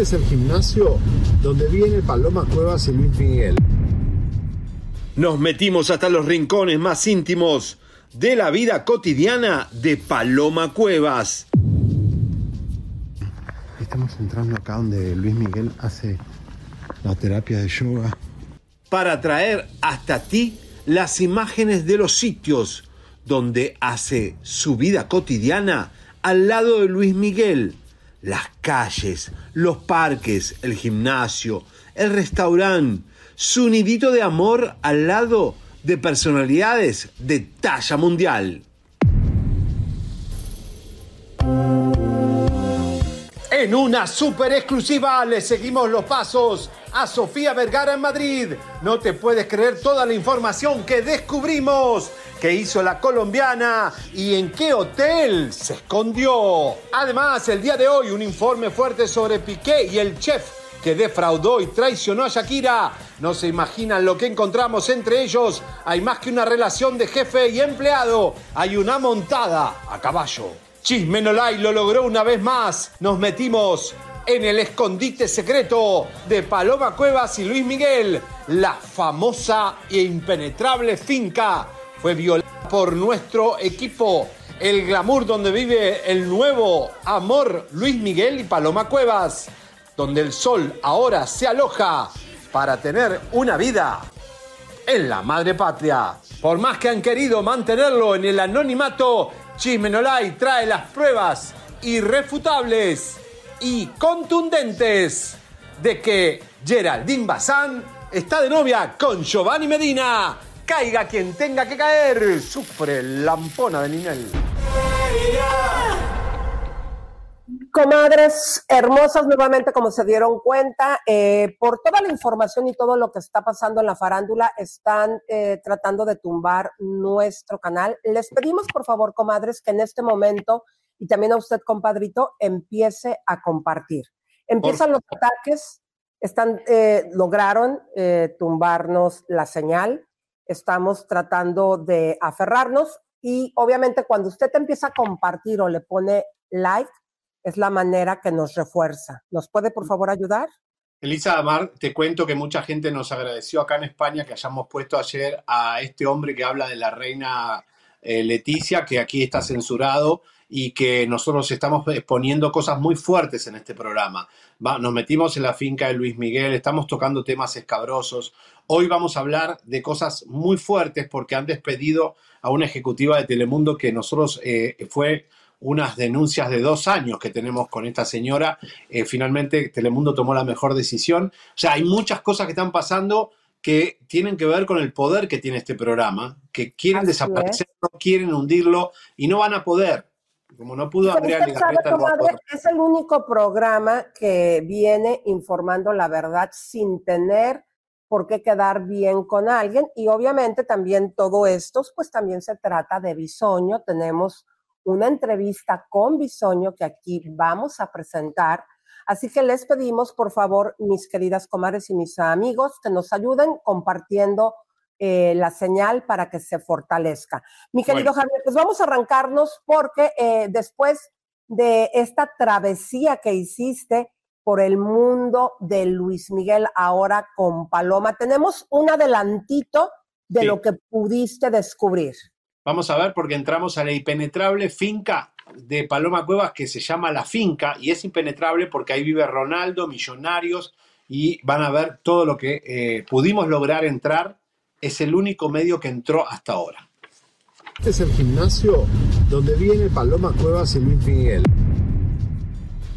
Este es el gimnasio donde viene Paloma Cuevas y Luis Miguel. Nos metimos hasta los rincones más íntimos de la vida cotidiana de Paloma Cuevas. Estamos entrando acá donde Luis Miguel hace la terapia de yoga. Para traer hasta ti las imágenes de los sitios donde hace su vida cotidiana al lado de Luis Miguel. Las calles, los parques, el gimnasio, el restaurante, su nidito de amor al lado de personalidades de talla mundial. En una super exclusiva le seguimos los pasos a Sofía Vergara en Madrid. No te puedes creer toda la información que descubrimos que hizo la colombiana y en qué hotel se escondió. Además, el día de hoy un informe fuerte sobre Piqué y el chef que defraudó y traicionó a Shakira. No se imaginan lo que encontramos entre ellos. Hay más que una relación de jefe y empleado. Hay una montada a caballo. Chisme Nolay lo logró una vez más. Nos metimos en el escondite secreto de Paloma Cuevas y Luis Miguel. La famosa e impenetrable finca fue violada por nuestro equipo. El glamour donde vive el nuevo amor Luis Miguel y Paloma Cuevas. Donde el sol ahora se aloja para tener una vida en la madre patria. Por más que han querido mantenerlo en el anonimato, Chismenolay trae las pruebas irrefutables y contundentes de que Geraldine Bazán está de novia con Giovanni Medina. Caiga quien tenga que caer. Sufre lampona de Ninel. Comadres hermosas, nuevamente como se dieron cuenta, eh, por toda la información y todo lo que está pasando en la farándula, están eh, tratando de tumbar nuestro canal. Les pedimos, por favor, comadres, que en este momento, y también a usted, compadrito, empiece a compartir. Empiezan los ataques, están, eh, lograron tumbarnos la señal, estamos tratando de aferrarnos y obviamente cuando usted empieza a compartir o le pone like, es la manera que nos refuerza. ¿Nos puede, por favor, ayudar? Elisa Amar, te cuento que mucha gente nos agradeció acá en España que hayamos puesto ayer a este hombre que habla de la reina eh, Leticia, que aquí está censurado y que nosotros estamos exponiendo cosas muy fuertes en este programa. nos metimos en la finca de Luis Miguel, estamos tocando temas escabrosos. Hoy vamos a hablar de cosas muy fuertes porque han despedido a una ejecutiva de Telemundo que nosotros eh, fue unas denuncias de dos años que tenemos con esta señora. Eh, finalmente Telemundo tomó la mejor decisión. O sea, hay muchas cosas que están pasando que tienen que ver con el poder que tiene este programa, que quieren desaparecerlo, quieren hundirlo y no van a poder. Como no pudo Andrea Legarreta, no Es el único programa que viene informando la verdad sin tener por qué quedar bien con alguien. Y obviamente también todo esto, pues también se trata de bisoño. Tenemos una entrevista con Bisoño que aquí vamos a presentar. Así que les pedimos, por favor, mis queridas comadres y mis amigos, que nos ayuden compartiendo eh, la señal para que se fortalezca. Mi querido Javier, pues vamos a arrancarnos porque eh, después de esta travesía que hiciste por el mundo de Luis Miguel ahora con Paloma, tenemos un adelantito de Sí. lo que pudiste descubrir. Vamos a ver porque entramos a la impenetrable finca de Paloma Cuevas que se llama La Finca y es impenetrable porque ahí vive Ronaldo, Millonarios y van a ver todo lo que eh, pudimos lograr entrar. Es el único medio que entró hasta ahora. Este es el gimnasio donde viene Paloma Cuevas y Luis Miguel.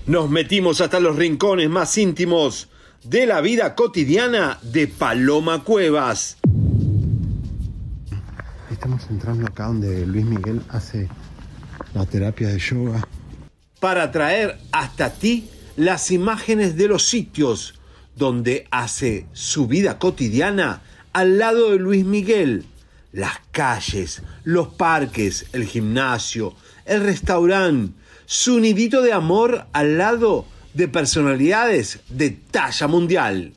Nos metimos hasta los rincones más íntimos de la vida cotidiana de Paloma Cuevas. Estamos entrando acá donde Luis Miguel hace la terapia de yoga. para traer hasta ti las imágenes de los sitios donde hace su vida cotidiana al lado de Luis Miguel. Las calles, los parques, el gimnasio, el restaurante, su nidito de amor al lado de personalidades de talla mundial.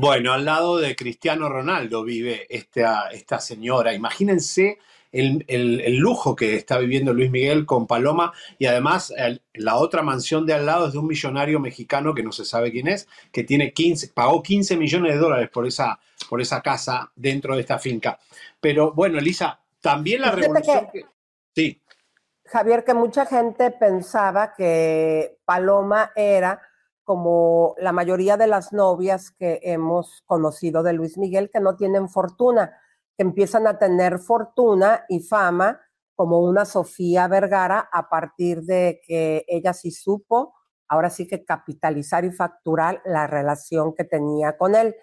Bueno, al lado de Cristiano Ronaldo vive esta, esta señora. Imagínense el, el- el lujo que está viviendo Luis Miguel con Paloma y además el- la otra mansión de al lado es de un millonario mexicano que no se sabe quién es, que tiene 15, pagó 15 millones de dólares por esa, por esa casa dentro de esta finca. Pero bueno, Elisa, también la revolución que- que... Sí, Javier, que mucha gente pensaba que Paloma era como la mayoría de las novias que hemos conocido de Luis Miguel, que no tienen fortuna, que empiezan a tener fortuna y fama como una Sofía Vergara a partir de que ella sí supo, ahora sí que capitalizar y facturar la relación que tenía con él.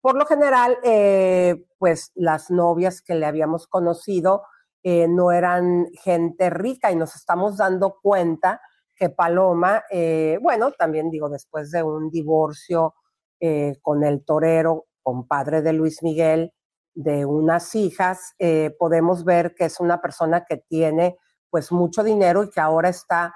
Por lo general, eh, pues las novias que le habíamos conocido, eh, no eran gente rica y nos estamos dando cuenta que Paloma, eh, bueno, también digo, después de un divorcio eh, con el torero, compadre de Luis Miguel, de unas hijas, eh, podemos ver que es una persona que tiene pues mucho dinero y que ahora está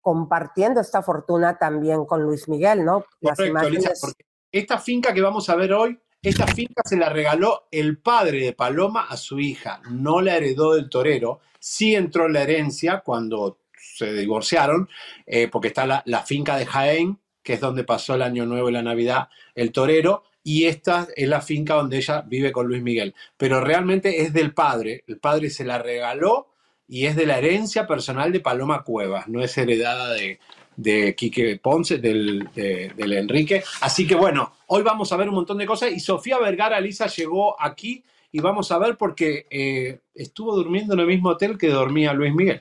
compartiendo esta fortuna también con Luis Miguel, ¿no? Las Correcto, porque esta finca que vamos a ver hoy, esta finca se la regaló el padre de Paloma a su hija, no la heredó del torero, sí entró en la herencia cuando se divorciaron, eh, porque está la, finca de Jaén, que es donde pasó el Año Nuevo y la Navidad el torero, y esta es la finca donde ella vive con Luis Miguel. Pero realmente es del padre, el padre se la regaló y es de la herencia personal de Paloma Cuevas, no es heredada de, de Quique Ponce, del, de- del Enrique. Así que bueno, hoy vamos a ver un montón de cosas y Sofía Vergara Lisa llegó aquí y vamos a ver porque eh, estuvo durmiendo en el mismo hotel que dormía Luis Miguel.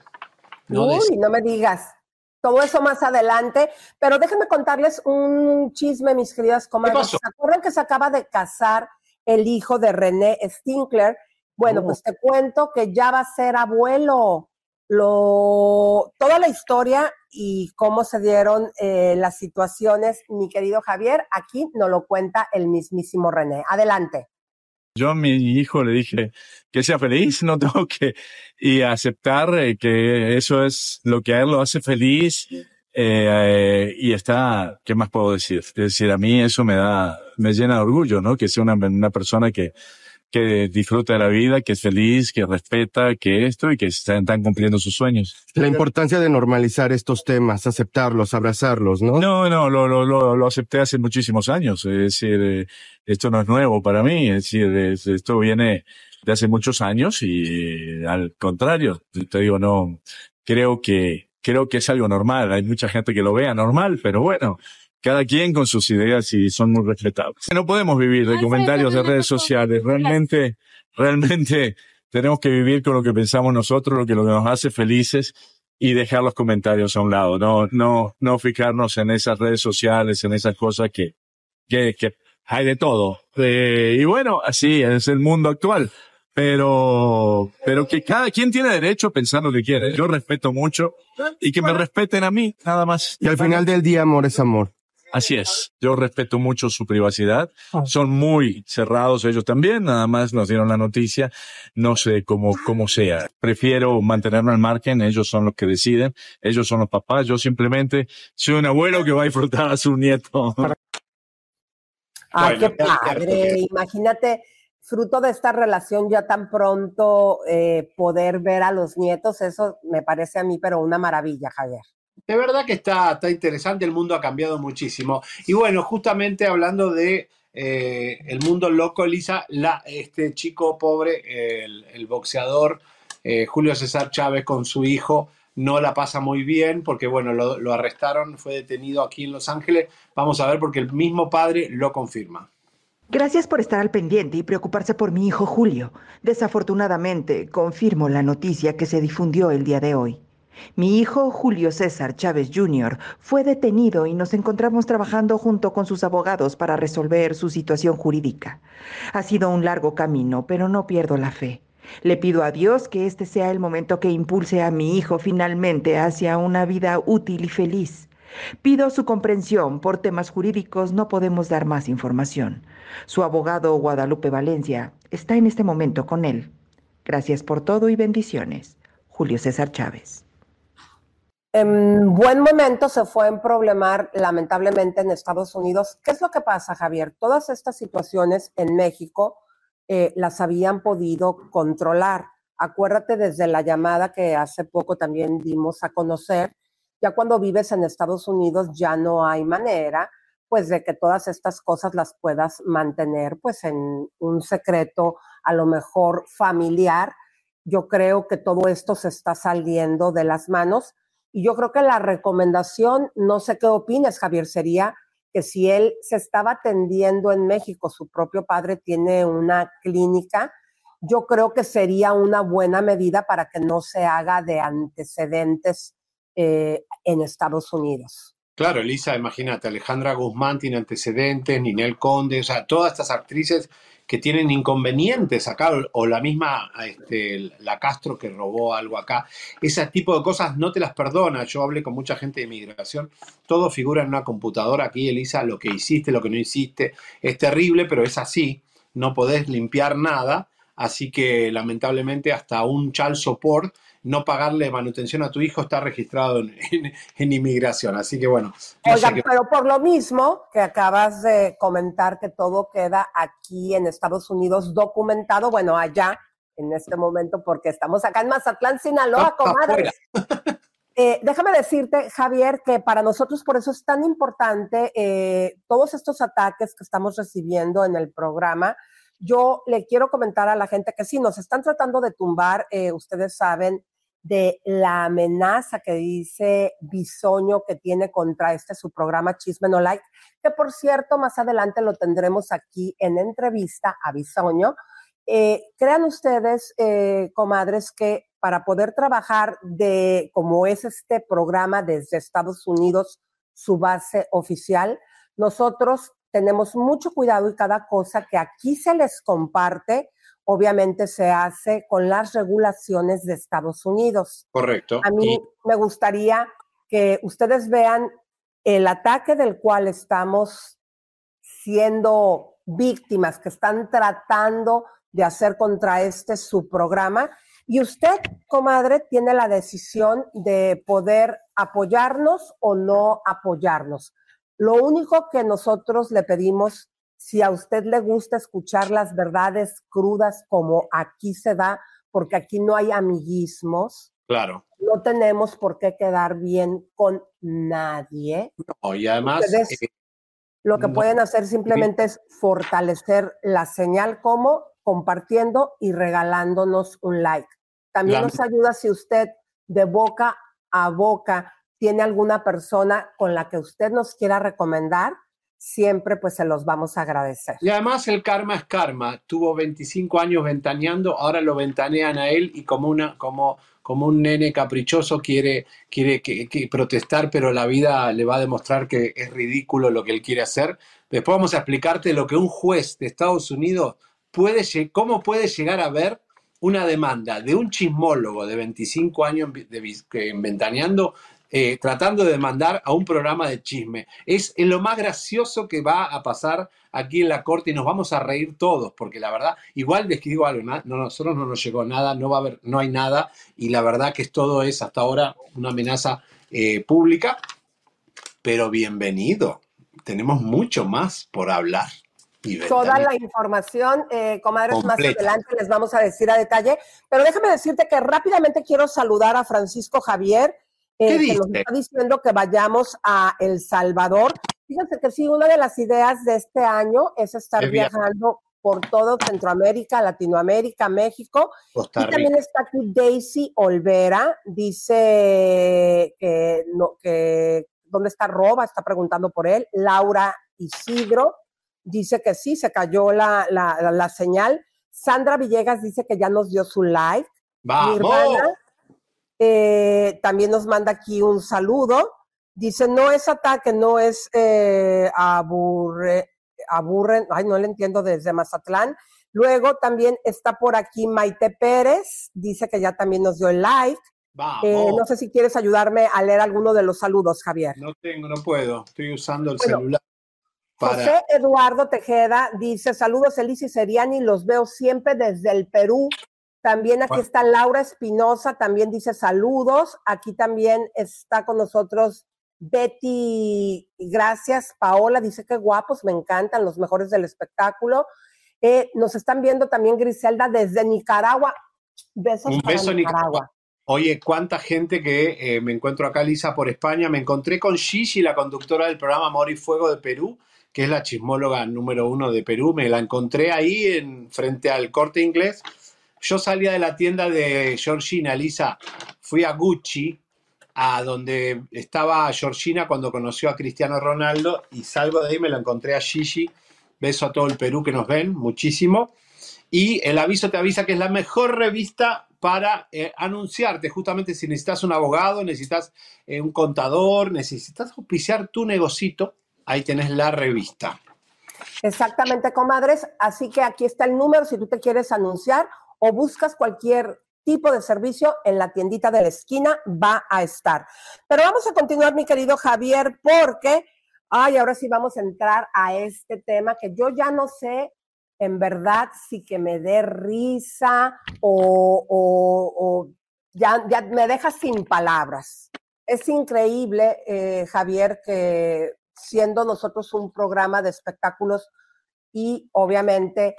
No Uy, no me digas. Todo eso más adelante, pero déjenme contarles un chisme, mis queridas comadres. ¿Se acuerdan que se acaba de casar el hijo de René Stinkler? Bueno, pues te cuento que ya va a ser abuelo. Lo, toda la historia y cómo se dieron eh, las situaciones, mi querido Javier, aquí nos lo cuenta el mismísimo René. Adelante. Yo a mi hijo le dije que sea feliz, no tengo que y aceptar eh, que eso es lo que a él lo hace feliz eh, y está, ¿qué más puedo decir? Es decir, a mí eso me da, me llena de orgullo, ¿no? Que sea una, una persona que, que disfruta de la vida, que es feliz, que respeta, que esto y que están, están cumpliendo sus sueños. La importancia de normalizar estos temas, aceptarlos, abrazarlos, ¿no? No, no, lo, lo, lo, lo acepté hace muchísimos años. Es decir, eh, esto no es nuevo para mí. Es decir, es- esto viene de hace muchos años y eh, al contrario, te digo, no, creo que, creo que es algo normal. Hay mucha gente que lo vea normal, pero bueno, cada quien con sus ideas y son muy respetables. No podemos vivir de comentarios de redes sociales. Realmente, realmente tenemos que vivir con lo que pensamos nosotros, lo que, lo que nos hace felices y dejar los comentarios a un lado, no, no, no fijarnos en esas redes sociales, en esas cosas que, que, que hay de todo. Eh, y bueno, así es el mundo actual. Pero, pero que cada quien tiene derecho a pensar lo que quiere. Yo respeto mucho y que me respeten a mí, nada más. Y al final del día, amor es amor. Así es. Yo respeto mucho su privacidad. Son muy cerrados ellos también. Nada más nos dieron la noticia. No sé cómo, cómo sea. Prefiero mantenerme al margen. Ellos son los que deciden. Ellos son los papás. Yo simplemente soy un abuelo que va a disfrutar a su nieto. Ay, qué padre. Imagínate, fruto de esta relación ya tan pronto eh, poder ver a los nietos, eso me parece a mí, pero una maravilla, Javier. De verdad que está, está interesante, el mundo ha cambiado muchísimo. Y bueno, justamente hablando de eh, el mundo loco, Elisa, la, este chico pobre, el, boxeador eh, Julio César Chávez con su hijo, no la pasa muy bien porque, bueno, lo, lo, arrestaron, fue detenido aquí en Los Ángeles. Vamos a ver porque el mismo padre lo confirma. Gracias por estar al pendiente y preocuparse por mi hijo Julio. Desafortunadamente, confirmo la noticia que se difundió el día de hoy. Mi hijo Julio César Chávez Jr. fue detenido y nos encontramos trabajando junto con sus abogados para resolver su situación jurídica. Ha sido un largo camino, pero no pierdo la fe. Le pido a Dios que este sea el momento que impulse a mi hijo finalmente hacia una vida útil y feliz. Pido su comprensión. Por temas jurídicos no podemos dar más información. Su abogado Guadalupe Valencia está en este momento con él. Gracias por todo y bendiciones. Julio César Chávez en buen momento se fue en problemar lamentablemente en Estados Unidos. ¿Qué es lo que pasa, Javier? Todas estas situaciones en México eh, las habían podido controlar. Acuérdate desde la llamada que hace poco también dimos a conocer, ya cuando vives en Estados Unidos ya no hay manera pues de que todas estas cosas las puedas mantener pues en un secreto a lo mejor familiar. Yo creo que todo esto se está saliendo de las manos y yo creo que la recomendación, no sé qué opinas, Javier, sería que si él se estaba atendiendo en México, su propio padre tiene una clínica, yo creo que sería una buena medida para que no se haga de antecedentes eh, en Estados Unidos. Claro, Elisa, imagínate, Alejandra Guzmán tiene antecedentes, Ninel Conde, o sea, todas estas actrices que tienen inconvenientes acá, o la misma este, la Castro que robó algo acá. Ese tipo de cosas no te las perdona. Yo hablé con mucha gente de inmigración. Todo figura en una computadora aquí, Elisa, lo que hiciste, lo que no hiciste. Es terrible, pero es así. No podés limpiar nada. Así que lamentablemente hasta un child support no pagarle manutención a tu hijo está registrado en, inmigración. Así que bueno. Oiga, pero por lo mismo que acabas de comentar que todo queda aquí en Estados Unidos documentado, bueno, allá en este momento, porque estamos acá en Mazatlán, Sinaloa, comadre. Eh, déjame decirte, Javier, que para nosotros por eso es tan importante eh, todos estos ataques que estamos recibiendo en el programa. Yo le quiero comentar a la gente que sí, nos están tratando de tumbar, eh, ustedes saben, de la amenaza que dice Bisoño que tiene contra este su programa Chisme No Like, que por cierto más adelante lo tendremos aquí en entrevista a Bisoño. Eh, crean ustedes, eh, comadres, que para poder trabajar de como es este programa desde Estados Unidos, su base oficial, nosotros tenemos mucho cuidado y cada cosa que aquí se les comparte, obviamente se hace con las regulaciones de Estados Unidos. Correcto. A mí me gustaría que ustedes vean el ataque del cual estamos siendo víctimas, que están tratando de hacer contra este su programa. Y usted, comadre, tiene la decisión de poder apoyarnos o no apoyarnos. Lo único que nosotros le pedimos si a usted le gusta escuchar las verdades crudas como aquí se da, porque aquí no hay amiguismos. Claro. No tenemos por qué quedar bien con nadie. No, y además... Eh, lo que pueden hacer simplemente es fortalecer la señal como compartiendo y regalándonos un like. También nos ayuda si usted de boca a boca tiene alguna persona con la que usted nos quiera recomendar siempre pues se los vamos a agradecer. Y además el karma es karma. Tuvo 25 años ventaneando, ahora lo ventanean a él y como, una, como, como un nene caprichoso quiere, quiere protestar, pero la vida le va a demostrar que es ridículo lo que él quiere hacer. Después vamos a explicarte lo que un juez de Estados Unidos puede, cómo puede llegar a ver una demanda de un chismólogo de 25 años de, ventaneando eh, tratando de mandar a un programa de chisme. Es lo más gracioso que va a pasar aquí en la corte y nos vamos a reír todos, porque la verdad, igual les digo algo, no, nosotros no nos llegó nada, no va a haber, no hay nada, y la verdad que todo es hasta ahora una amenaza eh, pública, pero bienvenido, tenemos mucho más por hablar. Toda la información, eh, comadres, más adelante les vamos a decir a detalle. Pero déjame decirte que rápidamente quiero saludar a Francisco Javier, eh, que nos está diciendo que vayamos a El Salvador. Fíjense que sí, una de las ideas de este año es estar viajando por todo Centroamérica, Latinoamérica, México. y también está aquí Daisy Olvera, dice que, no, que ¿dónde está Roba? Está preguntando por él. Laura Isidro dice que sí, se cayó la, la, señal. Sandra Villegas dice que ya nos dio su like. ¡Vamos! Eh, también nos manda aquí un saludo. Dice, no es ataque, no es eh, aburre, aburren, ay, no le entiendo desde Mazatlán. Luego también está por aquí Maite Pérez, dice que ya también nos dio el like. Eh, no sé si quieres ayudarme a leer alguno de los saludos, Javier. No tengo, no puedo. Estoy usando el celular. José Eduardo Tejeda dice: Saludos, Elise Seriani, los veo siempre desde el Perú. También aquí está Laura Espinosa, también dice saludos. Aquí también está con nosotros Betty, gracias. Paola dice que guapos, me encantan, los mejores del espectáculo. Eh, nos están viendo también Griselda desde Nicaragua. Besos Un beso Nicaragua. Oye, cuánta gente que eh, me encuentro acá, Lisa, por España. Me encontré con Gigi, la conductora del programa Amor y Fuego de Perú, que es la chismóloga número uno de Perú. Me la encontré ahí en, frente al corte inglés. Yo salía de la tienda de Georgina, Lisa. Fui a Gucci, a donde estaba Georgina cuando conoció a Cristiano Ronaldo y salgo de ahí, me lo encontré a Gigi. Beso a todo el Perú que nos ven, muchísimo. Y el aviso te avisa que es la mejor revista para eh, anunciarte. Justamente si necesitas un abogado, necesitas eh, un contador, necesitas auspiciar tu negocito, ahí tenés la revista. Exactamente, comadres. Así que aquí está el número si tú te quieres anunciar o buscas cualquier tipo de servicio en la tiendita de la esquina, va a estar. Pero vamos a continuar, mi querido Javier, porque, ay, ahora sí vamos a entrar a este tema que yo ya no sé en verdad sí que me dé risa o, ya, ya, me deja sin palabras. Es increíble, eh, Javier, que siendo nosotros un programa de espectáculos y obviamente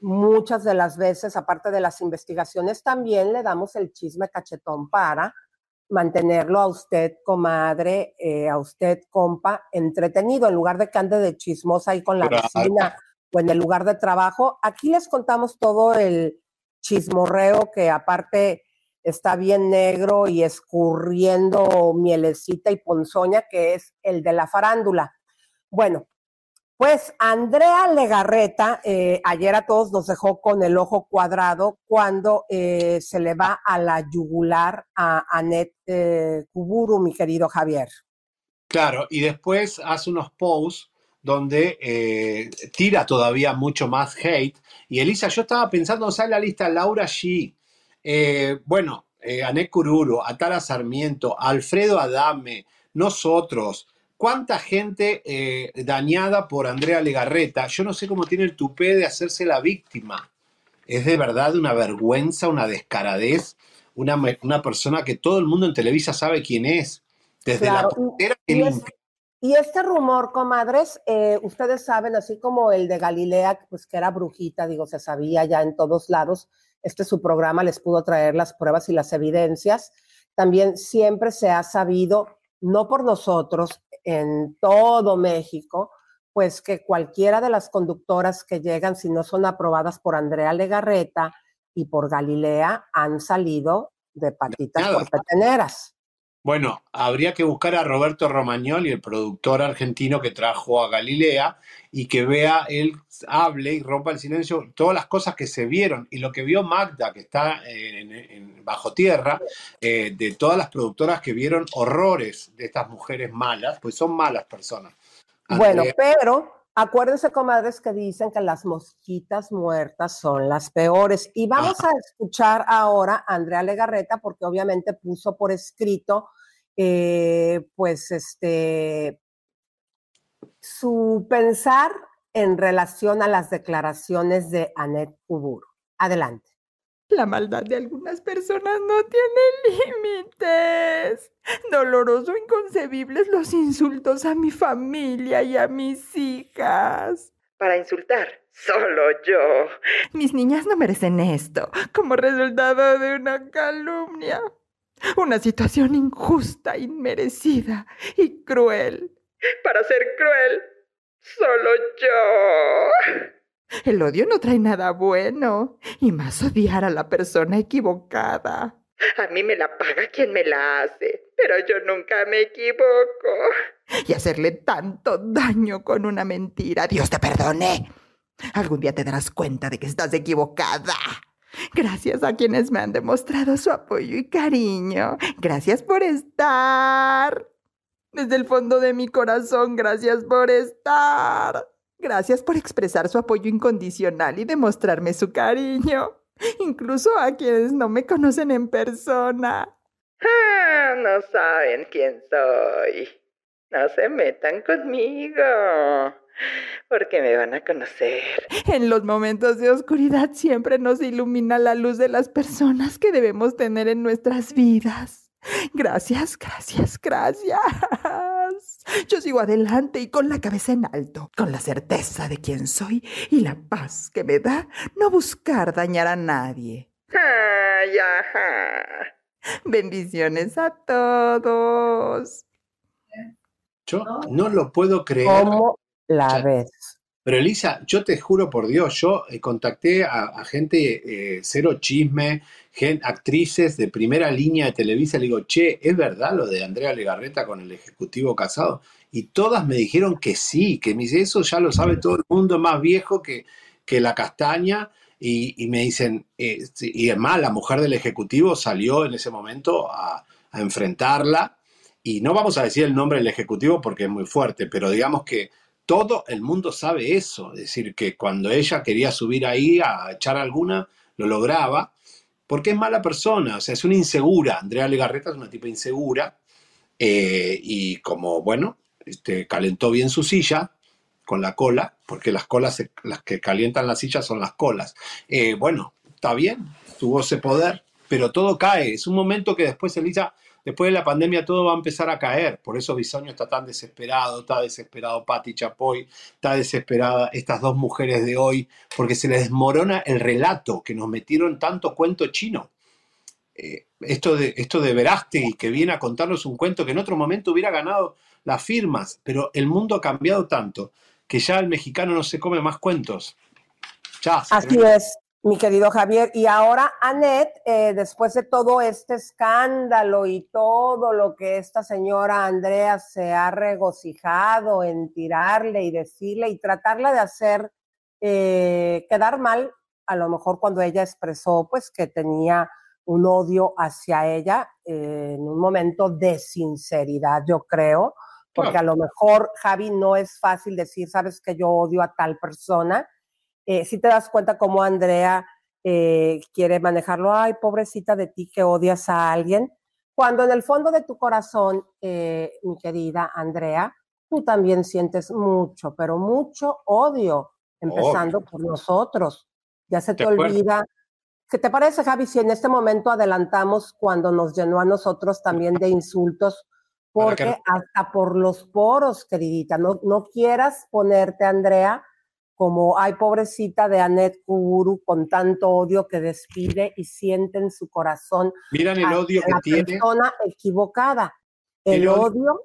muchas de las veces, aparte de las investigaciones, también le damos el chisme cachetón para mantenerlo a usted, comadre, eh, a usted, compa, entretenido, en lugar de que ande de chismosa ahí con la vecina o en el lugar de trabajo. Aquí les contamos todo el chismorreo que aparte está bien negro y escurriendo mielecita y ponzoña, que es el de la farándula. Bueno, pues Andrea Legarreta eh, ayer a todos nos dejó con el ojo cuadrado cuando eh, se le va a la yugular a Anet eh, Kuburu, mi querido Javier. Claro, y después hace unos posts donde tira todavía mucho más hate. Y Elisa, yo estaba pensando, sale la lista Laura G, bueno, Anet Cururo, Atara Sarmiento, Alfredo Adame, nosotros, cuánta gente eh, dañada por Andrea Legarreta. Yo no sé cómo tiene el tupé de hacerse la víctima. Es de verdad una vergüenza, una descaradez, una, una persona que todo el mundo en Televisa sabe quién es. Desde la y este rumor, comadres, eh, ustedes saben, así como el de Galilea, pues que era brujita, digo, se sabía ya en todos lados, este su programa les pudo traer las pruebas y las evidencias. También siempre se ha sabido, no por nosotros, en todo México, pues que cualquiera de las conductoras que llegan, si no son aprobadas por Andrea Legarreta y por Galilea, han salido de patitas por peteneras. Bueno, habría que buscar a Roberto Romagnoli, el productor argentino que trajo a Galilea, y que vea, él hable y rompa el silencio, todas las cosas que se vieron y lo que vio Magda, que está en, bajo tierra, eh, de todas las productoras que vieron horrores de estas mujeres malas, pues son malas personas. Bueno, pero Acuérdense, comadres, que dicen que las mosquitas muertas son las peores. Y vamos a escuchar ahora a Andrea Legarreta, porque obviamente puso por escrito eh, pues este, su pensar en relación a las declaraciones de Anet Kubur. Adelante. La maldad de algunas personas no tiene límites. Doloroso, inconcebibles los insultos a mi familia y a mis hijas. para insultar. Solo yo. Mis niñas no merecen esto como resultado de una calumnia. Una situación injusta, inmerecida y cruel. Para ser cruel, solo yo. El odio no trae nada bueno, y más odiar a la persona equivocada. A mí me la paga quien me la hace, pero yo nunca me equivoco. Y hacerle tanto daño con una mentira. Dios te perdone. Algún día te darás cuenta de que estás equivocada. Gracias a quienes me han demostrado su apoyo y cariño. Gracias por estar. Desde el fondo de mi corazón, gracias por estar. Gracias por expresar su apoyo incondicional y demostrarme su cariño. Incluso a quienes no me conocen en persona. Ah, no saben quién soy. No se metan conmigo porque me van a conocer. En los momentos de oscuridad siempre nos ilumina la luz de las personas que debemos tener en nuestras vidas. Gracias, gracias, gracias. Yo sigo adelante y con la cabeza en alto, con la certeza de quién soy y la paz que me da no buscar dañar a nadie. Ay, ajá. Bendiciones a todos. Yo no lo puedo creer. ¿Cómo la ves? Pero Elisa, yo te juro por Dios, yo eh, contacté a, a gente eh, cero chisme, actrices de primera línea de Televisa, le digo, che, ¿es verdad lo de Andrea Legarreta con el ejecutivo casado? Y todas me dijeron que sí, que me dice, eso ya lo sabe todo el mundo, más viejo que, que la castaña. Y, y me dicen, eh, y además la mujer del ejecutivo salió en ese momento a, a enfrentarla. Y no vamos a decir el nombre del ejecutivo porque es muy fuerte, pero digamos que todo el mundo sabe eso, es decir, que cuando ella quería subir ahí a echar alguna, lo lograba, porque es mala persona, o sea, es una insegura. Andrea Legarreta es una tipa insegura, eh, y como, bueno, este, calentó bien su silla con la cola, porque las colas, las que calientan la silla son las colas. Eh, bueno, está bien, tuvo ese poder, pero todo cae. Es un momento que después Elisa, después de la pandemia, todo va a empezar a caer. Por eso Bisoño está tan desesperado, está desesperado Patti Chapoy, está desesperada estas dos mujeres de hoy, porque se les desmorona el relato que nos metieron tanto cuento chino. Eh, esto de, esto de Verástegui, que viene a contarnos un cuento que en otro momento hubiera ganado las firmas, pero el mundo ha cambiado tanto que ya el mexicano no se come más cuentos. Ya, Así es, mi querido Javier. Y ahora, Annette, eh, después de todo este escándalo y todo lo que esta señora Andrea se ha regocijado en tirarle y decirle y tratarla de hacer eh, quedar mal, a lo mejor cuando ella expresó pues que tenía un odio hacia ella eh, en un momento de sinceridad, yo creo, porque a lo mejor, Javi, no es fácil decir, sabes que yo odio a tal persona, eh, si te das cuenta cómo Andrea eh, quiere manejarlo, ay, pobrecita de ti que odias a alguien, cuando en el fondo de tu corazón, eh, mi querida Andrea, tú también sientes mucho, pero mucho odio, empezando por nosotros. Ya se te olvida. ¿Qué te parece, Javi, si en este momento adelantamos cuando nos llenó a nosotros también de insultos? Porque hasta por los poros, queridita, no, no quieras ponerte, Andrea, como, ay, pobrecita de Annette Kuguru, con tanto odio que despide y siente en su corazón Miran el odio que la tiene. persona equivocada. El, El odio-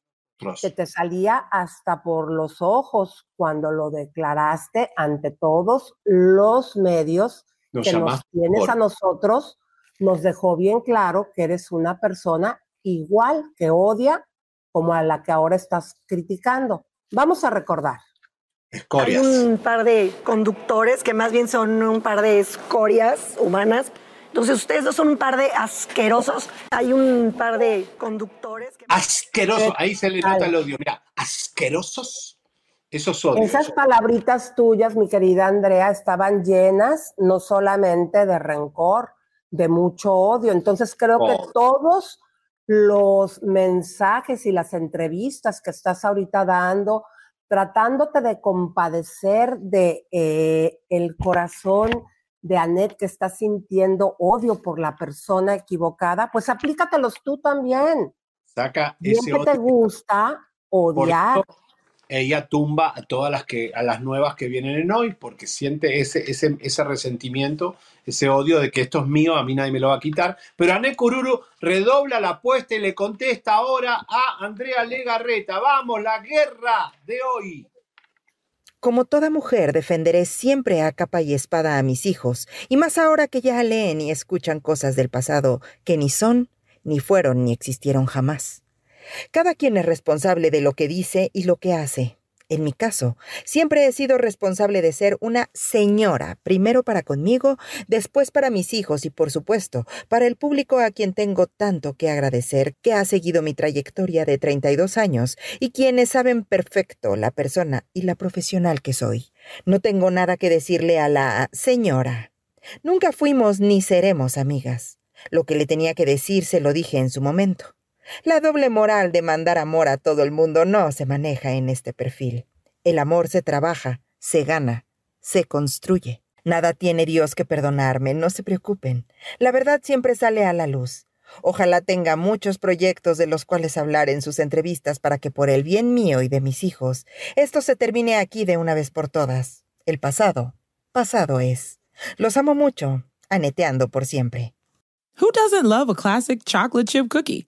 que te salía hasta por los ojos cuando lo declaraste ante todos los medios Nos que nos tienes por- a nosotros, nos dejó bien claro que eres una persona igual que odia como a la que ahora estás criticando. Vamos a recordar. Hay un par de conductores que más bien son un par de escorias humanas. Entonces, ustedes dos son un par de asquerosos. Hay un par de conductores que... Asqueroso, ahí se le nota el odio. Mira, asquerosos, esos odios. Esas palabritas tuyas, mi querida Andrea, estaban llenas no solamente de rencor, de mucho odio. Entonces creo que Oh. todos los mensajes y las entrevistas que estás ahorita dando, tratándote de compadecer de eh, el corazón de Annette que está sintiendo odio por la persona equivocada, pues aplícatelos tú también. Saca te gusta Por odiar. eso, ella tumba a todas las que a las nuevas que vienen en hoy porque siente ese, ese, ese resentimiento, ese odio de que esto es mío, a mí nadie me lo va a quitar. Pero Ané Cururu redobla la apuesta y le contesta ahora a Andrea Legarreta. Vamos, la guerra de hoy. Como toda mujer, defenderé siempre a capa y espada a mis hijos, y más ahora que ya leen y escuchan cosas del pasado que ni son, ni fueron, ni existieron jamás. Cada quien es responsable de lo que dice y lo que hace. En mi caso, siempre he sido responsable de ser una señora, primero para conmigo, después para mis hijos y, por supuesto, para el público a quien tengo tanto que agradecer, que ha seguido mi trayectoria de 32 años y quienes saben perfecto la persona y la profesional que soy. No tengo nada que decirle a la señora. Nunca fuimos ni seremos amigas. Lo que le tenía que decir se lo dije en su momento. La doble moral de mandar amor a todo el mundo no se maneja en este perfil. El amor se trabaja, se gana, se construye. Nada tiene Dios que perdonarme, no se preocupen. La verdad siempre sale a la luz. Ojalá tenga muchos proyectos de los cuales hablar en sus entrevistas para que por el bien mío y de mis hijos, esto se termine aquí de una vez por todas. El pasado, pasado es. Los amo mucho, aneteando por siempre. Who doesn't love a classic chocolate chip cookie?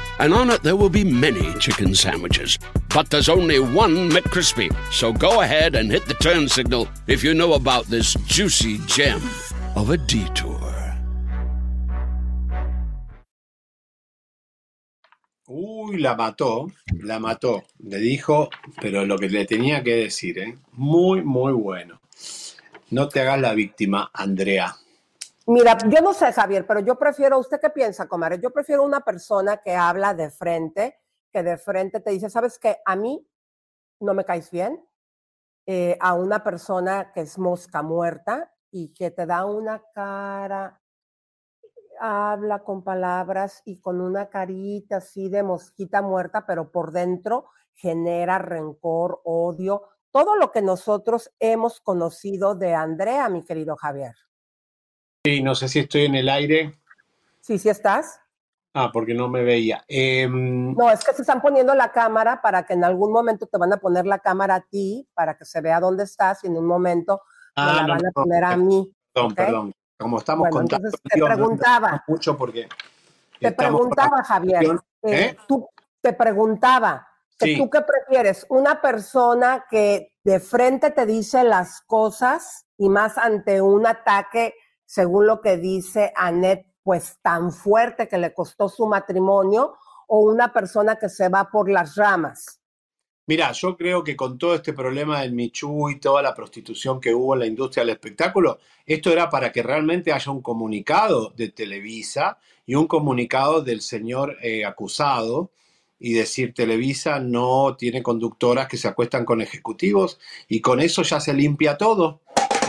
and on it there will be many chicken sandwiches. But there's only one McCrispy. So go ahead and hit the turn signal if you know about this juicy gem of a detour. Uy, la mató, la mató. Le dijo, pero lo que le tenía que decir, ¿eh? Muy, muy bueno. No te hagas la víctima, Andrea. Mira, yo no sé, Javier, pero yo prefiero, ¿usted qué piensa, comadre? Yo prefiero una persona que habla de frente, que de frente te dice, ¿sabes qué? A mí no me caes bien, eh, a una persona que es mosca muerta y que te da una cara, habla con palabras y con una carita así de mosquita muerta, pero por dentro genera rencor, odio, todo lo que nosotros hemos conocido de Andrea, mi querido Javier. Sí, no sé si estoy en el aire. Sí, sí estás. Ah, porque no me veía. Em, No, es que se están poniendo la cámara para que en algún momento te van a poner la cámara a ti, para que se vea dónde estás y en un momento me Ah, la no, van a no, poner a mí. Perdón, perdón. Como estamos Bueno, contando, entonces te preguntaba, mucho porque te preguntaba, Javier, eh, ¿eh? tú te preguntaba, que Sí. ¿tú qué prefieres? ¿Una persona que de frente te dice las cosas y más ante un ataque, según lo que dice Annette, pues tan fuerte que le costó su matrimonio, o una persona que se va por las ramas? Mira, yo creo que con todo este problema del Michu y toda la prostitución que hubo en la industria del espectáculo, esto era para que realmente haya un comunicado de Televisa y un comunicado del señor eh, acusado y decir Televisa no tiene conductoras que se acuestan con ejecutivos y con eso ya se limpia todo.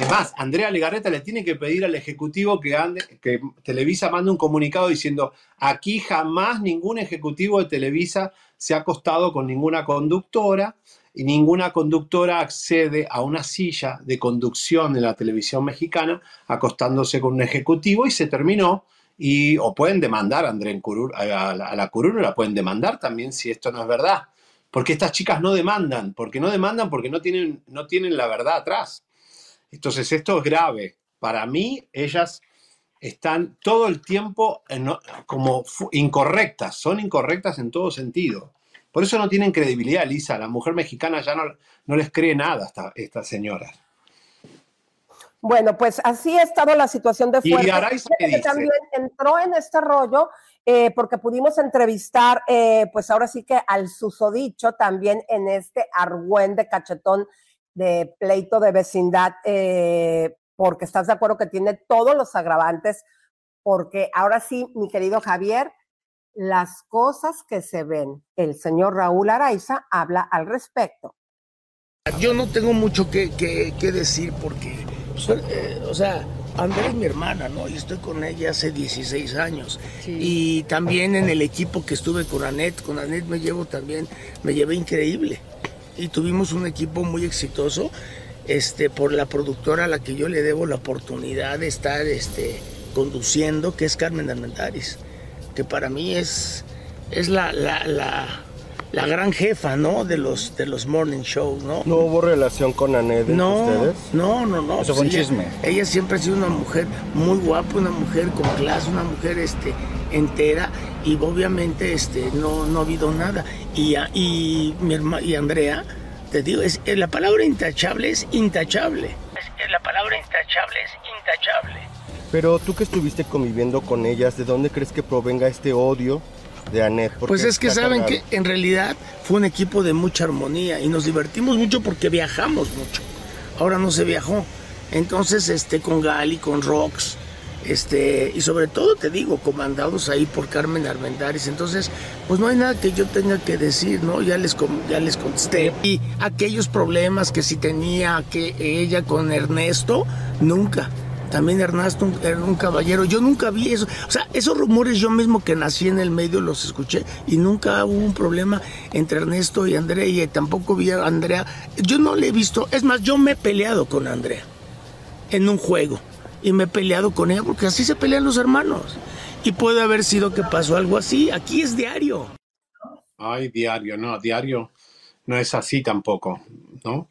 Es más, Andrea Legarreta le tiene que pedir al ejecutivo que, ande, que Televisa mande un comunicado diciendo aquí jamás ningún ejecutivo de Televisa se ha acostado con ninguna conductora y ninguna conductora accede a una silla de conducción en la televisión mexicana acostándose con un ejecutivo y se terminó. Y, o pueden demandar a, André a, la, a la la pueden demandar también si esto no es verdad. Porque estas chicas no demandan, porque no demandan porque no tienen, no tienen la verdad atrás. Entonces esto es grave. Para mí, ellas están todo el tiempo en- como incorrectas, son incorrectas en todo sentido. Por eso no tienen credibilidad, Lisa. La mujer mexicana ya no, no les cree nada a esta- estas señoras. Bueno, pues así ha estado la situación de Y fuerte. Araiza, Fíjate ¿qué que dice? también entró en este rollo eh, porque pudimos entrevistar, eh, pues ahora sí que al susodicho también en este argüén de cachetón de pleito de vecindad, eh, porque estás de acuerdo que tiene todos los agravantes, porque ahora sí, mi querido Javier, las cosas que se ven, el señor Raúl Araiza habla al respecto. Yo no tengo mucho que, que, decir porque, pues, eh, o sea, Andrea es mi hermana, ¿no? Y estoy con ella hace 16 años. Y también en el equipo que estuve con Anet, con Anet me llevo también, me llevé increíble. Y tuvimos un equipo muy exitoso este, por la productora a la que yo le debo la oportunidad de estar este, conduciendo, que es Carmen Armentaris, que para mí es, es la, la, la la gran jefa, ¿no? De los, de los morning shows, ¿no? ¿No hubo relación con Anet no, ustedes? No, no, no. Eso fue un chisme. Ella, siempre ha sido una mujer muy guapa, una mujer con clase, una mujer este, entera y obviamente este, no, no ha habido nada. Y, y, mi y Andrea, te digo, es, la palabra intachable es intachable. Es, la palabra intachable es intachable. Pero tú que estuviste conviviendo con ellas, ¿de dónde crees que provenga este odio de Anet. Pues es que saben que en realidad fue un equipo de mucha armonía y nos divertimos mucho porque viajamos mucho. Ahora no se viajó. Entonces, este, con Gali, con Rox, este, y sobre todo te digo, comandados ahí por Carmen Armendáriz. Entonces, pues no hay nada que yo tenga que decir, ¿no? Ya les, ya les contesté. Y aquellos problemas que si tenía que ella con Ernesto, nunca. También Ernesto era un caballero. Yo nunca vi eso. O sea, esos rumores yo mismo que nací en el medio los escuché y nunca hubo un problema entre Ernesto y Andrea y tampoco vi a Andrea. Yo no le he visto. Es más, yo me he peleado con Andrea en un juego y me he peleado con ella porque así se pelean los hermanos. Y puede haber sido que pasó algo así. Aquí es diario. Ay, diario, no, diario no es así tampoco, ¿no?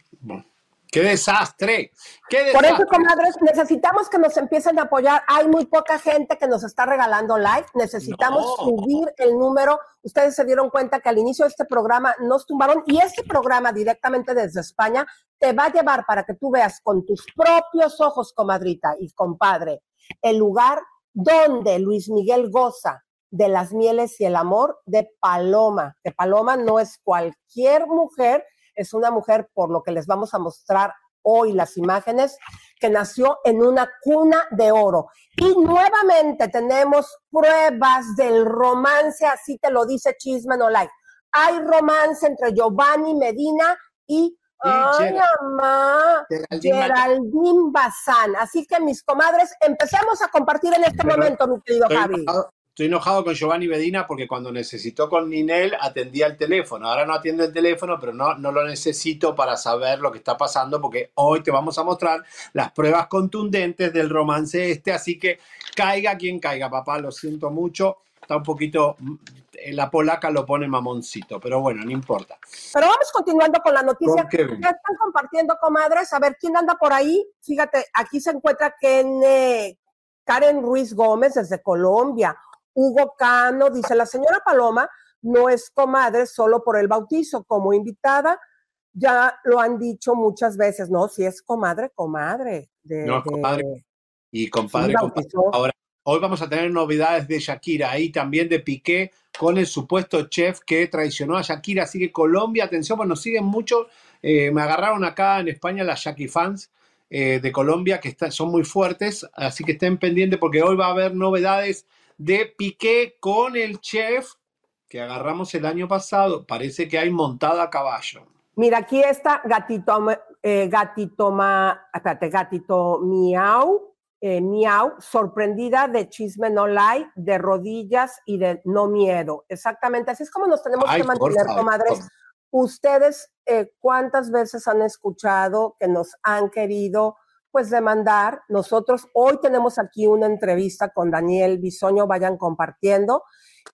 ¡Qué desastre! ¡Qué Por eso, comadres, necesitamos que nos empiecen a apoyar. Hay muy poca gente que nos está regalando like. Necesitamos subir el número. Ustedes se dieron cuenta que al inicio de este programa nos tumbaron y este programa directamente desde España te va a llevar para que tú veas con tus propios ojos, comadrita y compadre, el lugar donde Luis Miguel goza de las mieles y el amor de Paloma. Que Paloma no es cualquier mujer es una mujer, por lo que les vamos a mostrar hoy las imágenes, que nació en una cuna de oro. Y nuevamente tenemos pruebas del romance, así te lo dice Like. Hay romance entre Giovanni Medina y Ay, mamá, Geraldine Bazán. Así que mis comadres, empecemos a compartir en este momento, mi querido Javi. Estoy enojado con Giovanni Medina porque cuando necesitó con Ninel atendía el teléfono. Ahora no atiende el teléfono, pero no, no lo necesito para saber lo que está pasando porque hoy te vamos a mostrar las pruebas contundentes del romance este. Así que caiga quien caiga, papá, lo siento mucho. Está un poquito, mm, la polaca lo pone mamoncito, pero bueno, no importa. Pero vamos continuando con la noticia. que están compartiendo, comadres? A ver, ¿quién anda por ahí? Fíjate, aquí se encuentra Karen Ruiz Gómez desde Colombia. Hugo Cano, dice la señora Paloma, no es comadre solo por el bautizo, como invitada, ya lo han dicho muchas veces, no, si es comadre, comadre. no, comadre. Y compadre, compadre. Ahora, hoy vamos a tener novedades de Shakira, ahí también de Piqué con el supuesto chef que traicionó a Shakira. Así que Colombia, atención, pues nos siguen mucho. Eh, me agarraron acá en España las Shaki fans eh, de Colombia que son muy fuertes, así que estén pendientes porque hoy va a haber novedades de Piqué con el chef que agarramos el año pasado. Parece que hay montada a caballo. Mira, aquí está gatito, eh, gatito, ma, espérate, gatito miau, eh, miau, sorprendida de chisme no like, de rodillas y de no miedo. Exactamente, así es como nos tenemos que mantener, comadres. Ustedes, eh, ¿cuántas veces han escuchado que nos han querido pues demandar. Nosotros hoy tenemos aquí una entrevista con Daniel Bisoño, vayan compartiendo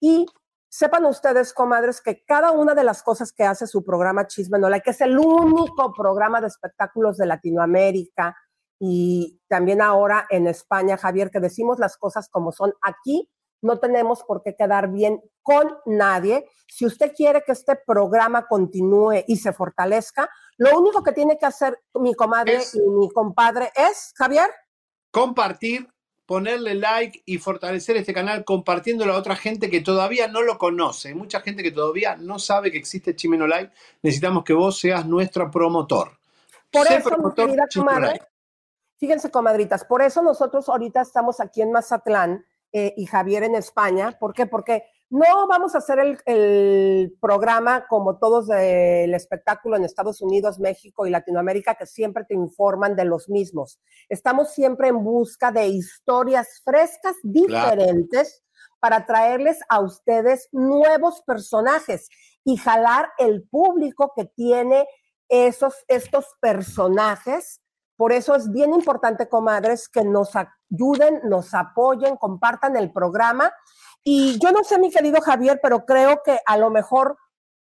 y sepan ustedes, comadres, que cada una de las cosas que hace su programa Chisme No que es el único programa de espectáculos de Latinoamérica y también ahora en España, Javier, que decimos las cosas como son aquí, no tenemos por qué quedar bien con nadie. Si usted quiere que este programa continúe y se fortalezca, lo único que tiene que hacer mi comadre y mi compadre es, Javier. Compartir, ponerle like y fortalecer este canal compartiéndolo a otra gente que todavía no lo conoce. mucha gente que todavía no sabe que existe Chimeno Live. Necesitamos que vos seas nuestro promotor. Por eso, mi querida comadre, fíjense, comadritas, por eso nosotros ahorita estamos aquí en Mazatlán eh, y Javier en España. ¿Por qué? Porque No vamos a hacer el, el programa como todos del espectáculo en Estados Unidos, México y Latinoamérica, que siempre te informan de los mismos. Estamos siempre en busca de historias frescas, diferentes, para traerles a ustedes nuevos personajes y jalar el público que tiene esos, estos personajes. Por eso es bien importante, comadres, que nos ayuden, nos apoyen, compartan el programa. Y yo no sé, mi querido Javier, pero creo que a lo mejor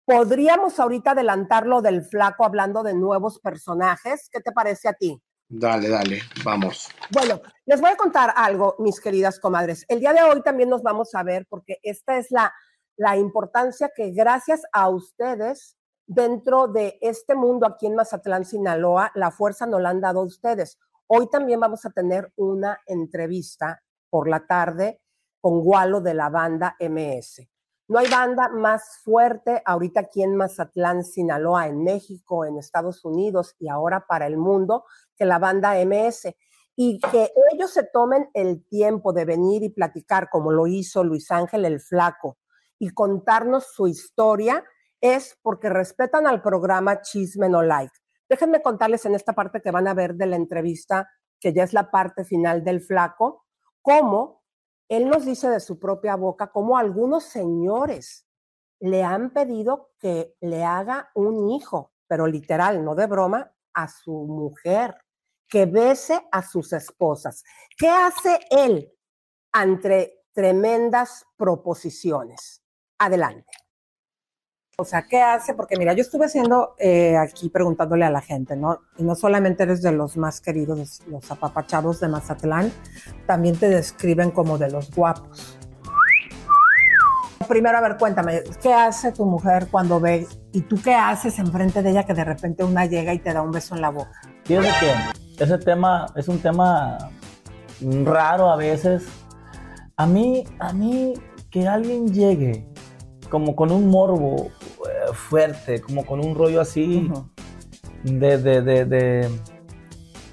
podríamos ahorita adelantarlo del flaco hablando de nuevos personajes. ¿Qué te parece a ti? Dale, dale, vamos. Bueno, les voy a contar algo, mis queridas comadres. El día de hoy también nos vamos a ver porque esta es la, la importancia que gracias a ustedes dentro de este mundo aquí en Mazatlán, Sinaloa, la fuerza nos la han dado ustedes. Hoy también vamos a tener una entrevista por la tarde con Gualo de la banda MS. No hay banda más fuerte ahorita aquí en Mazatlán, Sinaloa, en México, en Estados Unidos y ahora para el mundo que la banda MS. Y que ellos se tomen el tiempo de venir y platicar como lo hizo Luis Ángel el Flaco y contarnos su historia es porque respetan al programa Chisme No Like. Déjenme contarles en esta parte que van a ver de la entrevista, que ya es la parte final del Flaco, cómo él nos dice de su propia boca cómo algunos señores le han pedido que le haga un hijo, pero literal, no de broma, a su mujer, que bese a sus esposas. ¿Qué hace él ante tremendas proposiciones? Adelante. O sea, ¿qué hace? Porque mira, yo estuve haciendo eh, aquí preguntándole a la gente, ¿no? Y no solamente eres de los más queridos, los apapachados de Mazatlán, también te describen como de los guapos. Primero, a ver, cuéntame, ¿qué hace tu mujer cuando ve y tú qué haces enfrente de ella que de repente una llega y te da un beso en la boca? Fíjate que ese tema es un tema raro a veces. A mí, a mí, que alguien llegue como con un morbo eh, fuerte, como con un rollo así de, de, de,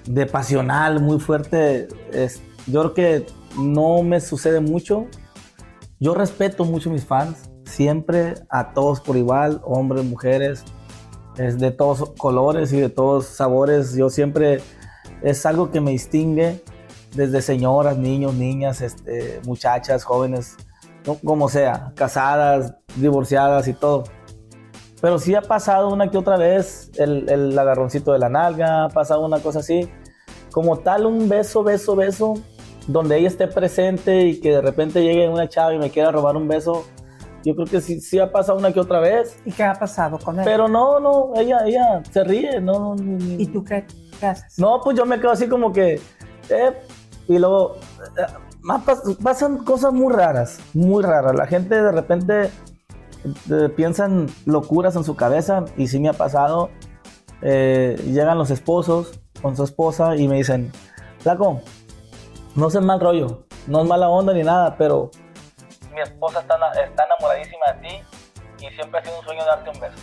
de, pasional muy fuerte. Es, yo creo que no me sucede mucho. Yo respeto mucho a mis fans, siempre a todos por igual, hombres, mujeres, es de todos colores y de todos sabores. Yo siempre es algo que me distingue desde señoras, niños, niñas, este, muchachas, jóvenes como sea, casadas, divorciadas y todo. Pero sí ha pasado una que otra vez el, el agarroncito de la nalga, ha pasado una cosa así. Como tal, un beso, beso, beso, donde ella esté presente y que de repente llegue una chava y me quiera robar un beso. Yo creo que sí, sí ha pasado una que otra vez. ¿Y qué ha pasado con él? Pero no, no, ella, ella se ríe, no. ¿Y tú qué, haces? No, pues yo me quedo así como que, eh, y luego, pasan cosas muy raras, muy raras. La gente de repente eh, piensan locuras en su cabeza y sí me ha pasado. Eh, llegan los esposos con su esposa y me dicen, Flaco, no sé mal rollo, no es mala onda ni nada, pero mi esposa está, está enamoradísima de ti y siempre ha sido un sueño darte un beso.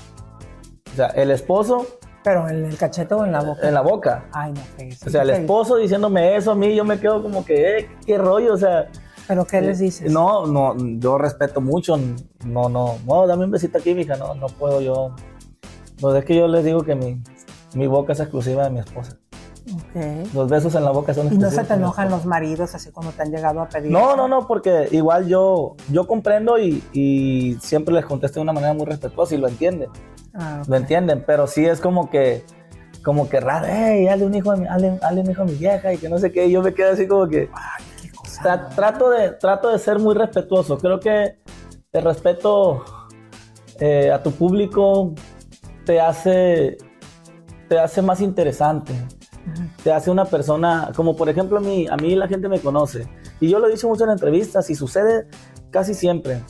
O sea, el esposo ¿Pero en el cachete o en la boca? En la boca. Ay, no, O sea, el esposo diciéndome eso a mí, yo me quedo como que, eh, qué rollo, o sea. ¿Pero qué les dices? No, no, yo respeto mucho, no, no, no, dame un besito aquí, mija, no, no puedo yo. Pues es que yo les digo que mi, mi boca es exclusiva de mi esposa. Okay. Los besos en la boca son ¿Y no se te enojan los maridos así como te han llegado a pedir? No, no, no, porque igual yo, yo comprendo y, y siempre les contesto de una manera muy respetuosa y lo entienden. Ah, ¿Lo entienden? Pero sí es como que, como que raro, hey, dale un hijo a mi, un hijo a mi vieja y que no sé qué. Y yo me quedo así como que. trato, de, trato de ser muy respetuoso. Creo que el respeto eh, a tu público te hace, te hace más interesante. Te hace una persona, como por ejemplo a mí, a mí la gente me conoce. Y yo lo he dicho mucho en entrevistas y sucede casi siempre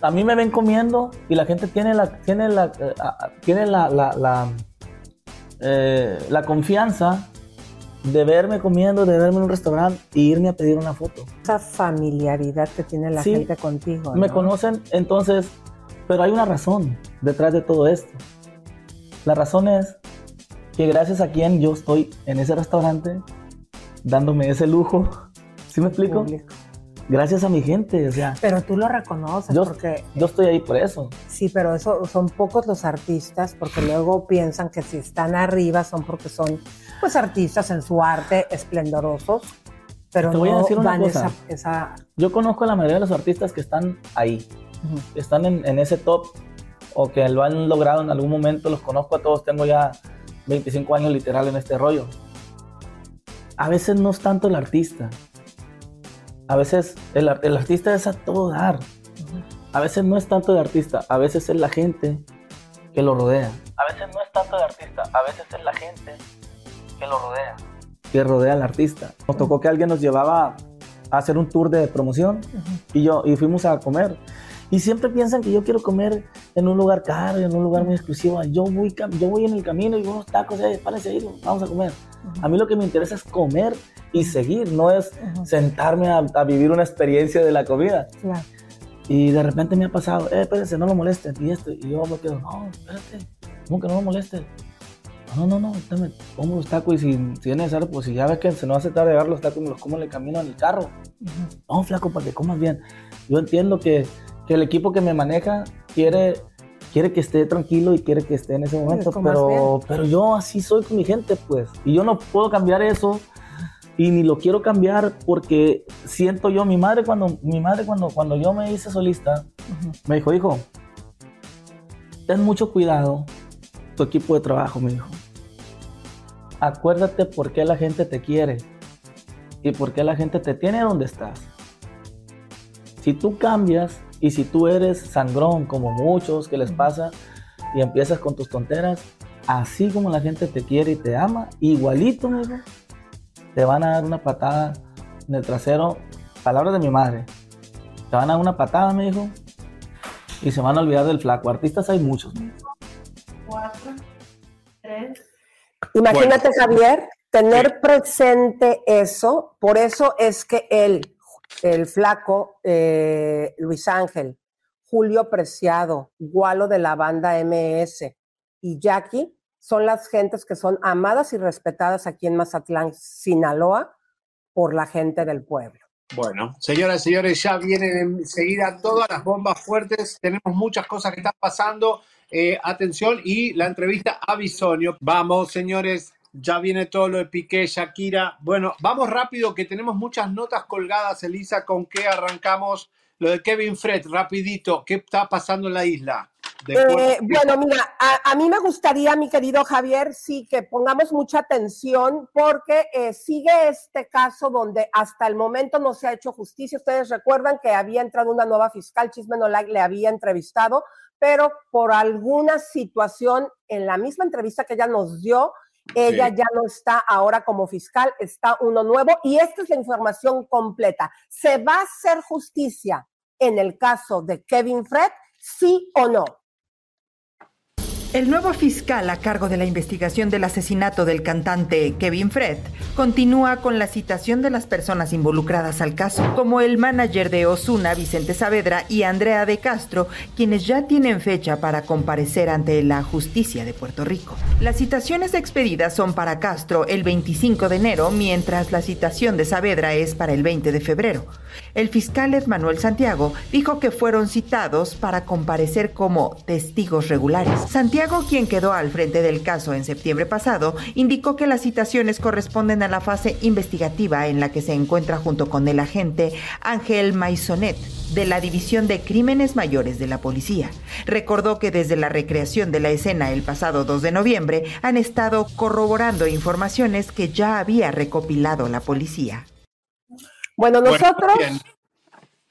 a mí me ven comiendo y la gente tiene la, tiene la, eh, tiene la, la, eh, la, confianza de verme comiendo, de verme en un restaurante e irme a pedir una foto. Esa familiaridad que tiene la gente contigo. Me conocen, entonces, pero hay una razón detrás de todo esto. La razón es que gracias a quien yo estoy en ese restaurante, dándome ese lujo, ¿sí me explico? gracias a mi gente, o sea. Pero tú lo reconoces yo, porque... Yo estoy ahí por eso. Sí, pero eso son pocos los artistas porque luego piensan que si están arriba son porque son pues artistas en su arte esplendorosos, pero Te voy no a decir una dan cosa. esa, esa... Yo conozco a la mayoría de los artistas que están ahí, que están en, en ese top o que lo han logrado en algún momento, los conozco a todos, tengo ya 25 años literal en este rollo. A veces no es tanto el artista, a veces el, ar- el artista es a todo dar. A veces no es tanto el artista, a veces es la gente que lo rodea. A veces no es tanto el artista, a veces es la gente que lo rodea. Que rodea al artista. Nos tocó que alguien nos llevaba a hacer un tour de promoción y yo y fuimos a comer. Y siempre piensan que yo quiero comer en un lugar caro en un lugar muy exclusivo. Yo voy, yo voy en el camino y unos tacos, eh, párense ahí, vamos a comer. A mí lo que me interesa es comer y seguir, no es sentarme a, a vivir una experiencia de la comida. Claro. Y de repente me ha pasado, eh, espérense, no lo molesten. Y esto, y yo me quedo, no, espérate, ¿cómo que no lo molesten? No, no, no, dame, como los tacos y si, si es necesario, pues si ya ves que se nos hace tarde llevar los tacos, me los como en el camino en el carro. No, flaco, para que comas bien. Yo entiendo que, que el equipo que me maneja quiere, quiere que esté tranquilo y quiere que esté en ese momento, pero, pero yo así soy con mi gente, pues. Y yo no puedo cambiar eso y ni lo quiero cambiar porque siento yo, mi madre cuando, mi madre cuando, cuando yo me hice solista, me dijo, hijo, ten mucho cuidado tu equipo de trabajo, me dijo. Acuérdate por qué la gente te quiere y por qué la gente te tiene donde estás. Si tú cambias y si tú eres sangrón como muchos que les pasa y empiezas con tus tonteras, así como la gente te quiere y te ama, igualito, amigo, te van a dar una patada en el trasero. Palabras de mi madre. Te van a dar una patada, me dijo, y se van a olvidar del flaco. Artistas hay muchos. me dijo. Cuatro, tres. Imagínate, Javier, tener presente eso, por eso es que él, el flaco eh, Luis Ángel, Julio Preciado, Gualo de la banda MS y Jackie son las gentes que son amadas y respetadas aquí en Mazatlán, Sinaloa, por la gente del pueblo. Bueno, señoras y señores, ya vienen enseguida todas las bombas fuertes. Tenemos muchas cosas que están pasando. Eh, atención y la entrevista a Bisonio. Vamos, señores, ya viene todo lo de Piqué, Shakira. Bueno, vamos rápido que tenemos muchas notas colgadas, Elisa, con qué arrancamos. Lo de Kevin Fred, rapidito, ¿qué está pasando en la isla? Eh, bueno, mira, a, a mí me gustaría, mi querido Javier, sí que pongamos mucha atención porque eh, sigue este caso donde hasta el momento no se ha hecho justicia. Ustedes recuerdan que había entrado una nueva fiscal, Chisme No Like, le había entrevistado, pero por alguna situación en la misma entrevista que ella nos dio, ella Sí. ya no está ahora como fiscal, está uno nuevo y esta es la información completa. ¿Se va a hacer justicia en el caso de Kevin Fred? ¿Sí o no? El nuevo fiscal a cargo de la investigación del asesinato del cantante Kevin Fred continúa con la citación de las personas involucradas al caso, como el manager de Osuna, Vicente Saavedra, y Andrea de Castro, quienes ya tienen fecha para comparecer ante la justicia de Puerto Rico. Las citaciones expedidas son para Castro el 25 de enero, mientras la citación de Saavedra es para el 20 de febrero. El fiscal Manuel Santiago dijo que fueron citados para comparecer como testigos regulares. Santiago, quien quedó al frente del caso en septiembre pasado, indicó que las citaciones corresponden a la fase investigativa en la que se encuentra junto con el agente Ángel Maisonet de la División de Crímenes Mayores de la Policía. Recordó que desde la recreación de la escena el pasado 2 de noviembre han estado corroborando informaciones que ya había recopilado la policía. Bueno, Bueno, nosotros, muy bien.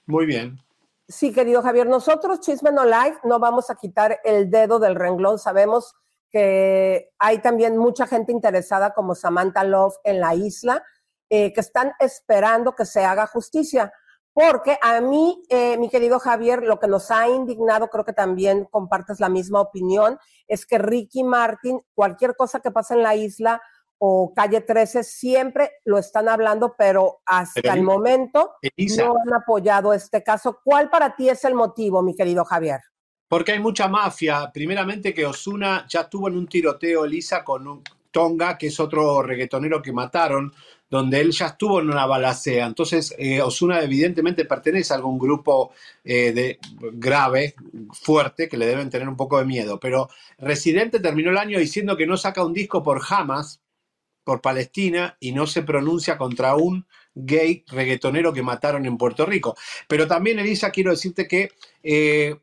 Muy bien. Sí, querido Javier, nosotros, Chisme No Live, no vamos a quitar el dedo del renglón. Sabemos que hay también mucha gente interesada como Samantha Love en la isla, eh, que están esperando que se haga justicia. Porque a mí, eh, mi querido Javier, lo que nos ha indignado, creo que también compartes la misma opinión, es que Ricky Martin, cualquier cosa que pasa en la isla o calle 13, siempre lo están hablando, pero hasta Pero, el momento Elisa. no han apoyado este caso. ¿Cuál para ti es el motivo, mi querido Javier? Porque hay mucha mafia. Primeramente que Osuna ya estuvo en un tiroteo, Elisa, con un Tonga, que es otro reggaetonero que mataron donde él ya estuvo en una balacea. Entonces, eh, Osuna evidentemente pertenece a algún grupo eh, de, grave, fuerte, que le deben tener un poco de miedo. Pero Residente terminó el año diciendo que no saca un disco por Hamas, por Palestina, y no se pronuncia contra un gay reggaetonero que mataron en Puerto Rico. Pero también, Elisa, quiero decirte que eh,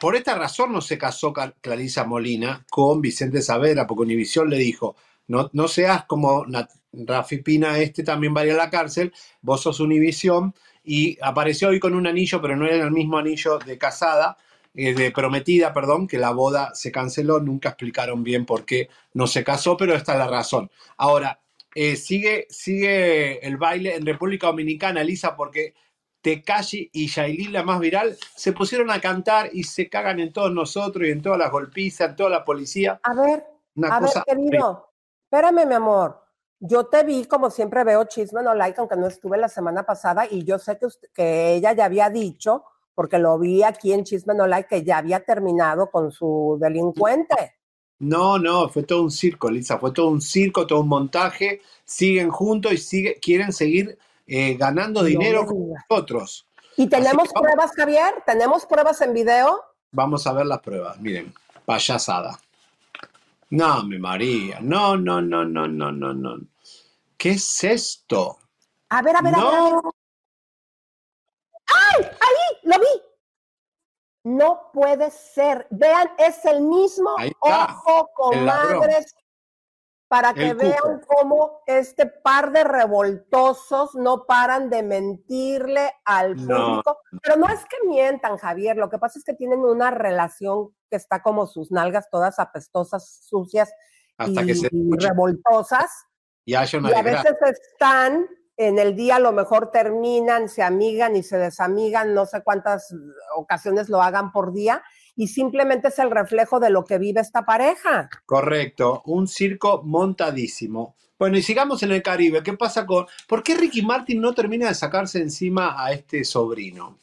por esta razón no se casó Clarisa Molina con Vicente Saavedra, porque Univisión le dijo, no, no seas como Rafi Pina, este también va a ir a la cárcel, vos sos Univisión, y apareció hoy con un anillo, pero no era el mismo anillo de casada, eh, de prometida, perdón, que la boda se canceló, nunca explicaron bien por qué no se casó, pero esta es la razón. Ahora, eh, sigue, sigue el baile en República Dominicana, Elisa, porque Tekashi y Yailin, la más viral, se pusieron a cantar y se cagan en todos nosotros y en todas las golpizas, en toda la policía. A ver, a ver, querido, espérame, mi amor. Yo te vi, como siempre veo Chisme No Like, aunque no estuve la semana pasada, y yo sé que, que ella ya había dicho, porque lo vi aquí en Chisme No Like, que ya había terminado con su delincuente. No, no, fue todo un circo, Lisa, fue todo un circo, todo un montaje, siguen juntos y sigue, quieren seguir eh, ganando dinero con nosotros. ¿Y tenemos pruebas, Javier? ¿Tenemos pruebas en video? Vamos a ver las pruebas, miren, payasada. No, mi María, no, no, no, no, no, no, no. ¿Qué es esto? A ver, a ver, a ver. ¡Lo vi! No puede ser. Vean, es el mismo ojo, comadres, para que vean cómo este par de revoltosos no paran de mentirle al público. Pero no es que mientan, Javier, lo que pasa es que tienen una relación que está como sus nalgas todas apestosas, sucias y, revoltosas. Y, a veces están en el día a lo mejor terminan, se amigan y se desamigan, no sé cuántas ocasiones lo hagan por día, y simplemente es el reflejo de lo que vive esta pareja. Correcto, un circo montadísimo. Bueno, y sigamos en el Caribe. ¿Qué pasa con... ¿Por qué Ricky Martin no termina de sacarse encima a este sobrino?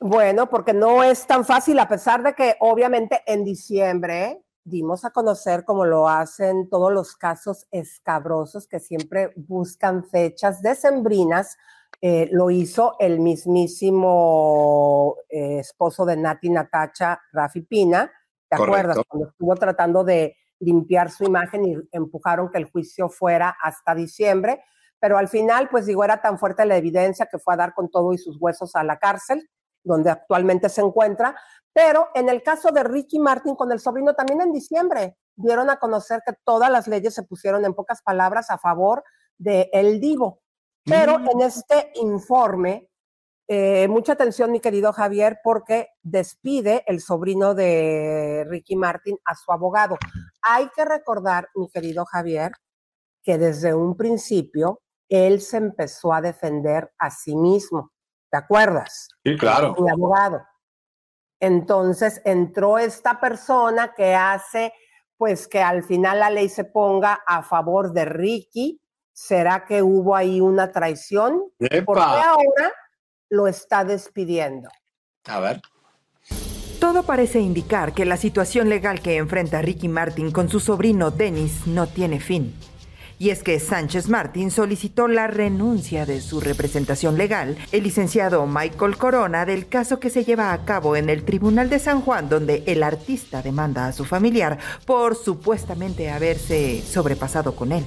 Bueno, porque no es tan fácil, a pesar de que obviamente en diciembre dimos a conocer, como lo hacen todos los casos escabrosos que siempre buscan fechas decembrinas, eh, lo hizo el mismísimo eh, esposo de Nati Natacha, Rafi Pina, ¿te acuerdas? Cuando estuvo tratando de limpiar su imagen y empujaron que el juicio fuera hasta diciembre, pero al final, pues digo, era tan fuerte la evidencia que fue a dar con todo y sus huesos a la cárcel, donde actualmente se encuentra, pero en el caso de Ricky Martin con el sobrino, también en diciembre dieron a conocer que todas las leyes se pusieron en pocas palabras a favor de el divo. Pero mm. en este informe, eh, mucha atención, mi querido Javier, porque despide el sobrino de Ricky Martin a su abogado. Hay que recordar, mi querido Javier, que desde un principio él se empezó a defender a sí mismo. ¿Te acuerdas? Sí, claro. Mi abogado. Entonces entró esta persona que hace pues que al final la ley se ponga a favor de Ricky. ¿Será que hubo ahí una traición? Porque ahora lo está despidiendo. A ver. Todo parece indicar que la situación legal que enfrenta Ricky Martin con su sobrino Dennis no tiene fin. Y es que Sánchez Martín solicitó la renuncia de su representación legal, el licenciado Michael Corona, del caso que se lleva a cabo en el Tribunal de San Juan, donde el artista demanda a su familiar por supuestamente haberse sobrepasado con él.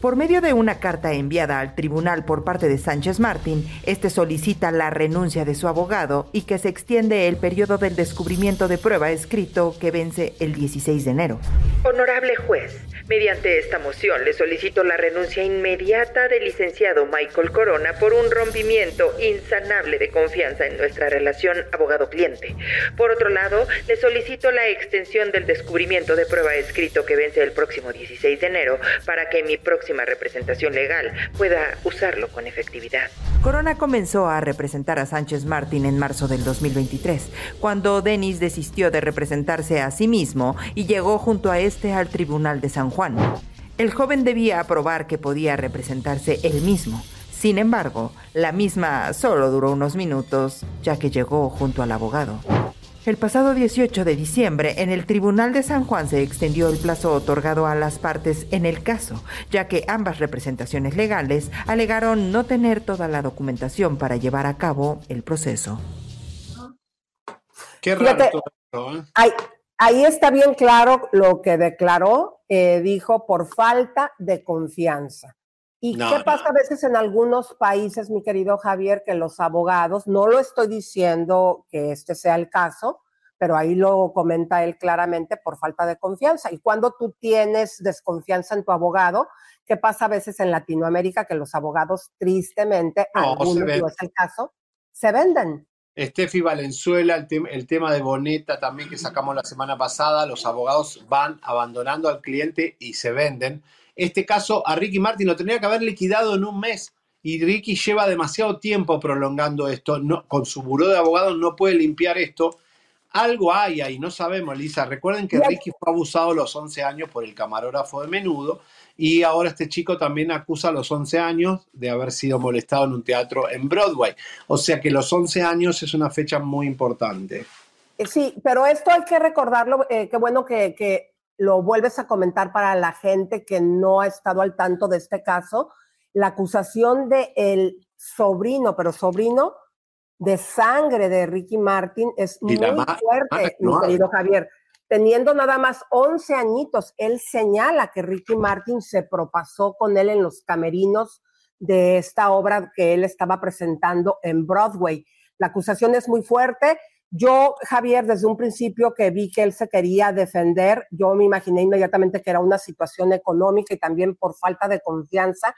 Por medio de una carta enviada al tribunal por parte de Sánchez Martín, este solicita la renuncia de su abogado y que se extiende el periodo del descubrimiento de prueba escrito que vence el 16 de enero. Honorable juez, mediante esta moción le solicito la renuncia inmediata del licenciado Michael Corona por un rompimiento insanable de confianza en nuestra relación abogado-cliente. Por otro lado, le solicito la extensión del descubrimiento de prueba escrito que vence el próximo 16 de enero para que mi próxima representación legal pueda usarlo con efectividad. Corona comenzó a representar a Sánchez Martín en marzo del 2023, cuando Denis desistió de representarse a sí mismo y llegó junto a este al Tribunal de San Juan. El joven debía aprobar que podía representarse él mismo. Sin embargo, la misma solo duró unos minutos, ya que llegó junto al abogado. El pasado 18 de diciembre, en el Tribunal de San Juan se extendió el plazo otorgado a las partes en el caso, ya que ambas representaciones legales alegaron no tener toda la documentación para llevar a cabo el proceso. Qué raro todo esto, ¿eh? Ahí, ahí está bien claro lo que declaró, eh, dijo por falta de confianza. ¿Y No, qué no. pasa a veces en algunos países, mi querido Javier, que los abogados, no lo estoy diciendo que este sea el caso, pero ahí lo comenta él claramente por falta de confianza. Y cuando tú tienes desconfianza en tu abogado, ¿qué pasa a veces en Latinoamérica? Que los abogados, tristemente, No, algunos, no es el caso, se venden. Steffi Valenzuela, el, tem- el tema de Boneta también que sacamos la semana pasada, los abogados van abandonando al cliente y se venden. Este caso a Ricky Martin lo tendría que haber liquidado en un mes y Ricky lleva demasiado tiempo prolongando esto. No, con su buró de abogados no puede limpiar esto. Algo hay ahí, no sabemos, Lisa. Recuerden que Ricky fue abusado a los 11 años por el camarógrafo de menudo y ahora este chico también acusa a los 11 años de haber sido molestado en un teatro en Broadway. O sea que los 11 años es una fecha muy importante. Eh, Sí, pero esto hay que recordarlo, eh, qué bueno que, que lo vuelves a comentar para la gente que no ha estado al tanto de este caso. La acusación de el sobrino, pero sobrino de sangre de Ricky Martin es Y muy fuerte, mi no, querido Javier. Teniendo nada más 11 añitos, él señala que Ricky Martin se propasó con él en los camerinos de esta obra que él estaba presentando en Broadway. La acusación es muy fuerte. Yo, Javier, desde un principio que vi que él se quería defender, yo me imaginé inmediatamente que era una situación económica y también por falta de confianza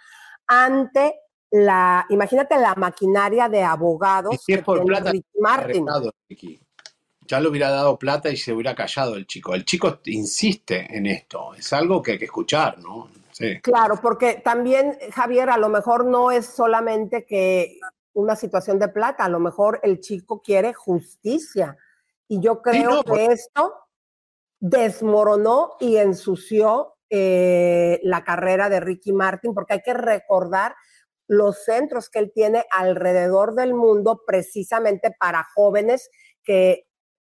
ante la, imagínate la maquinaria de abogados Y si es que por tiene plata, Ricky Martin. Ricky. Ya le hubiera dado plata y se hubiera callado el chico. El chico insiste en esto. Es algo que hay que escuchar, ¿no? Sí. Claro, porque también, Javier, a lo mejor no es solamente que una situación de plata, a lo mejor el chico quiere justicia. Y yo creo no, que esto desmoronó y ensució eh, la carrera de Ricky Martin, porque hay que recordar los centros que él tiene alrededor del mundo precisamente para jóvenes que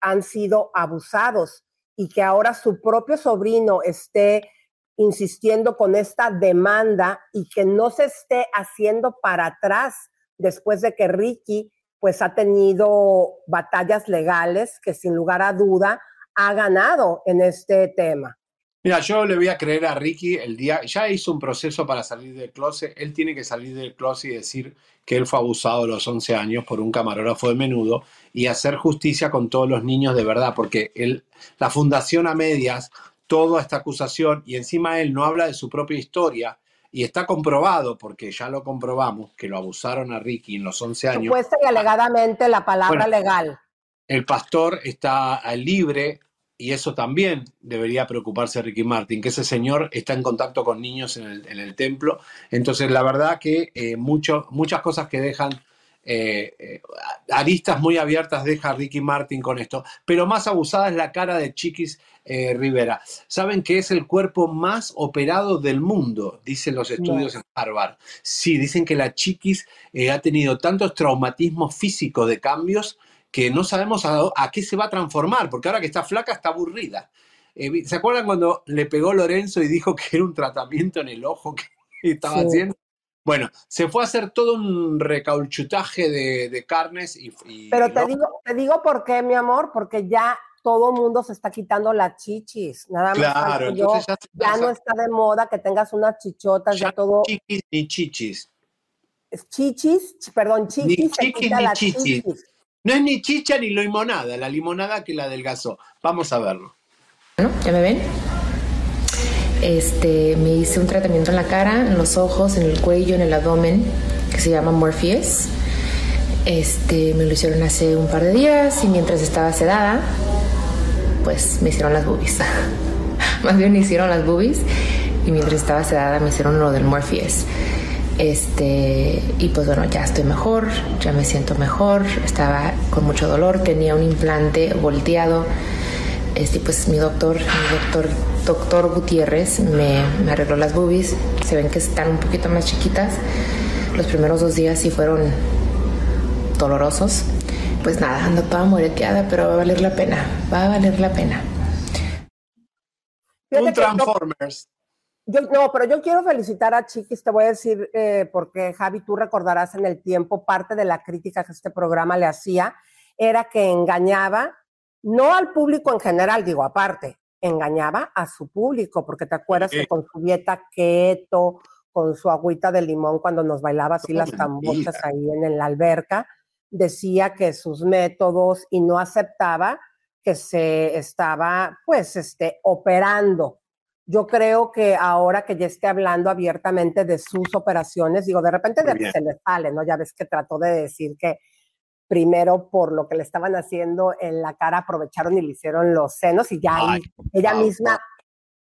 han sido abusados y que ahora su propio sobrino esté insistiendo con esta demanda y que no se esté haciendo para atrás después de que Ricky pues ha tenido batallas legales que sin lugar a duda ha ganado en este tema. Mira, yo le voy a creer a Ricky el día, ya hizo un proceso para salir del closet, él tiene que salir del closet y decir que él fue abusado a los 11 años por un camarógrafo de menudo y hacer justicia con todos los niños de verdad, porque él, la fundación a medias, toda esta acusación y encima él no habla de su propia historia y está comprobado, porque ya lo comprobamos, que lo abusaron a Ricky en los 11 años. Supuesta y alegadamente la palabra Bueno. legal. El pastor está libre y eso también debería preocuparse Ricky Martin, que ese señor está en contacto con niños en el, en el templo. Entonces, la verdad que eh, mucho- muchas cosas que dejan eh, eh, aristas muy abiertas deja Ricky Martin con esto, pero más abusada es la cara de Chiquis eh, Rivera. Saben que es el cuerpo más operado del mundo, dicen los estudios en Harvard. Sí, dicen que la Chiquis ha tenido tantos traumatismos físicos de cambios que no sabemos a, a qué se va a transformar, porque ahora que está flaca está aburrida. Eh, ¿Se acuerdan cuando le pegó Lorenzo y dijo que era un tratamiento en el ojo que estaba Sí. haciendo? Bueno, se fue a hacer todo un recauchutaje de, de carnes y, y Pero te no- digo, te digo por qué, mi amor, porque ya todo mundo se está quitando las chichis. Nada más Claro, yo. ya se Ya no está de moda que tengas unas chichotas, ya, todo. chiquis ni chichis. Chichis, ch- perdón, Ni chichis, se chiquis quita ni las chichis. chichis. No es ni chicha ni limonada, la limonada que la adelgazó. Vamos a verlo. ¿Ya me ven? Este, me hice un tratamiento en la cara, en los ojos, en el cuello, en el abdomen, que se llama Morpheus. Este, me lo hicieron hace un par de días y mientras estaba sedada, pues me hicieron las boobies. Más bien me hicieron las boobies y mientras estaba sedada me hicieron lo del Morpheus. Este, y pues bueno, ya estoy mejor, ya me siento mejor, estaba con mucho dolor, tenía un implante volteado. Este, pues mi doctor, mi doctor, doctor Gutiérrez me, me arregló las boobies, se ven que están un poquito más chiquitas. Los primeros dos días sí fueron dolorosos, pues nada, ando toda moreteada, pero va a valer la pena, va a valer la pena. Un Transformers. Yo, no, pero yo quiero felicitar a Chiquis, te voy a decir, eh, porque Javi, tú recordarás en el tiempo, parte de la crítica que este programa le hacía era que engañaba, no al público en general, digo aparte, engañaba a su público, porque te acuerdas que con su dieta keto, con su agüita de limón cuando nos bailaba así las tambochas ahí en la alberca, decía que sus métodos y no aceptaba que se estaba pues este operando yo creo que ahora que ya esté hablando abiertamente de sus operaciones, digo, de repente se le sale, ¿no? Ya ves que trató de decir que primero por lo que le estaban haciendo en la cara aprovecharon y le hicieron los senos y ya ella misma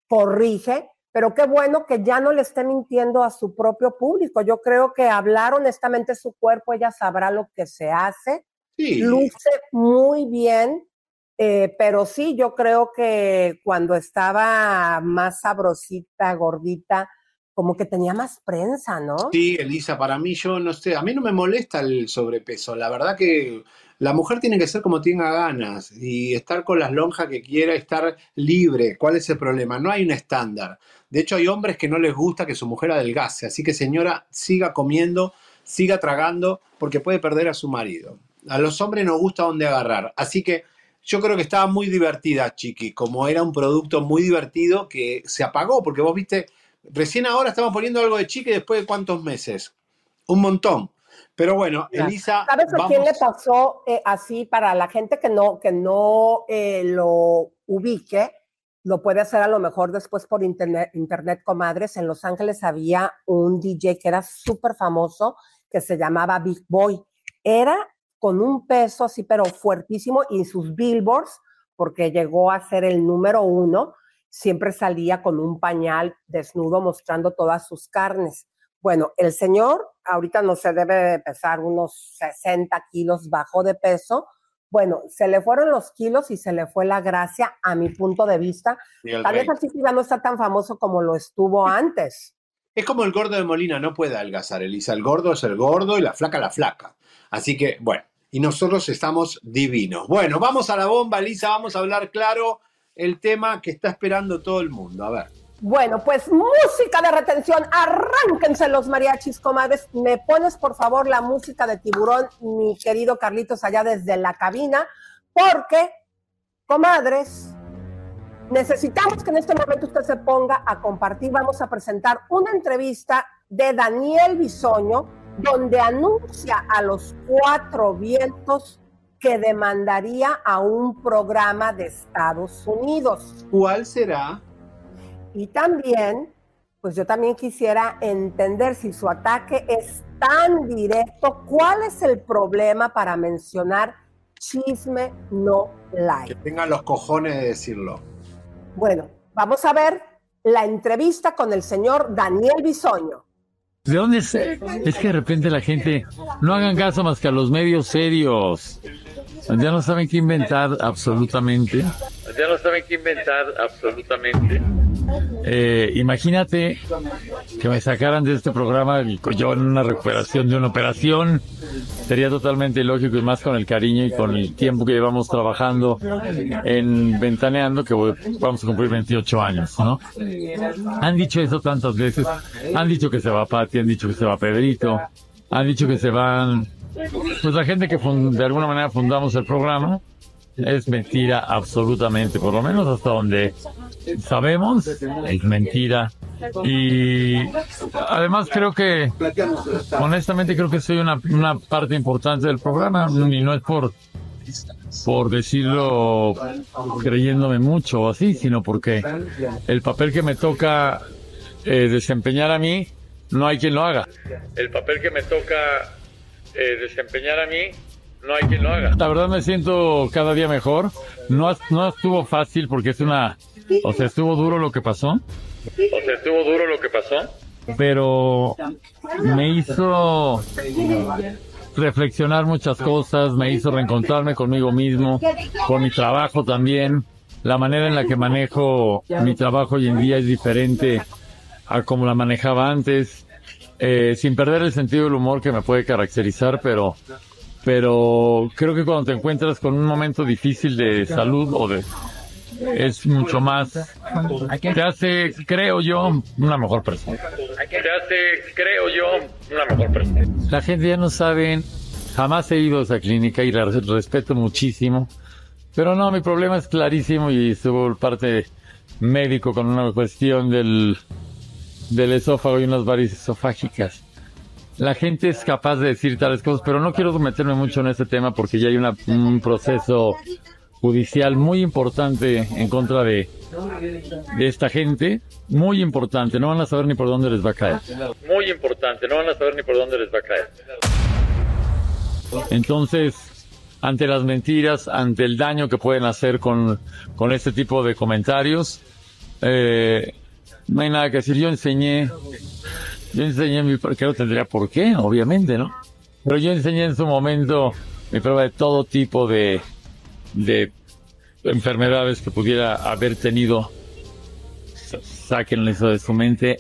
corrige, pero qué bueno que ya no le esté mintiendo a su propio público. Yo creo que hablar honestamente su cuerpo, ella sabrá lo que se hace, luce muy bien, eh, pero sí, yo creo que cuando estaba más sabrosita, gordita, como que tenía más prensa, ¿no? Sí, Elisa, para mí yo no sé, a mí no me molesta el sobrepeso. La verdad que la mujer tiene que ser como tenga ganas y estar con las lonjas que quiera, estar libre. ¿Cuál es el problema? No hay un estándar. De hecho, hay hombres que no les gusta que su mujer adelgase. Así que, señora, siga comiendo, siga tragando, porque puede perder a su marido. A los hombres nos gusta dónde agarrar. Así que yo creo que estaba muy divertida, Chiqui, como era un producto muy divertido que se apagó, porque vos viste, recién ahora estamos poniendo algo de Chiqui después de cuántos meses. Un montón. Pero bueno, Elisa. ¿Sabes a quién le pasó eh, así para la gente que no, que no eh, lo ubique? Lo puede hacer a lo mejor después por internet, internet, comadres. En Los Ángeles había un DJ que era súper famoso que se llamaba Big Boy. Era con un peso así, pero fuertísimo, y sus billboards, porque llegó a ser el número uno, siempre salía con un pañal desnudo mostrando todas sus carnes. Bueno, el señor ahorita no se debe pesar unos 60 kilos bajo de peso. Bueno, se le fueron los kilos y se le fue la gracia a mi punto de vista. Tal vez así ya no está tan famoso como lo estuvo antes. Es como el gordo de Molina, no puede adelgazar, Elisa. El gordo es el gordo y la flaca la flaca. Así que, bueno, y nosotros estamos divinos. Bueno, vamos a la bomba, Lisa, vamos a hablar claro el tema que está esperando todo el mundo. A ver. Bueno, pues música de retención, arránquense los mariachis, comadres. Me pones por favor la música de tiburón, mi querido Carlitos, allá desde la cabina, porque, comadres, necesitamos que en este momento usted se ponga a compartir. Vamos a presentar una entrevista de Daniel Bisoño, donde anuncia a los cuatro vientos que demandaría a un programa de Estados Unidos. ¿Cuál será? Y también, pues yo también quisiera entender si su ataque es tan directo, ¿cuál es el problema para mencionar chisme no like? Que tenga los cojones de decirlo. Bueno, vamos a ver la entrevista con el señor Daniel Bisoño. ¿De dónde es? Es que de repente la gente no hagan caso más que a los medios serios. Ya no saben qué inventar absolutamente. Ya no saben qué inventar absolutamente. Eh, imagínate que me sacaran de este programa yo en una recuperación de una operación. Sería totalmente ilógico y más con el cariño y con el tiempo que llevamos trabajando en Ventaneando, que vamos a cumplir 28 años, ¿no? Han dicho eso tantas veces. Han dicho que se va Pati, han dicho que se va Pedrito, han dicho que se van, pues la gente que de alguna manera fundamos el programa. Es mentira absolutamente, por lo menos hasta donde sabemos, es mentira. Y además creo que, honestamente creo que soy una, una parte importante del programa y no es por, por decirlo creyéndome mucho o así, sino porque el papel que me toca eh, desempeñar a mí, no hay quien lo haga. El papel que me toca eh, desempeñar a mí, no hay quien lo haga. La verdad me siento cada día mejor. No, no estuvo fácil porque es una o sea, estuvo duro lo que pasó. O sea, estuvo duro lo que pasó. Pero me hizo reflexionar muchas cosas, me hizo reencontrarme conmigo mismo, con mi trabajo también. La manera en la que manejo mi trabajo hoy en día es diferente a como la manejaba antes, eh, sin perder el sentido del humor que me puede caracterizar, pero pero creo que cuando te encuentras con un momento difícil de salud o de es mucho más te hace creo yo una mejor persona. Te hace creo yo una mejor persona. La gente ya no sabe jamás he ido a esa clínica y la respeto muchísimo pero no mi problema es clarísimo y estuvo parte médico con una cuestión del del esófago y unas varices esofágicas la gente es capaz de decir tales cosas, pero no quiero meterme mucho en ese tema porque ya hay una, un proceso judicial muy importante en contra de, de esta gente, muy importante, no van a saber ni por dónde les va a caer. Muy importante, no van a saber ni por dónde les va a caer. Entonces, ante las mentiras, ante el daño que pueden hacer con, con este tipo de comentarios, eh, no hay nada que decir. Yo enseñé yo enseñé mi que no tendría por qué, obviamente, ¿no? Pero yo enseñé en su momento mi prueba de todo tipo de, de enfermedades que pudiera haber tenido. Sáquenle eso de su mente.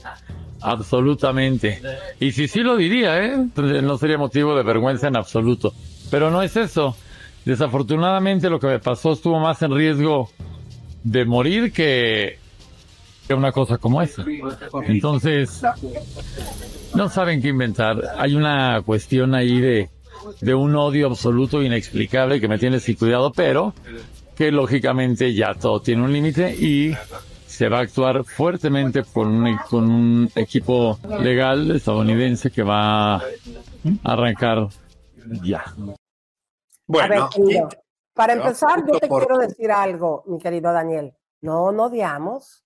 Absolutamente. Y si sí lo diría, ¿eh? No sería motivo de vergüenza en absoluto. Pero no es eso. Desafortunadamente lo que me pasó estuvo más en riesgo de morir que una cosa como esa. Entonces, no saben qué inventar. Hay una cuestión ahí de, de un odio absoluto inexplicable que me tiene sin cuidado, pero que lógicamente ya todo tiene un límite y se va a actuar fuertemente con un, con un equipo legal estadounidense que va a arrancar ya. Bueno, para empezar, yo te quiero decir algo, mi querido Daniel. No, no odiamos.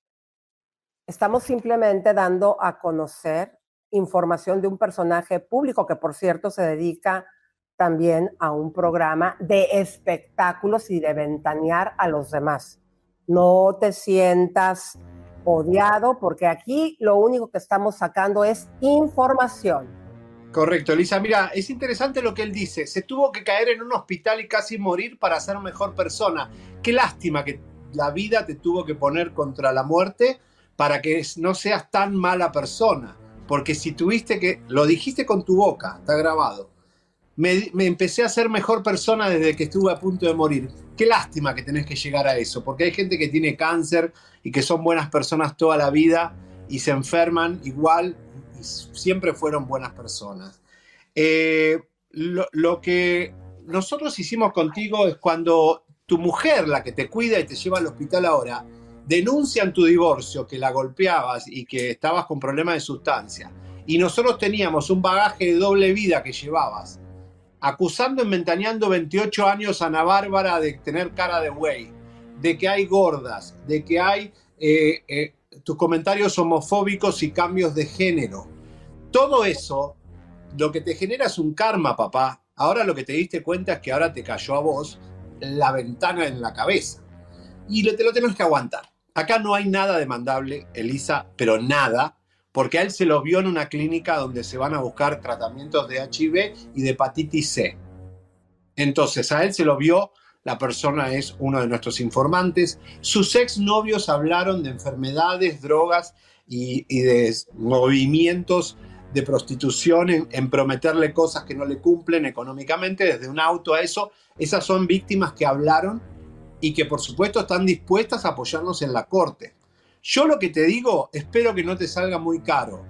Estamos simplemente dando a conocer información de un personaje público que, por cierto, se dedica también a un programa de espectáculos y de ventanear a los demás. No te sientas odiado porque aquí lo único que estamos sacando es información. Correcto, Elisa. Mira, es interesante lo que él dice. Se tuvo que caer en un hospital y casi morir para ser mejor persona. Qué lástima que la vida te tuvo que poner contra la muerte para que no seas tan mala persona. Porque si tuviste que, lo dijiste con tu boca, está grabado, me, empecé a ser mejor persona desde que estuve a punto de morir. Qué lástima que tenés que llegar a eso, porque hay gente que tiene cáncer y que son buenas personas toda la vida y se enferman igual y siempre fueron buenas personas. Eh, lo, lo que nosotros hicimos contigo es cuando tu mujer, la que te cuida y te lleva al hospital ahora, denuncian tu divorcio, que la golpeabas y que estabas con problemas de sustancia, y nosotros teníamos un bagaje de doble vida que llevabas, acusando en Ventaneando 28 años a Ana Bárbara de tener cara de güey, de que hay gordas, de que hay eh, eh, tus comentarios homofóbicos y cambios de género. Todo eso, lo que te genera es un karma, papá. Ahora lo que te diste cuenta es que ahora te cayó a vos la ventana en la cabeza. Y te lo tenés que aguantar. Acá no hay nada demandable, Elisa, pero nada, porque a él se lo vio en una clínica donde se van a buscar tratamientos de HIV y de hepatitis C. Entonces, a él se lo vio, la persona es uno de nuestros informantes. Sus exnovios hablaron de enfermedades, drogas y, de movimientos de prostitución en, prometerle cosas que no le cumplen económicamente, desde un auto a eso. Esas son víctimas que hablaron y que por supuesto están dispuestas a apoyarnos en la corte. Yo lo que te digo, espero que no te salga muy caro,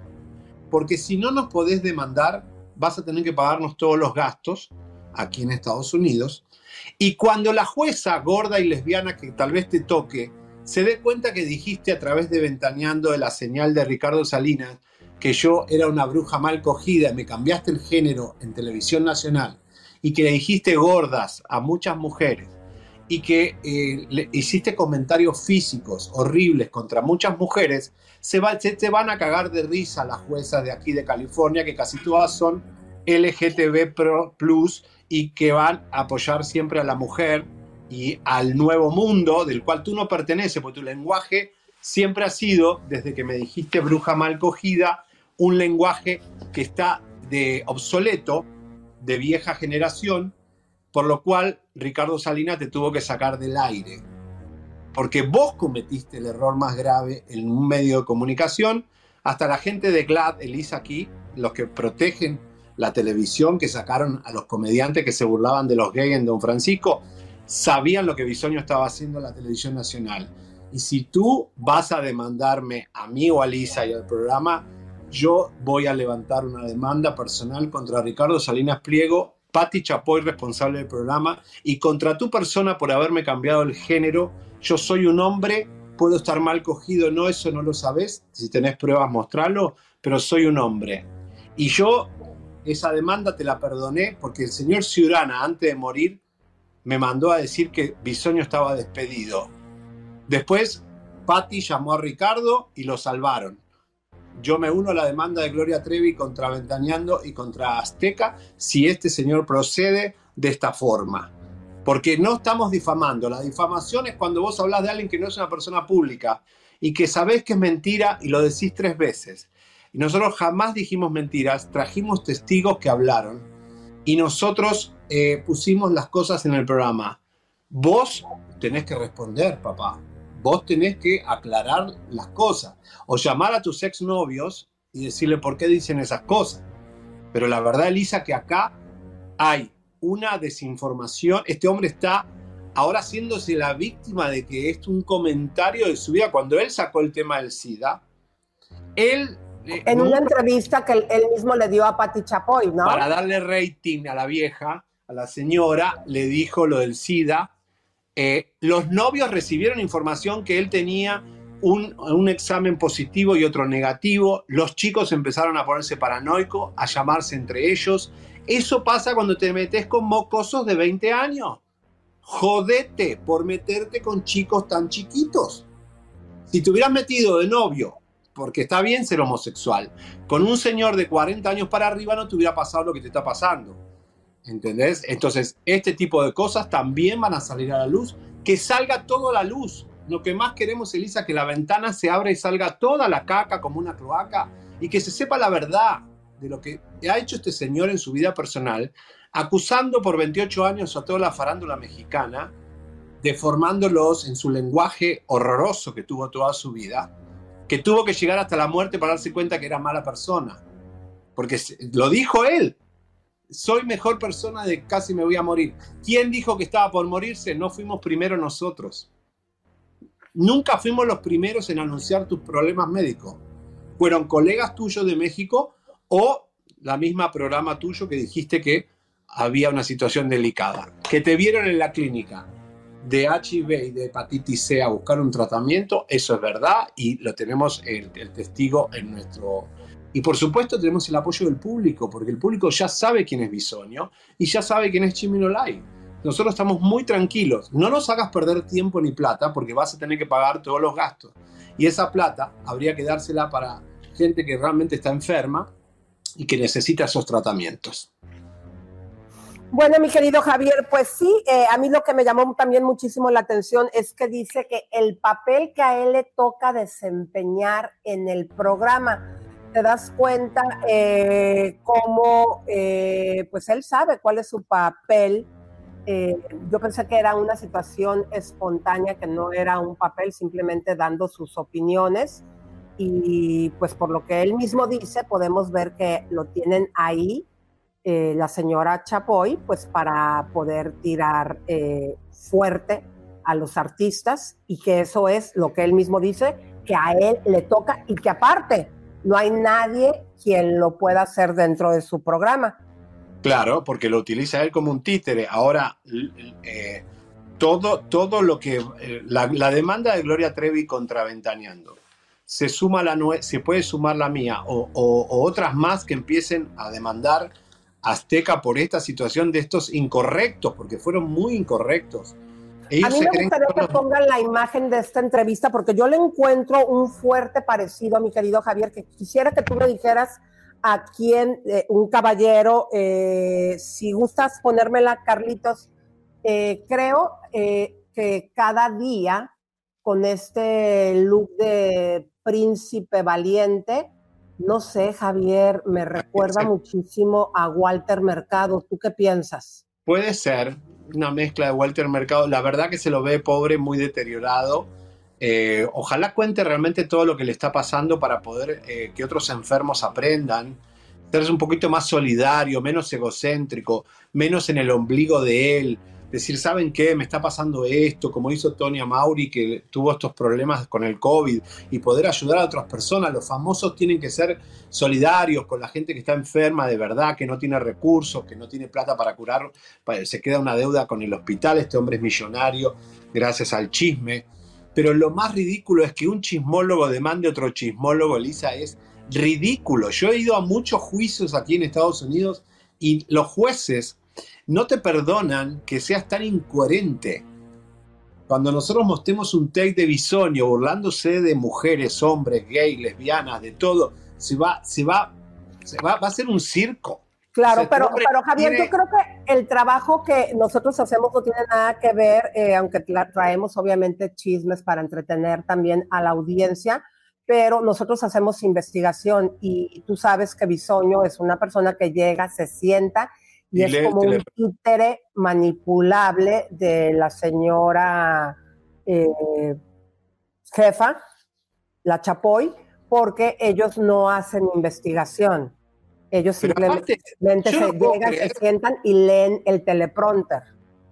porque si no nos podés demandar, vas a tener que pagarnos todos los gastos aquí en Estados Unidos. Y cuando la jueza gorda y lesbiana que tal vez te toque, se dé cuenta que dijiste a través de Ventaneando de la señal de Ricardo Salinas que yo era una bruja mal cogida y me cambiaste el género en televisión nacional y que le dijiste gordas a muchas mujeres y que eh, le hiciste comentarios físicos horribles contra muchas mujeres, se, va, se, te van a cagar de risa las juezas de aquí de California, que casi todas son LGTB plus y que van a apoyar siempre a la mujer y al nuevo mundo del cual tú no perteneces, porque tu lenguaje siempre ha sido, desde que me dijiste bruja mal cogida, un lenguaje que está de obsoleto, de vieja generación, por lo cual Ricardo Salinas te tuvo que sacar del aire. Porque vos cometiste el error más grave en un medio de comunicación. Hasta la gente de GLAD, Elisa aquí, los que protegen la televisión, que sacaron a los comediantes que se burlaban de los gays en Don Francisco, sabían lo que Bisoño estaba haciendo en la televisión nacional. Y si tú vas a demandarme a mí o a Lisa y al programa, yo voy a levantar una demanda personal contra Ricardo Salinas Pliego, Patti Chapoy, responsable del programa, y contra tu persona por haberme cambiado el género. Yo soy un hombre, puedo estar mal cogido, no, eso no lo sabes. Si tenés pruebas, mostrarlo, pero soy un hombre. Y yo esa demanda te la perdoné porque el señor Ciurana, antes de morir, me mandó a decir que Bisoño estaba despedido. Después, Patti llamó a Ricardo y lo salvaron. Yo me uno a la demanda de Gloria Trevi contra Ventaneando y contra Azteca si este señor procede de esta forma. Porque no estamos difamando. La difamación es cuando vos hablas de alguien que no es una persona pública y que sabés que es mentira y lo decís tres veces. Y nosotros jamás dijimos mentiras, trajimos testigos que hablaron y nosotros eh, pusimos las cosas en el programa. Vos tenés que responder, papá vos tenés que aclarar las cosas o llamar a tus exnovios y decirle por qué dicen esas cosas. Pero la verdad, Elisa, que acá hay una desinformación. Este hombre está ahora haciéndose la víctima de que es un comentario de su vida. Cuando él sacó el tema del SIDA, él... Eh, en una entrevista que él, mismo le dio a Patti Chapoy, ¿no? Para darle rating a la vieja, a la señora, le dijo lo del SIDA eh, los novios recibieron información que él tenía un, examen positivo y otro negativo. Los chicos empezaron a ponerse paranoicos, a llamarse entre ellos. Eso pasa cuando te metes con mocosos de 20 años. Jodete por meterte con chicos tan chiquitos. Si te hubieras metido de novio, porque está bien ser homosexual, con un señor de 40 años para arriba no te hubiera pasado lo que te está pasando. ¿Entendés? Entonces, este tipo de cosas también van a salir a la luz. Que salga toda la luz. Lo que más queremos, Elisa, que la ventana se abra y salga toda la caca como una cloaca y que se sepa la verdad de lo que ha hecho este señor en su vida personal, acusando por 28 años a toda la farándula mexicana, deformándolos en su lenguaje horroroso que tuvo toda su vida, que tuvo que llegar hasta la muerte para darse cuenta que era mala persona. Porque lo dijo él, soy mejor persona de casi me voy a morir. ¿Quién dijo que estaba por morirse? No fuimos primero nosotros. Nunca fuimos los primeros en anunciar tus problemas médicos. Fueron colegas tuyos de México o la misma programa tuyo que dijiste que había una situación delicada. Que te vieron en la clínica de HIV y de hepatitis C a buscar un tratamiento, eso es verdad y lo tenemos el, el testigo en nuestro, y por supuesto tenemos el apoyo del público, porque el público ya sabe quién es Bisoño y ya sabe quién es Chimino Live. Nosotros estamos muy tranquilos. No nos hagas perder tiempo ni plata porque vas a tener que pagar todos los gastos. Y esa plata habría que dársela para gente que realmente está enferma y que necesita esos tratamientos. Bueno, mi querido Javier, pues sí, eh, a mí lo que me llamó también muchísimo la atención es que dice que el papel que a él le toca desempeñar en el programa, te das cuenta eh, cómo, eh, pues él sabe cuál es su papel. Eh, yo pensé que era una situación espontánea, que no era un papel simplemente dando sus opiniones. Y pues por lo que él mismo dice, podemos ver que lo tienen ahí la señora Chapoy, pues para poder tirar fuerte a los artistas y que eso es lo que él mismo dice, que a él le toca y que aparte no hay nadie quien lo pueda hacer dentro de su programa. Claro, porque lo utiliza él como un títere. Ahora, eh, todo, todo lo que. Eh, la, demanda de Gloria Trevi contra Ventaneando se, suma la se puede sumar la mía o, o, otras más que empiecen a demandar Azteca por esta situación de estos incorrectos, porque fueron muy incorrectos a mí me gustaría que pongan la imagen de esta entrevista porque yo le encuentro un fuerte parecido a mi querido Javier, que quisiera que tú me dijeras a quién, eh, un caballero, eh, si gustas ponérmela, Carlitos, eh, creo que cada día con este look de príncipe valiente, no sé, Javier, me recuerda muchísimo a Walter Mercado. ¿Tú qué piensas? Puede ser, una mezcla de Walter Mercado. La verdad que se lo ve pobre, muy deteriorado. Eh, ojalá cuente realmente todo lo que le está pasando para poder eh, que otros enfermos aprendan. ser un poquito más solidario, menos egocéntrico, menos en el ombligo de él, decir, ¿saben qué? Me está pasando esto, como hizo Tony Mauri, que tuvo estos problemas con el COVID, y poder ayudar a otras personas. Los famosos tienen que ser solidarios con la gente que está enferma de verdad, que no tiene recursos, que no tiene plata para curar, se queda una deuda con el hospital. Este hombre es millonario gracias al chisme. Pero lo más ridículo es que un chismólogo demande a otro chismólogo, Elisa, es ridículo. Yo he ido a muchos juicios aquí en Estados Unidos y los jueces no te perdonan que seas tan incoherente. Cuando nosotros mostremos un take de Bisonio burlándose de mujeres, hombres, gays, lesbianas, de todo, se va, se va, se va, va a ser un circo. Claro, pero, pero Javier, yo creo que el trabajo que nosotros hacemos no tiene nada que ver, eh, aunque traemos obviamente chismes para entretener también a la audiencia, pero nosotros hacemos investigación y tú sabes que Bisoño es una persona que llega, se sienta y, es como un títere manipulable de la señora eh, jefa, la Chapoy, porque ellos no hacen investigación. Ellos simplemente se llegan, se sientan y leen el teleprompter.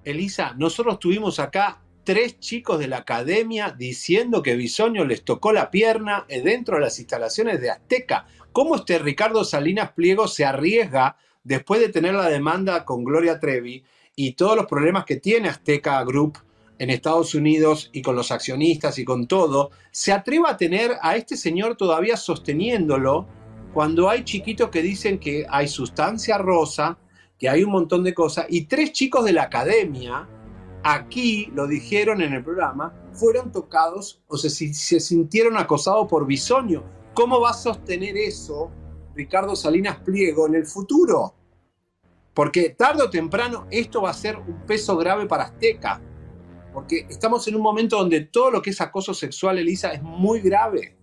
Elisa, nosotros tuvimos acá tres chicos de la academia diciendo que Bisoño les tocó la pierna dentro de las instalaciones de Azteca. ¿Cómo este Ricardo Salinas Pliego se arriesga después de tener la demanda con Gloria Trevi y todos los problemas que tiene Azteca Group en Estados Unidos y con los accionistas y con todo, se atreva a tener a este señor todavía sosteniéndolo cuando hay chiquitos que dicen que hay sustancia rosa, que hay un montón de cosas, y tres chicos de la academia, aquí lo dijeron en el programa, fueron tocados o se, se sintieron acosados por Bisonio. ¿Cómo va a sostener eso Ricardo Salinas Pliego en el futuro. Porque tarde o temprano esto va a ser un peso grave para Azteca. Porque estamos en un momento donde todo lo que es acoso sexual, Elisa, es muy grave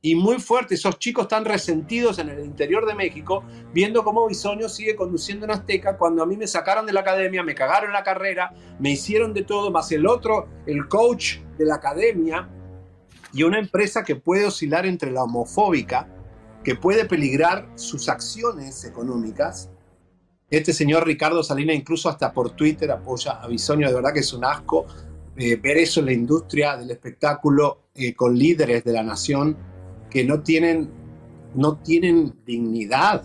y muy fuerte. Esos chicos están resentidos en el interior de México, viendo cómo Bisoño sigue conduciendo en Azteca cuando a mí me sacaron de la academia, me cagaron la carrera, me hicieron de todo, más el otro, el coach de la academia, y una empresa que puede oscilar entre la homofóbica que puede peligrar sus acciones económicas. Este señor Ricardo Salina incluso hasta por Twitter apoya a Bisonio, de verdad que es un asco eh, ver eso en la industria del espectáculo eh, con líderes de la nación que no tienen, no tienen dignidad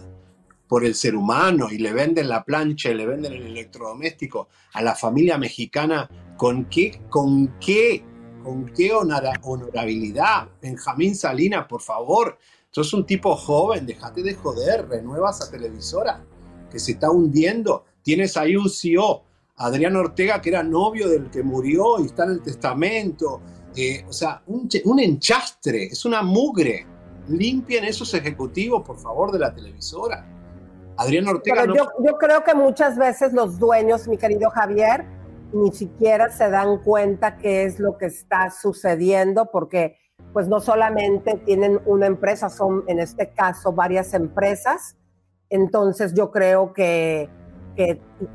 por el ser humano y le venden la plancha y le venden el electrodoméstico a la familia mexicana, ¿con qué, con qué, con qué honorabilidad? Benjamín Salinas, por favor, Sos un tipo joven, déjate de joder, renueva esa televisora que se está hundiendo. Tienes ahí un CEO, Adrián Ortega, que era novio del que murió y está en el testamento. Eh, o sea, un, un, enchastre, es una mugre. Limpien esos ejecutivos, por favor, de la televisora. Adrián Ortega. yo, yo creo que muchas veces los dueños, mi querido Javier, ni siquiera se dan cuenta qué es lo que está sucediendo, porque pues no solamente tienen una empresa, son en este caso varias empresas. Entonces yo creo que,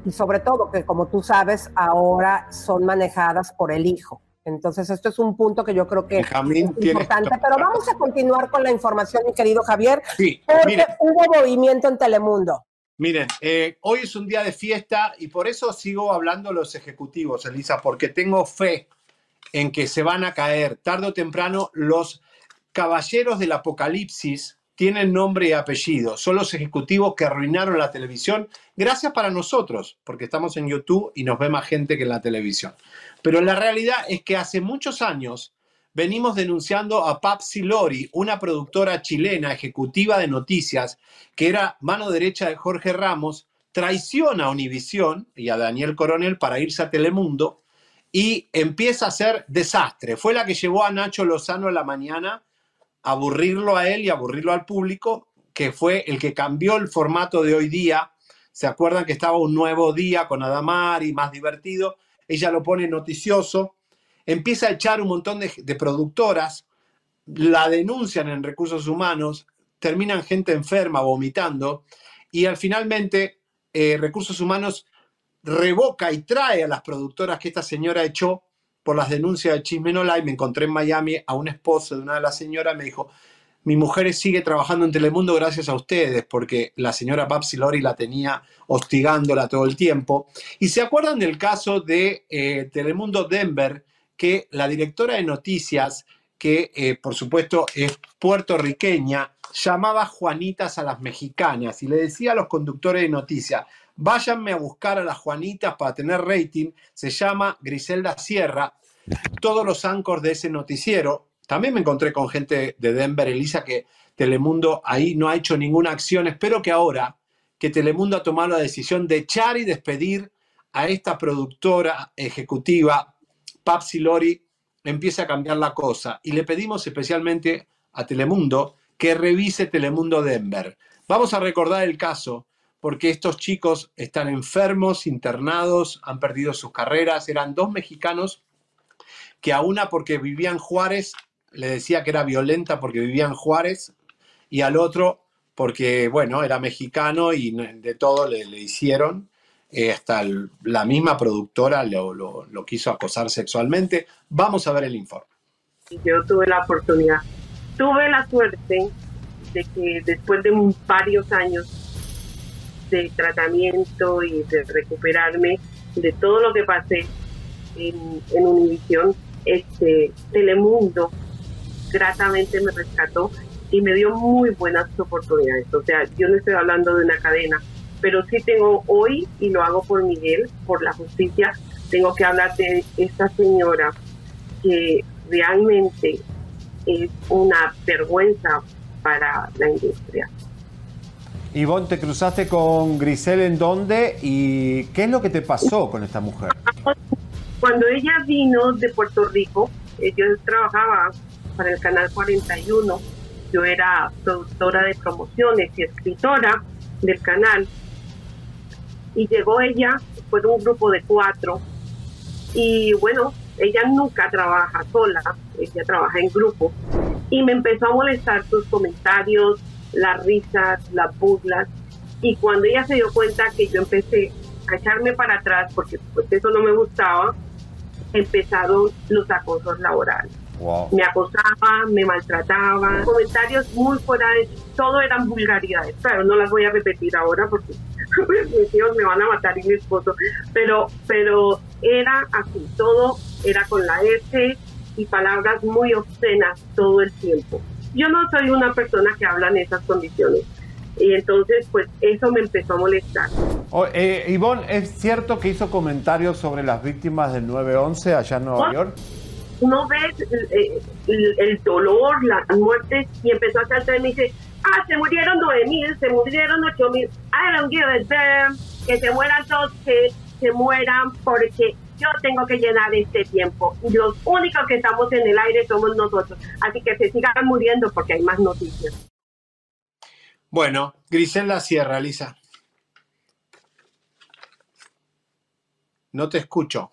y sobre todo que como tú sabes, ahora son manejadas por el hijo. Entonces esto es un punto que yo creo que es importante. Pero vamos a continuar con la información, mi querido Javier, sí, porque hubo movimiento en Telemundo. Miren, eh, hoy es un día de fiesta y por eso sigo hablando los ejecutivos, Elisa, porque tengo fe en que se van a caer. Tarde o temprano los caballeros del apocalipsis tienen nombre y apellido, son los ejecutivos que arruinaron la televisión, gracias para nosotros, porque estamos en YouTube y nos ve más gente que en la televisión. Pero la realidad es que hace muchos años venimos denunciando a Papsi Lori, una productora chilena ejecutiva de noticias, que era mano derecha de Jorge Ramos, traiciona a Univisión y a Daniel Coronel para irse a Telemundo y empieza a ser desastre. Fue la que llevó a Nacho Lozano en la mañana a aburrirlo a él y aburrirlo al público, que fue el que cambió el formato de hoy día. ¿Se acuerdan que estaba un nuevo día con Adamari, más divertido? Ella lo pone noticioso, empieza a echar un montón de, productoras, la denuncian en recursos humanos, terminan gente enferma, vomitando, y al finalmente eh, recursos humanos revoca y trae a las productoras que esta señora echó por las denuncias de Chismenola y me encontré en Miami a un esposo de una de las señoras me dijo, mi mujer sigue trabajando en Telemundo gracias a ustedes, porque la señora Papsi Lori la tenía hostigándola todo el tiempo. Y se acuerdan del caso de eh, Telemundo Denver, que la directora de noticias, que eh, por supuesto es puertorriqueña, llamaba Juanitas a las mexicanas y le decía a los conductores de noticias, váyanme a buscar a las Juanitas para tener rating, se llama Griselda Sierra, todos los anchors de ese noticiero también me encontré con gente de Denver, Elisa, que Telemundo ahí no ha hecho ninguna acción. Espero que ahora que Telemundo ha tomado la decisión de echar y despedir a esta productora ejecutiva, Papsi Lori, empiece a cambiar la cosa. Y le pedimos especialmente a Telemundo que revise Telemundo Denver. Vamos a recordar el caso porque estos chicos están enfermos, internados, han perdido sus carreras. Eran dos mexicanos que a una porque vivían Juárez le decía que era violenta porque vivía en Juárez y al otro porque, bueno, era mexicano y de todo le, hicieron. Eh, hasta la misma productora lo, lo, quiso acosar sexualmente. Vamos a ver el informe. Yo tuve la oportunidad, tuve la suerte de que después de varios años de tratamiento y de recuperarme de todo lo que pasé en, en Univisión, este, Telemundo gratamente me rescató y me dio muy buenas oportunidades. O sea, yo no estoy hablando de una cadena, pero sí tengo hoy, y lo hago por Miguel, por la justicia, tengo que hablar de esta señora que realmente es una vergüenza para la industria. Ivonne, ¿te cruzaste con Grisel en dónde y qué es lo que te pasó con esta mujer? Cuando ella vino de Puerto Rico, eh, yo trabajaba para el Canal 41. Yo era productora de promociones y escritora del canal. Y llegó ella, fue un grupo de cuatro. Y bueno, ella nunca trabaja sola, ella trabaja en grupo. Y me empezó a molestar sus comentarios, las risas, las burlas. Y cuando ella se dio cuenta que yo empecé a echarme para atrás, porque pues eso no me gustaba, empezaron los acosos laborales. Me acosaba, me maltrataba, comentarios muy fuera de todo eran vulgaridades. Claro, no las voy a repetir ahora porque mis hijos me van a matar y mi esposo, pero, pero era así, todo era con la S y palabras muy obscenas todo el tiempo. Yo no soy una persona que habla en esas condiciones. Y entonces, pues eso me empezó a molestar. Oh, eh, Ivonne, ¿es cierto que hizo comentarios sobre las víctimas del 9-11 allá en Nueva York? no ves eh, el, dolor, la muerte, y empezó a saltar y me dice, ah, se murieron 9 mil, se murieron 8 mil, I don't give a damn, que se mueran todos, que se mueran porque yo tengo que llenar este tiempo. Los únicos que estamos en el aire somos nosotros. Así que se sigan muriendo porque hay más noticias. Bueno, Griselda Sierra, Lisa. No te escucho.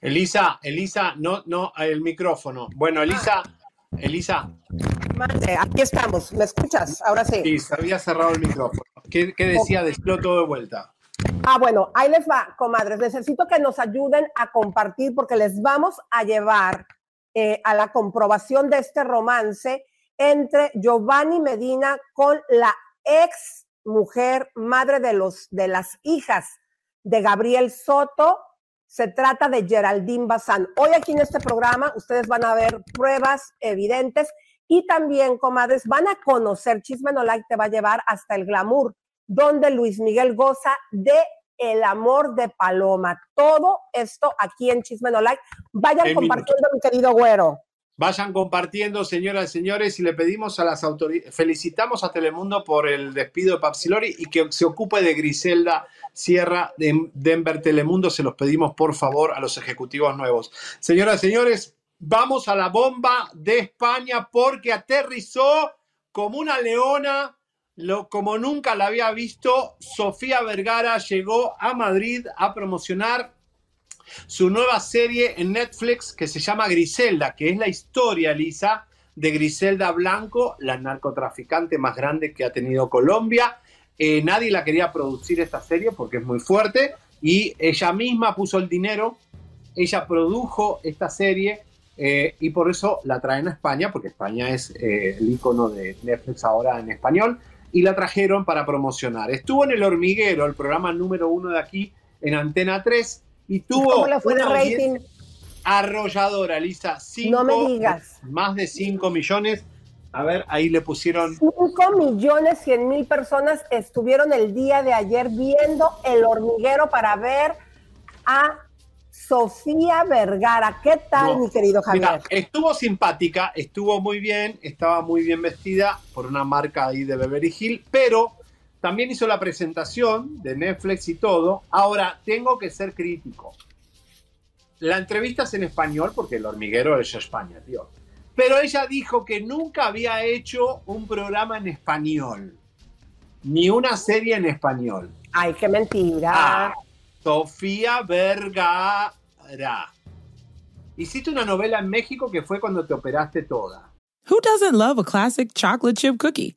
Elisa, Elisa, no, no, el micrófono. Bueno, Elisa, Elisa. Aquí estamos, ¿me escuchas? Ahora sí. Sí, se había cerrado el micrófono. ¿Qué, decía? Decirlo todo de vuelta. Ah, bueno, ahí les va, comadres. Necesito que nos ayuden a compartir porque les vamos a llevar eh, a la comprobación de este romance entre Giovanni Medina con la ex mujer, madre de, los, de las hijas de Gabriel Soto, se trata de Geraldine Bazán. Hoy aquí en este programa ustedes van a ver pruebas evidentes y también, comadres, van a conocer, Chisme No Like te va a llevar hasta el glamour, donde Luis Miguel goza de el amor de Paloma. Todo esto aquí en Chisme No Like. Vayan compartiendo, mi querido güero. Vayan compartiendo, señoras y señores, y le pedimos a las autoridades, felicitamos a Telemundo por el despido de Papsilori y que se ocupe de Griselda Sierra de Denver Telemundo. Se los pedimos, por favor, a los ejecutivos nuevos. Señoras y señores, vamos a la bomba de España porque aterrizó como una leona lo, como nunca la había visto, Sofía Vergara llegó a Madrid a promocionar su nueva serie en Netflix que se llama Griselda, que es la historia, Lisa, de Griselda Blanco, la narcotraficante más grande que ha tenido Colombia. Eh, nadie la quería producir esta serie porque es muy fuerte y ella misma puso el dinero, ella produjo esta serie eh, y por eso la traen a España, porque España es eh, el icono de Netflix ahora en español, y la trajeron para promocionar. Estuvo en El Hormiguero, el programa número uno de aquí en Antena 3, y tuvo ¿Cómo le fue de una rating? arrolladora, Lisa. Cinco- No me digas. Más de 5 millones. A ver, ahí le pusieron 5 millones 100 mil personas estuvieron el día de ayer viendo el hormiguero para ver a Sofía Vergara. ¿Qué tal, No. mi querido Javier? Mira, estuvo simpática, estuvo muy bien, estaba muy bien vestida por una marca ahí de Beverly Hill, pero también hizo la presentación de Netflix y todo. Ahora, tengo que ser crítico. La entrevista es en español porque el hormiguero es España, tío. Pero ella dijo que nunca había hecho un programa en español, ni una serie en español. Ay, qué mentira. Ah, Sofía Vergara. Hiciste una novela en México que fue cuando te operaste toda. Who doesn't love a classic chocolate chip cookie?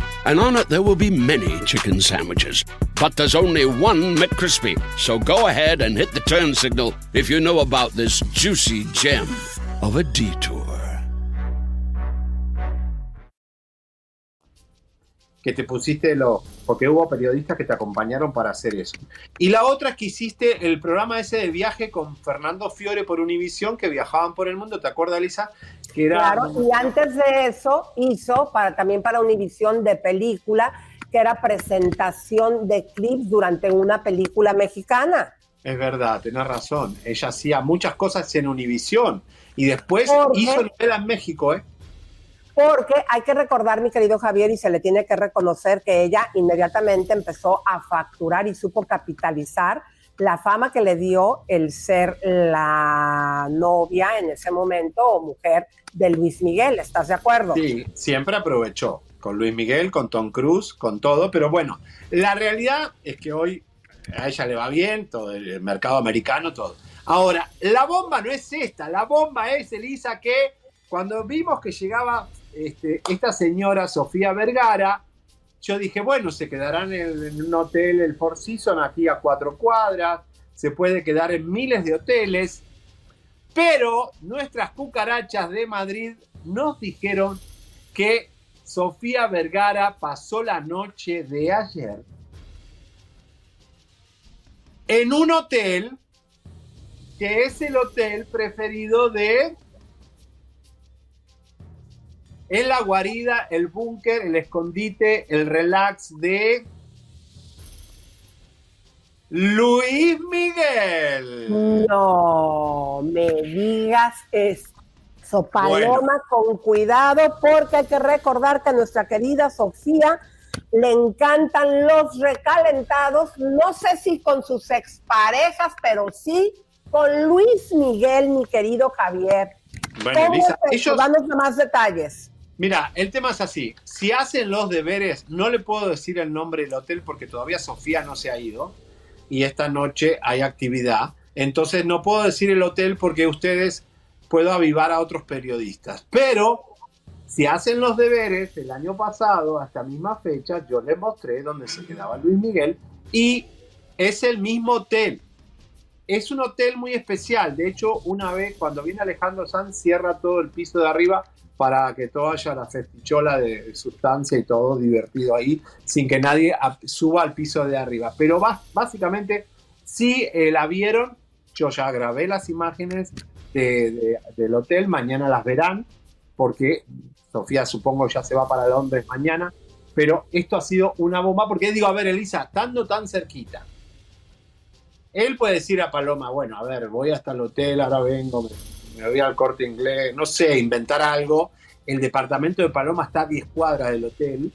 and on it there will be many chicken sandwiches. But there's only one McCrispy. So go ahead and hit the turn signal if you know about this juicy gem of a detour. Que te pusiste lo. Porque hubo periodistas que te acompañaron para hacer eso. Y la otra es que hiciste el programa ese de viaje con Fernando Fiore por Univisión, que viajaban por el mundo. ¿Te acuerdas, Lisa? Que era. Claro, y antes de eso hizo para, también para Univisión de película, que era presentación de clips durante una película mexicana. Es verdad, tenés razón. Ella hacía muchas cosas en Univisión. Y después ¿Por qué? hizo novela en México, ¿eh? Porque hay que recordar, mi querido Javier, y se le tiene que reconocer que ella inmediatamente empezó a facturar y supo capitalizar la fama que le dio el ser la novia en ese momento o mujer de Luis Miguel. ¿Estás de acuerdo? Sí, siempre aprovechó. Con Luis Miguel, con Tom Cruise, con todo. Pero bueno, la realidad es que hoy a ella le va bien, todo el mercado americano, todo. Ahora, la bomba no es esta. La bomba es, Elisa, que cuando vimos que llegaba este, esta señora Sofía Vergara, yo dije, bueno, se quedarán en, un hotel, el Four Seasons, aquí a cuatro cuadras, se puede quedar en miles de hoteles, pero nuestras cucarachas de Madrid nos dijeron que Sofía Vergara pasó la noche de ayer en un hotel que es el hotel preferido de en la guarida, el búnker, el escondite, el relax de Luis Miguel. No me digas eso, Paloma, Bueno. con cuidado, porque hay que recordar que a nuestra querida Sofía le encantan los recalentados, no sé si con sus exparejas, pero sí con Luis Miguel, mi querido Javier. Bueno, ¿Cómo Elisa, es ellos- Danos más detalles. Mira, el tema es así. Si hacen los deberes, no le puedo decir el nombre del hotel porque todavía Sofía no se ha ido y esta noche hay actividad. Entonces no puedo decir el hotel porque ustedes puedo avivar a otros periodistas. Pero si hacen los deberes, el año pasado, a esta misma fecha, yo les mostré dónde se quedaba Luis Miguel y es el mismo hotel. Es un hotel muy especial. De hecho, una vez cuando viene Alejandro Sanz, cierra todo el piso de arriba para que todo haya la festichola de sustancia y todo divertido ahí, sin que nadie suba al piso de arriba. Pero básicamente, si eh, la vieron, yo ya grabé las imágenes de- de- del hotel, mañana las verán, porque Sofía supongo ya se va para Londres mañana. pero esto ha sido una bomba porque digo, a ver, Elisa, estando tan cerquita, él puede decir a Paloma, bueno, a ver, voy hasta el hotel, ahora vengo, voy al corte inglés, no sé, inventar algo. El departamento de Paloma está a 10 cuadras del hotel.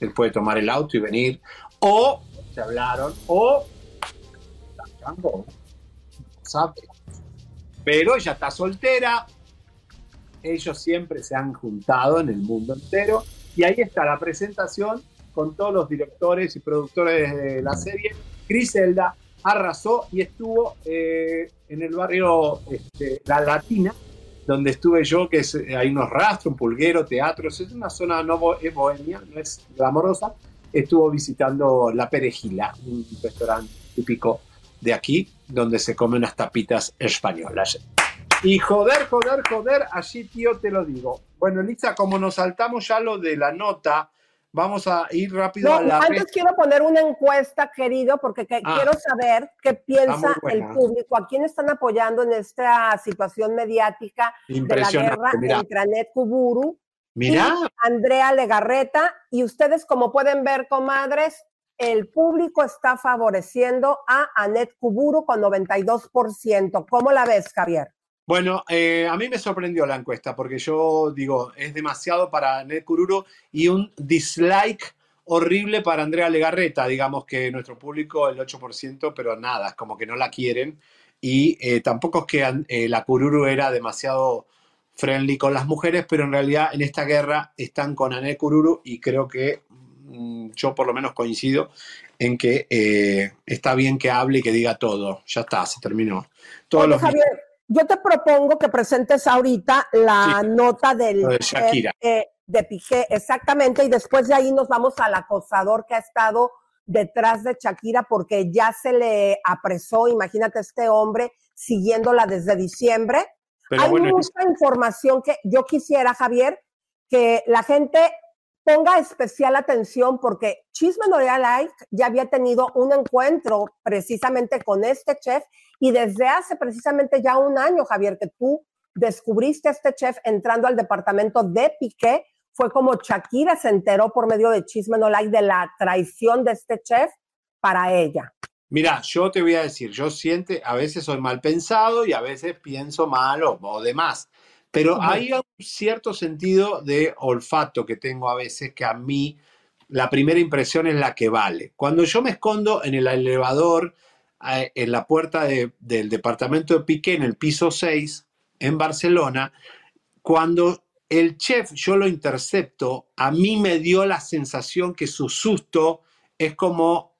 Él puede tomar el auto y venir. O se hablaron, o ¿sabe? Pero ella está soltera. Ellos siempre se han juntado en el mundo entero. Y ahí está la presentación con todos los directores y productores de la serie. Griselda, arrasó y estuvo eh, en el barrio este, La Latina, donde estuve yo, que es, hay unos rastros, un pulguero, teatros, es una zona no es bohemia, no es glamorosa. Estuvo visitando La Perejila, un restaurante típico de aquí, donde se comen unas tapitas españolas. Y joder, joder, joder, allí tío te lo digo. Bueno, Elisa, como nos saltamos ya lo de la nota, Vamos a ir rápido a la. Antes quiero poner una encuesta, querido, porque ah. quiero saber qué piensa el público, a quién están apoyando en esta situación mediática de la guerra entre Anet Kuburu y Andrea Legarreta. Y ustedes, como pueden ver, comadres, el público está favoreciendo a Anet Kuburu con 92%. ¿Cómo la ves, Javier? Bueno, eh, a mí me sorprendió la encuesta porque yo digo, es demasiado para Ned Cururo y un dislike horrible para Andrea Legarreta. Digamos que nuestro público, el 8%, pero nada, es como que no la quieren. Y eh, tampoco es que eh, la Cururu era demasiado friendly con las mujeres, pero en realidad en esta guerra están con Anet Cururu y creo que mm, yo por lo menos coincido en que está bien que hable y que diga todo. Ya está, se terminó. Todos los yo te propongo que presentes ahorita la nota del de, Shakira. Eh, de Piqué, exactamente, y después de ahí nos vamos al acosador que ha estado detrás de Shakira porque ya se le apresó, imagínate este hombre siguiéndola desde diciembre. Hay mucha información que yo quisiera, Javier, que la gente ponga especial atención porque Chisme Noria Life ya había tenido un encuentro precisamente con este chef y desde hace precisamente ya un año, Javier, que tú descubriste a este chef entrando al departamento de Piqué, fue como Shakira se enteró por medio de Chisme No Like de la traición de este chef para ella. Mira, yo te voy a decir, yo siente, a veces soy mal pensado y a veces pienso mal o demás, pero hay un cierto sentido de olfato que tengo a veces que a mí la primera impresión es la que vale. Cuando yo me escondo en el elevador en la puerta del departamento de Piqué, en el piso 6, en Barcelona, cuando el chef yo lo intercepto, a mí me dio la sensación que su susto es como,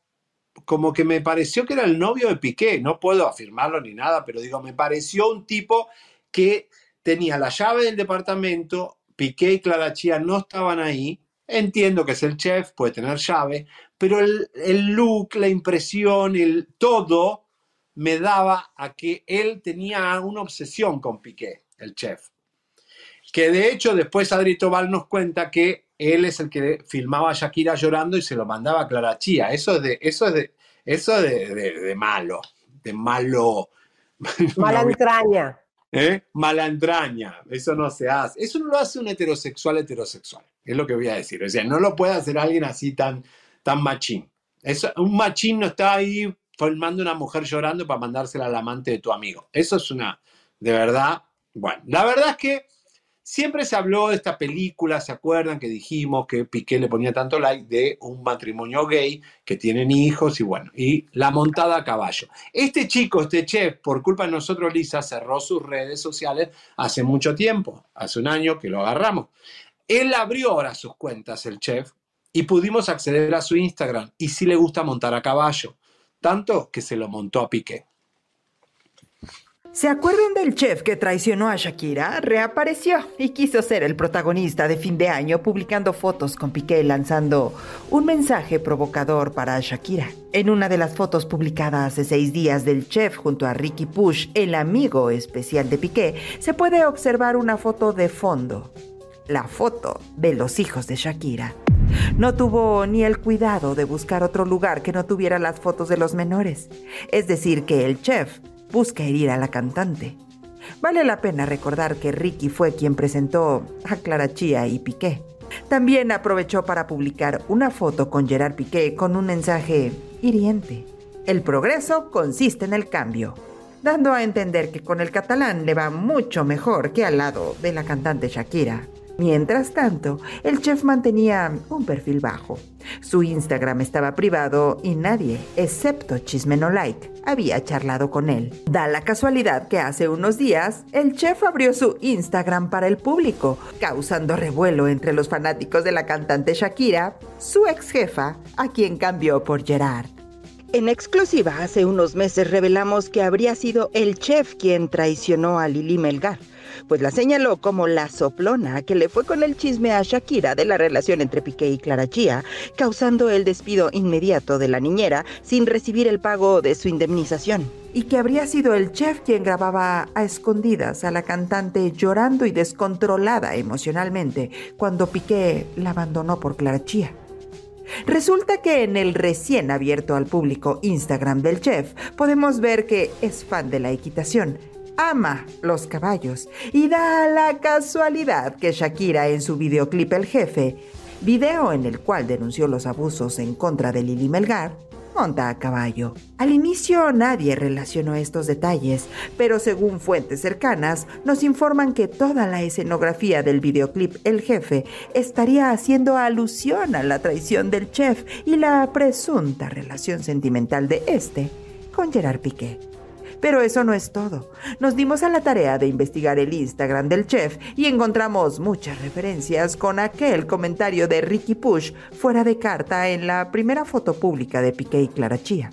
como que me pareció que era el novio de Piqué, no puedo afirmarlo ni nada, pero digo, me pareció un tipo que tenía la llave del departamento, Piqué y Clara Chía no estaban ahí, entiendo que es el chef, puede tener llave, pero el, look, la impresión, el todo me daba a que él tenía una obsesión con Piqué, el chef. Que de hecho después Adri Tobal nos cuenta que él es el que filmaba a Shakira llorando y se lo mandaba a Clara Chía. Eso es de, eso es de, eso de, malo, de malo. Mala entraña. ¿Eh? Malandraña, eso no se hace. Eso no lo hace un heterosexual heterosexual, es lo que voy a decir. O sea, no lo puede hacer alguien así tan, tan machín. Un machín no está ahí formando una mujer llorando para mandársela al amante de tu amigo. Eso es una, de verdad, bueno, la verdad es que siempre se habló de esta película, ¿se acuerdan que dijimos que Piqué le ponía tanto like de un matrimonio gay que tienen hijos y bueno, y la montada a caballo? Este chico, este chef, por culpa de nosotros, Lisa, cerró sus redes sociales hace mucho tiempo, hace un año que lo agarramos. Él abrió ahora sus cuentas, el chef, y pudimos acceder a su Instagram. Y sí le gusta montar a caballo, tanto que se lo montó a Piqué. ¿Se acuerdan del chef que traicionó a Shakira? Reapareció y quiso ser el protagonista de fin de año publicando fotos con Piqué lanzando un mensaje provocador para Shakira. En una de las fotos publicadas hace seis días del chef junto a Ricky Push, el amigo especial de Piqué, se puede observar una foto de fondo. La foto de los hijos de Shakira. No tuvo ni el cuidado de buscar otro lugar que no tuviera las fotos de los menores. Es decir, que el chef busca herir a la cantante. Vale la pena recordar que Ricky fue quien presentó a Clara Chía y Piqué. También aprovechó para publicar una foto con Gerard Piqué con un mensaje hiriente. El progreso consiste en el cambio, dando a entender que con el catalán le va mucho mejor que al lado de la cantante Shakira. Mientras tanto, el chef mantenía un perfil bajo. Su Instagram estaba privado y nadie, excepto Chismeno Like, había charlado con él. Da la casualidad que hace unos días el chef abrió su Instagram para el público, causando revuelo entre los fanáticos de la cantante Shakira, su ex jefa, a quien cambió por Gerard. En exclusiva, hace unos meses revelamos que habría sido el chef quien traicionó a Lili Melgar pues la señaló como la soplona que le fue con el chisme a Shakira de la relación entre Piqué y Clara Chía, causando el despido inmediato de la niñera sin recibir el pago de su indemnización. Y que habría sido el chef quien grababa a escondidas a la cantante llorando y descontrolada emocionalmente cuando Piqué la abandonó por Clara Chía. Resulta que en el recién abierto al público Instagram del chef podemos ver que es fan de la equitación, ama los caballos y da la casualidad que Shakira en su videoclip El Jefe, video en el cual denunció los abusos en contra de Lili Melgar, monta a caballo. Al inicio nadie relacionó estos detalles, pero según fuentes cercanas nos informan que toda la escenografía del videoclip El Jefe estaría haciendo alusión a la traición del chef y la presunta relación sentimental de este con Gerard Piqué. Pero eso no es todo. Nos dimos a la tarea de investigar el Instagram del chef y encontramos muchas referencias con aquel comentario de Ricky Push fuera de carta en la primera foto pública de Piqué y Clara Chía.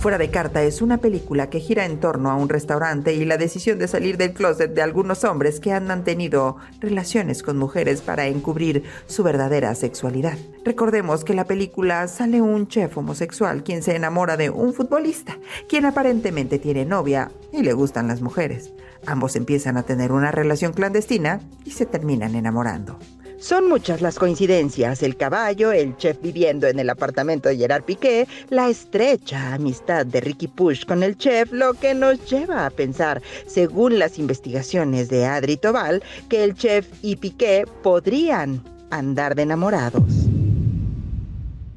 Fuera de carta es una película que gira en torno a un restaurante y la decisión de salir del closet de algunos hombres que han mantenido relaciones con mujeres para encubrir su verdadera sexualidad. Recordemos que en la película sale un chef homosexual quien se enamora de un futbolista, quien aparentemente tiene novia y le gustan las mujeres. Ambos empiezan a tener una relación clandestina y se terminan enamorando. Son muchas las coincidencias, el caballo, el chef viviendo en el apartamento de Gerard Piqué, la estrecha amistad de Ricky Push con el chef, lo que nos lleva a pensar, según las investigaciones de Adri Tobal, que el chef y Piqué podrían andar de enamorados.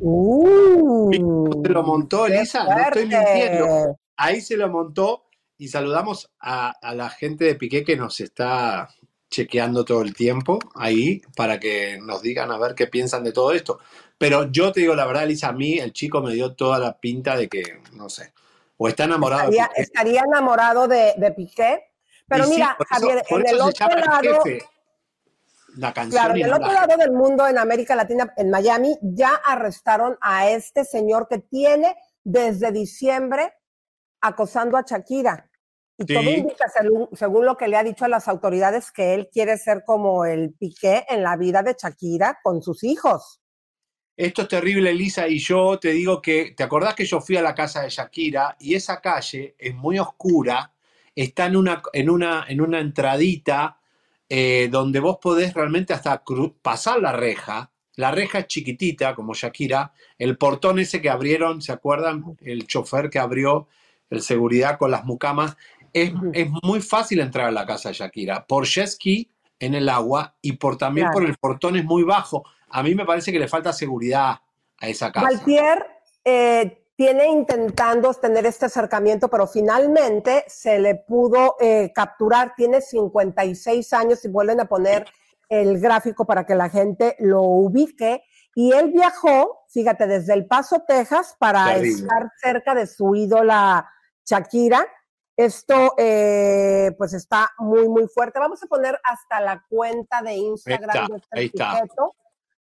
Uh, se lo montó, Elisa, no estoy mintiendo. Ahí se lo montó y saludamos a, a la gente de Piqué que nos está chequeando todo el tiempo ahí para que nos digan a ver qué piensan de todo esto. Pero yo te digo la verdad, Elisa, a mí el chico me dio toda la pinta de que, no sé, o está enamorado. Estaría, de estaría enamorado de, Piqué. Pero mira, Javier, en el otro lado... la canción claro, en el otro lado del mundo, en América Latina, en Miami, ya arrestaron a este señor que tiene desde diciembre acosando a Shakira. Y todo indica, según, lo que le ha dicho a las autoridades, que él quiere ser como el Piqué en la vida de Shakira con sus hijos. Esto es terrible, Elisa, y yo te digo que, ¿te acordás que yo fui a la casa de Shakira y esa calle es muy oscura, está en una, en una, en una entradita eh, donde vos podés realmente hasta pasar la reja, la reja es chiquitita, como Shakira, el portón ese que abrieron, ¿se acuerdan? El chofer que abrió, el seguridad con las mucamas, es, muy fácil entrar a la casa de Shakira, por jet ski en el agua y por también por el portón es muy bajo. A mí me parece que le falta seguridad a esa casa. Cualquier eh, tiene intentando tener este acercamiento, pero finalmente se le pudo eh, capturar. Tiene 56 años y vuelven a poner el gráfico para que la gente lo ubique. Y él viajó, fíjate, desde El Paso, Texas, para estar cerca de su ídola Shakira esto eh, pues está muy, muy fuerte. Vamos a poner hasta la cuenta de Instagram de este sujeto,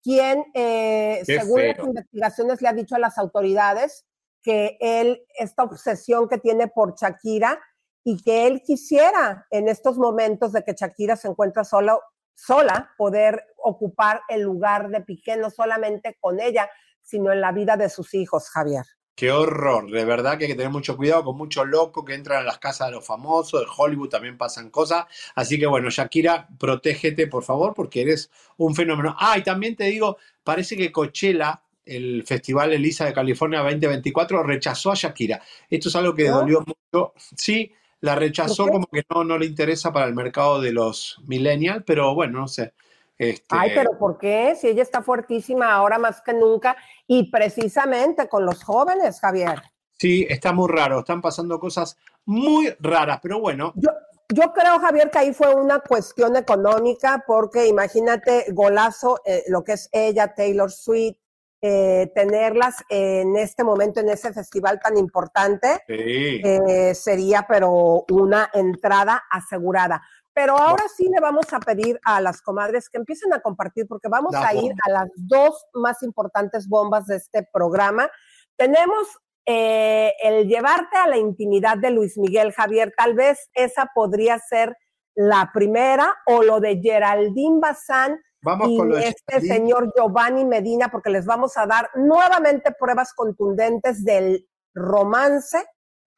quien, eh, según las investigaciones, le ha dicho a las autoridades que él, esta obsesión que tiene por Shakira y que él quisiera en estos momentos de que Shakira se encuentra sola, sola poder ocupar el lugar de Piqué, no solamente con ella, sino en la vida de sus hijos, Javier. Qué horror, de verdad que hay que tener mucho cuidado con muchos locos que entran a las casas de los famosos, de Hollywood también pasan cosas. Así que bueno, Shakira, protégete por favor porque eres un fenómeno. Ah, y también te digo, parece que Coachella, el Festival Elisa de California 2024, rechazó a Shakira. Esto es algo que dolió mucho. Sí, la rechazó como que no, no le interesa para el mercado de los millennials, pero bueno, no sé. Este, Ay, pero ¿por qué? Si ella está fuertísima ahora más que nunca y precisamente con los jóvenes, Javier. Sí, está muy raro, están pasando cosas muy raras, pero bueno. Yo, yo creo, Javier, que ahí fue una cuestión económica, porque imagínate, golazo, eh, lo que es ella, Taylor Swift, eh, tenerlas en este momento, en ese festival tan importante, Sí. eh, sería pero una entrada asegurada. Pero ahora sí le vamos a pedir a las comadres que empiecen a compartir, porque vamos La a ir bomba. a las dos más importantes bombas de este programa. Tenemos eh, el llevarte a la intimidad de Luis Miguel Javier, tal vez esa podría ser la primera, o lo de Geraldine Bazán Vamos y con este Geraldine. señor Giovanni Medina, porque les vamos a dar nuevamente pruebas contundentes del romance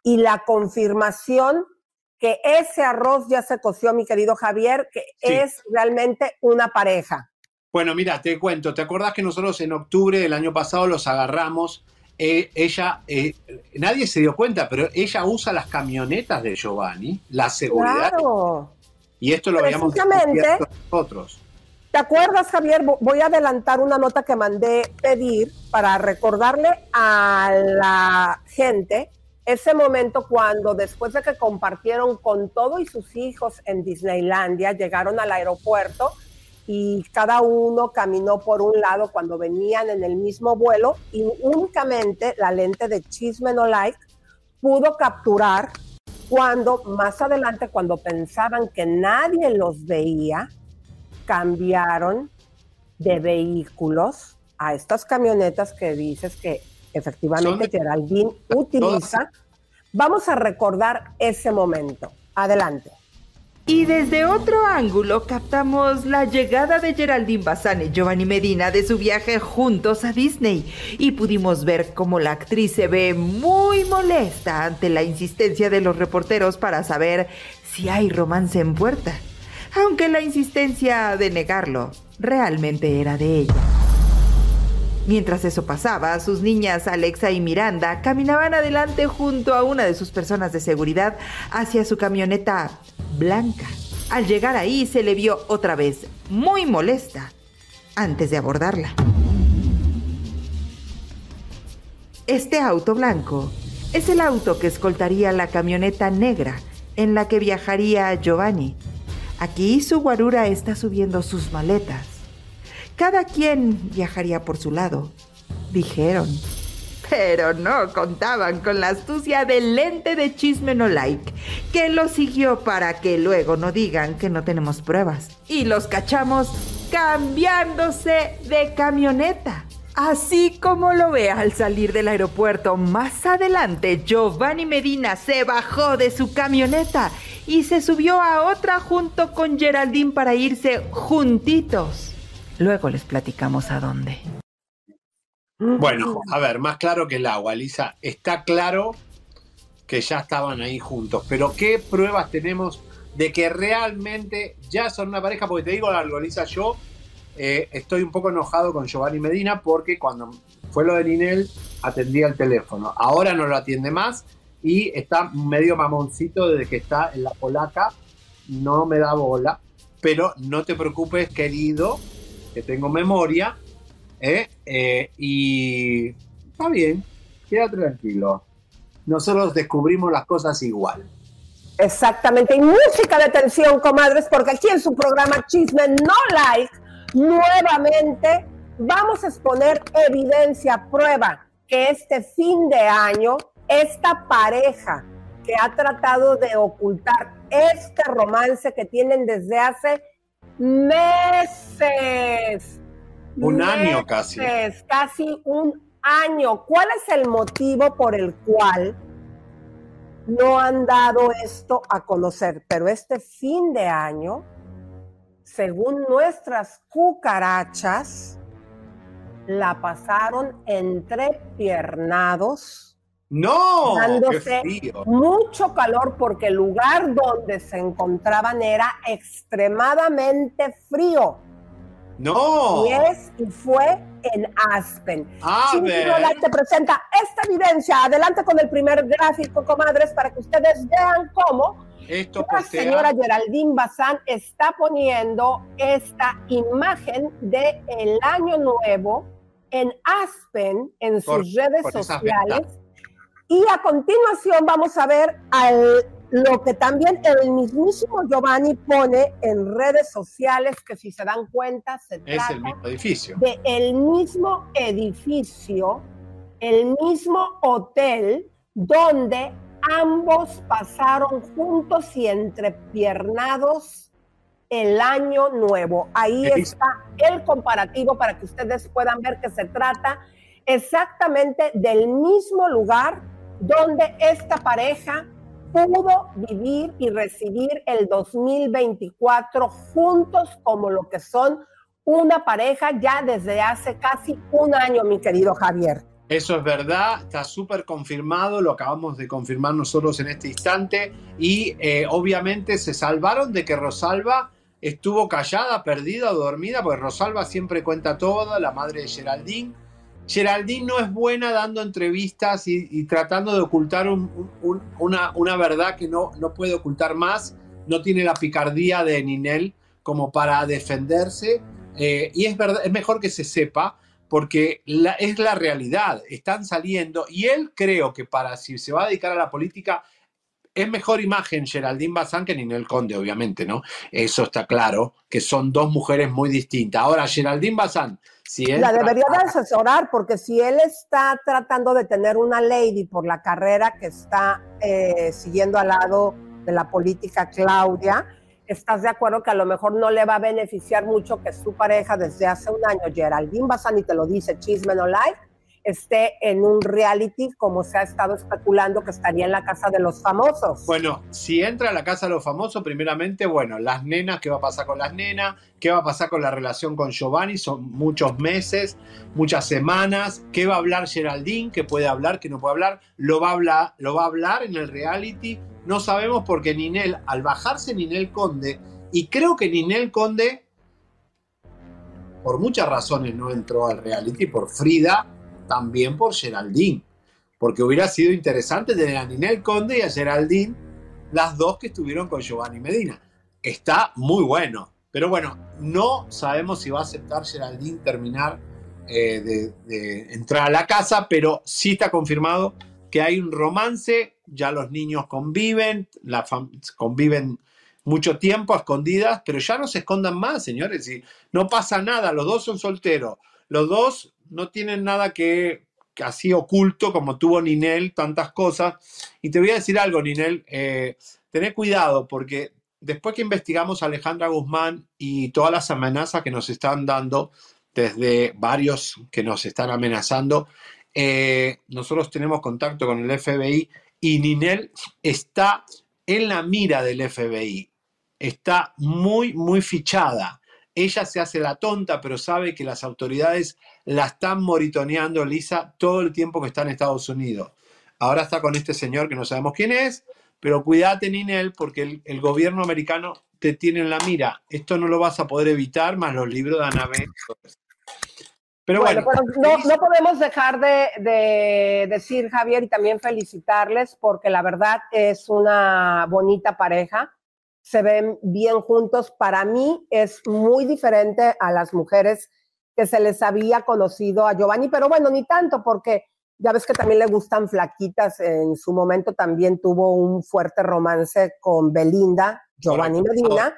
y la confirmación que ese arroz ya se coció, mi querido Javier, que Sí. es realmente una pareja. Bueno, mira, te cuento, ¿te acordás que nosotros en octubre del año pasado los agarramos? Eh, ella, eh, nadie se dio cuenta, pero ella usa las camionetas de Giovanni, la seguridad, Claro. y esto lo habíamos nosotros. ¿Te acuerdas, Javier? Vo- Voy a adelantar una nota que mandé pedir para recordarle a la gente ese momento cuando después de que compartieron con todo y sus hijos en Disneylandia, llegaron al aeropuerto y cada uno caminó por un lado cuando venían en el mismo vuelo y únicamente la lente de Chisme No Like pudo capturar cuando más adelante, cuando pensaban que nadie los veía, cambiaron de vehículos a estas camionetas que dices que efectivamente Geraldine utiliza. Vamos a recordar ese momento. Adelante. Y desde otro ángulo captamos la llegada de Geraldine Bazán y Giovanni Medina de su viaje juntos a Disney y pudimos ver cómo la actriz se ve muy molesta ante la insistencia de los reporteros para saber si hay romance en puerta, aunque la insistencia de negarlo realmente era de ella. Mientras eso pasaba, sus niñas Alexa y Miranda caminaban adelante junto a una de sus personas de seguridad hacia su camioneta blanca. Al llegar ahí se le vio otra vez muy molesta antes de abordarla. Este auto blanco es el auto que escoltaría la camioneta negra en la que viajaría Giovanni. Aquí su guarura está subiendo sus maletas. Cada quien viajaría por su lado, dijeron. Pero no contaban con la astucia del lente de chisme no like, que lo siguió para que luego no digan que no tenemos pruebas. Y los cachamos cambiándose de camioneta. Así como lo ve al salir del aeropuerto, más adelante Giovanni Medina se bajó de su camioneta y se subió a otra junto con Geraldine para irse juntitos. Luego les platicamos a dónde. Bueno, a ver, más claro que el agua, Lisa. Está claro que ya estaban ahí juntos, pero ¿qué pruebas tenemos de que realmente ya son una pareja? Porque te digo algo, Lisa, yo eh, estoy un poco enojado con Giovanni Medina porque cuando fue lo de Ninel atendía el teléfono. Ahora no lo atiende más y está medio mamoncito desde que está en la polaca. No me da bola, pero no te preocupes, querido, que tengo memoria. ¿eh? Eh, y está bien, queda tranquilo. Nosotros descubrimos las cosas igual. Exactamente. Y música de tensión, comadres, porque aquí en su programa Chisme No Like, nuevamente vamos a exponer evidencia, prueba, que este fin de año, esta pareja que ha tratado de ocultar este romance que tienen desde hace meses. Un año casi. casi un año. ¿Cuál es el motivo por el cual no han dado esto a conocer? Pero este fin de año, según nuestras cucarachas, la pasaron entre piernados. ¡No! ¡Qué dándose frío! mucho calor porque el lugar donde se encontraban era extremadamente frío. No. Y es y fue en Aspen. Nolak te presenta esta evidencia. Adelante con el primer gráfico, comadres, para que ustedes vean cómo Esto la postea- señora Geraldine Bazán está poniendo esta imagen de el año nuevo en Aspen en sus redes sociales. Y a continuación vamos a ver al, lo que también el mismísimo Giovanni pone en redes sociales, que si se dan cuenta se Es trata el mismo edificio. de el mismo edificio, el mismo hotel donde ambos pasaron juntos y entrepiernados el año nuevo. Ahí está el comparativo para que ustedes puedan ver que se trata exactamente del mismo lugar donde esta pareja pudo vivir y recibir el 2024 juntos como lo que son una pareja ya desde hace casi un año, mi querido Javier. Eso es verdad, está súper confirmado, lo acabamos de confirmar nosotros en este instante y eh, obviamente se salvaron de que Rosalba estuvo callada, perdida o dormida, porque Rosalba siempre cuenta todo, la madre de Geraldine. Geraldine no es buena dando entrevistas y, tratando de ocultar un- un- una, verdad que no, no puede ocultar más, no tiene la picardía de Ninel como para defenderse eh, y es, verdad, es mejor que se sepa porque es la realidad, están saliendo y él creo que para si se va a dedicar a la política es mejor imagen Geraldine Bazán que Ninel Conde, obviamente, ¿no? Eso está claro, que son dos mujeres muy distintas. Ahora, Geraldine Bazán, si La debería de asesorar porque si él está tratando de tener una lady por la carrera que está eh, siguiendo al lado de la política Claudia, ¿estás de acuerdo que a lo mejor no le va a beneficiar mucho que su pareja desde hace un año, Geraldine Bazán, y te lo dice Chisme No Live, esté en un reality como se ha estado especulando que estaría en la casa de los famosos? Bueno, si entra a la casa de los famosos, primeramente, bueno, las nenas, ¿qué va a pasar con las nenas? ¿Qué va a pasar con la relación con Giovanni? Son muchos meses, muchas semanas. ¿Qué va a hablar Geraldine? ¿Qué puede hablar? ¿Qué no puede hablar? ¿Lo va a hablar, lo va a hablar en el reality? No sabemos porque Ninel, al bajarse Ninel Conde, y creo que Ninel Conde, por muchas razones, no entró al reality, por Frida, también por Geraldine porque hubiera sido interesante tener a Ninel Conde y a Geraldine, las dos que estuvieron con Giovanni Medina. Está muy bueno, pero bueno, no sabemos si va a aceptar Geraldine terminar eh, de, entrar a la casa, pero sí está confirmado que hay un romance, ya los niños conviven, conviven mucho tiempo a escondidas, pero ya no se escondan más, señores, y no pasa nada, los dos son solteros, los dos no tienen nada que, así oculto como tuvo Ninel, tantas cosas. Y te voy a decir algo, Ninel, eh, tené cuidado porque después que investigamos a Alejandra Guzmán y todas las amenazas que nos están dando desde varios que nos están amenazando, eh, nosotros tenemos contacto con el FBI y Ninel está en la mira del FBI. Está muy, muy fichada. Ella se hace la tonta, pero sabe que las autoridades la están moritoneando, Lisa, todo el tiempo que está en Estados Unidos. Ahora está con este señor que no sabemos quién es, pero cuídate, Ninel, porque el, el gobierno americano te tiene en la mira. Esto no lo vas a poder evitar, más los libros de Anabel. Pero bueno, pero no, no podemos dejar de, de decir, Javier, y también felicitarles, porque la verdad es una bonita pareja. Se ven bien juntos. Para mí es muy diferente a las mujeres que se les había conocido a Giovanni, pero bueno, ni tanto, porque ya ves que también le gustan flaquitas. En su momento también tuvo un fuerte romance con Belinda, Giovanni Correcto. Medina.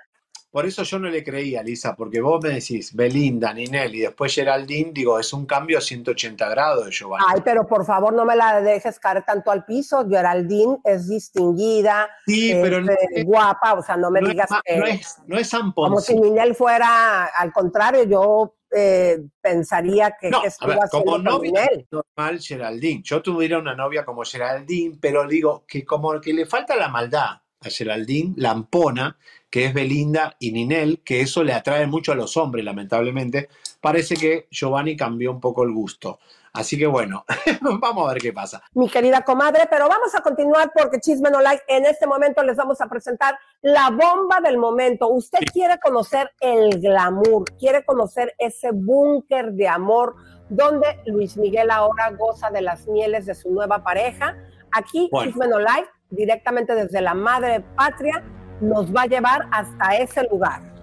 por eso yo no le creía, Lisa, porque vos me decís Belinda, Ninel y después Geraldine, digo, es un cambio a 180 grados de Giovanni. Ay, pero por favor no me la dejes caer tanto al piso. Geraldine es distinguida, Sí, es, pero no eh, es- guapa, o sea, no me no es digas ma- que no es- no es como si Ninel fuera, al contrario, yo eh, pensaría que, No, que a estuvo ver, haciendo como novia normal Geraldine. Yo tuviera una novia como Geraldine, pero digo que como que le falta la maldad. a Geraldine Lampona, que es Belinda y Ninel, que eso le atrae mucho a los hombres, lamentablemente. Parece que Giovanni cambió un poco el gusto. Así que bueno, vamos a ver qué pasa. Mi querida comadre, pero vamos a continuar porque Chisme No Like, en este momento les vamos a presentar la bomba del momento. Usted quiere conocer el glamour, quiere conocer ese búnker de amor donde Luis Miguel ahora goza de las mieles de su nueva pareja. Aquí, Bueno. Chisme No Like, directamente desde la madre patria, nos va a llevar hasta ese lugar.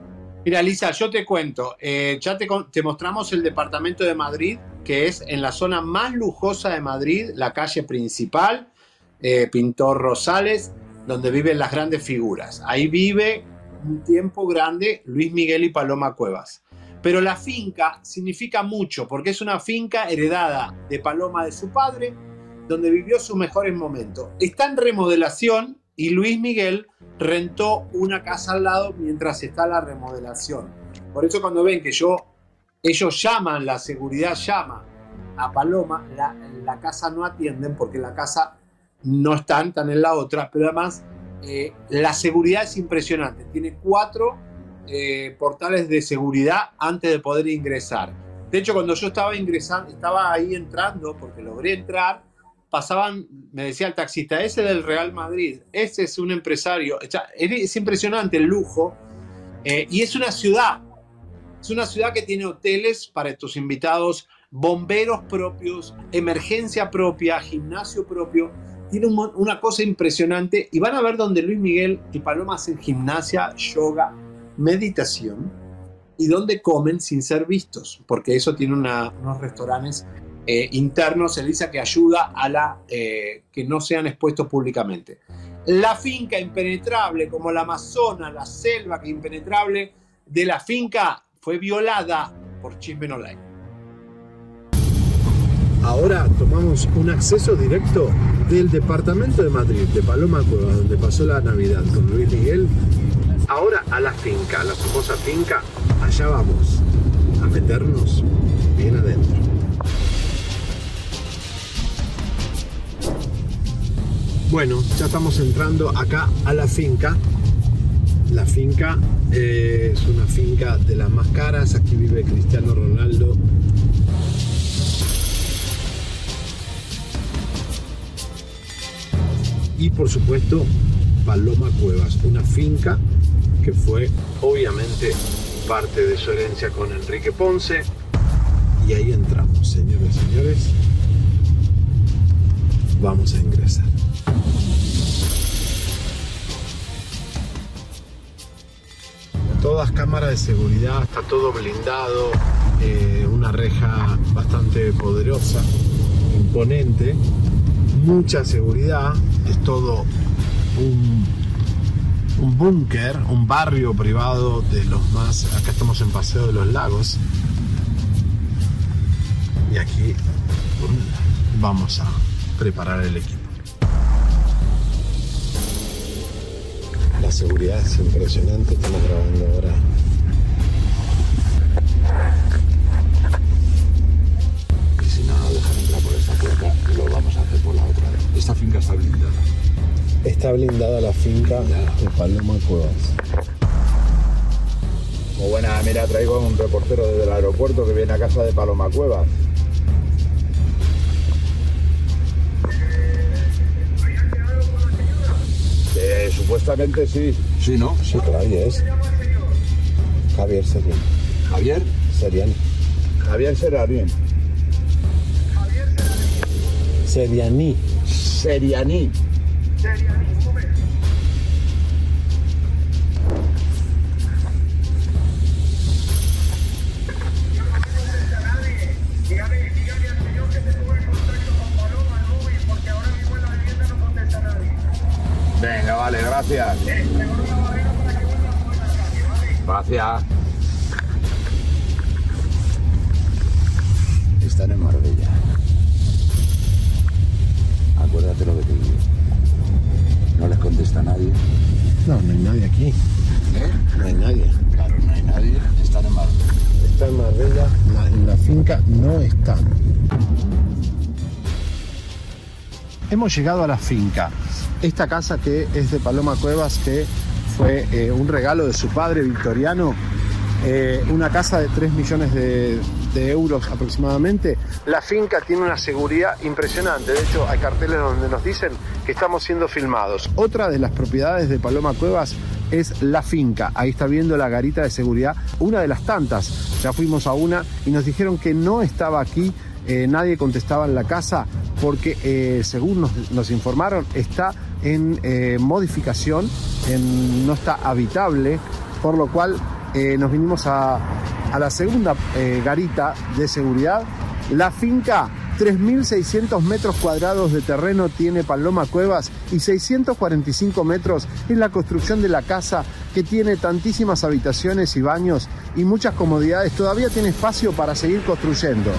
Mira, Lisa, yo te cuento, eh, ya te, te mostramos el departamento de Madrid, que es en la zona más lujosa de Madrid, la calle principal, eh, Pintor Rosales, donde viven las grandes figuras. Ahí vive un tiempo grande Luis Miguel y Paloma Cuevas. Pero la finca significa mucho, porque es una finca heredada de Paloma de su padre, donde vivió sus mejores momentos. Está en remodelación y Luis Miguel rentó una casa al lado mientras está la remodelación. Por eso cuando ven que yo, ellos llaman, la seguridad llama a Paloma, la, casa no atienden porque la casa no están, están en la otra, pero además eh, la seguridad es impresionante. Tiene cuatro eh, portales de seguridad antes de poder ingresar. De hecho, cuando yo estaba ingresando, estaba ahí entrando, porque logré entrar, pasaban, me decía el taxista, ese del Real Madrid, ese es un empresario. Es, es impresionante el lujo. eh, y es una ciudad, es una ciudad que tiene hoteles para estos invitados, bomberos propios, emergencia propia, gimnasio propio. Tiene un una cosa impresionante y van a ver donde Luis Miguel y Paloma hacen gimnasia, yoga, meditación y donde comen sin ser vistos, porque eso tiene una- unos restaurantes eh, internos, Elisa, que ayuda a la eh, que no sean expuestos públicamente. La finca impenetrable, como la Amazona, la selva que impenetrable de la finca, fue violada por Chisme No Like. Ahora tomamos un acceso directo del departamento de Madrid, de Paloma Cueva, donde pasó la Navidad con Luis Miguel. Ahora a la finca, a la famosa finca. Allá vamos a meternos bien adentro. Bueno, ya estamos entrando acá a la finca. La finca eh, es una finca de las más caras. Aquí vive Cristiano Ronaldo y por supuesto Paloma Cuevas, una finca que fue obviamente parte de su herencia con Enrique Ponce. Y ahí entramos, señores y señores. Vamos a ingresar. Todas cámaras de seguridad, está todo blindado, eh, una reja bastante poderosa, imponente, mucha seguridad, es todo un, un búnker, un barrio privado de los más, acá estamos en Paseo de los Lagos, y aquí vamos a preparar el equipo. La seguridad es impresionante, estamos grabando ahora. Y si no nos dejan entrar por esta puerta, lo vamos a hacer por la otra. Esta finca está blindada. Está blindada la finca de Paloma Cuevas. Muy buena, mira, traigo a un reportero desde el aeropuerto que viene a casa de Paloma Cuevas. Eh, supuestamente sí. Sí, ¿no? Sí, claro, ahí es. Javier Serian. ¿Javier? Serian. Javier Serarién. Serianí. Serianí. Venga, gracias. Gracias. Están en Marbella. Acuérdate lo que te digo. No les contesta nadie. No, no hay nadie aquí. ¿Eh? No hay nadie. Claro, no hay nadie. Están en Marbella. Está en Marbella, la- en la finca no están. Hemos llegado a la finca. Esta casa que es de Paloma Cuevas, que fue eh, un regalo de su padre victoriano, eh, una casa de 3 millones de, euros aproximadamente. La finca tiene una seguridad impresionante, de hecho hay carteles donde nos dicen que estamos siendo filmados. Otra de las propiedades de Paloma Cuevas es la finca. Ahí está viendo la garita de seguridad, una de las tantas. Ya fuimos a una y nos dijeron que no estaba aquí, eh, nadie contestaba en la casa porque según nos informaron está en eh, modificación, en- no está habitable, por lo cual eh, nos vinimos a, la segunda eh, garita de seguridad. La finca 3.600 metros cuadrados de terreno tiene Paloma Cuevas y 645 metros es la construcción de la casa que tiene tantísimas habitaciones y baños y muchas comodidades. Todavía tiene espacio para seguir construyendo.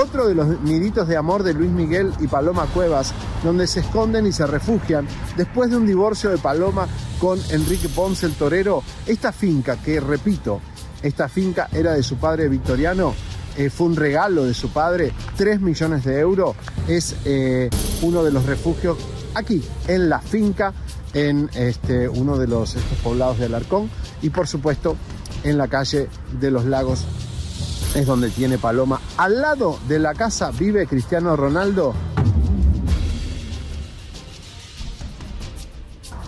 Otro de los niditos de amor de Luis Miguel y Paloma Cuevas, donde se esconden y se refugian después de un divorcio de Paloma con Enrique Ponce el Torero, esta finca que, repito, esta finca era de su padre victoriano, eh, fue un regalo de su padre, 3 millones de euros, es eh, uno de los refugios aquí, en la finca, en este, uno de los estos poblados de Alarcón y por supuesto en la calle de los lagos es donde tiene Paloma. Al lado de la casa vive Cristiano Ronaldo.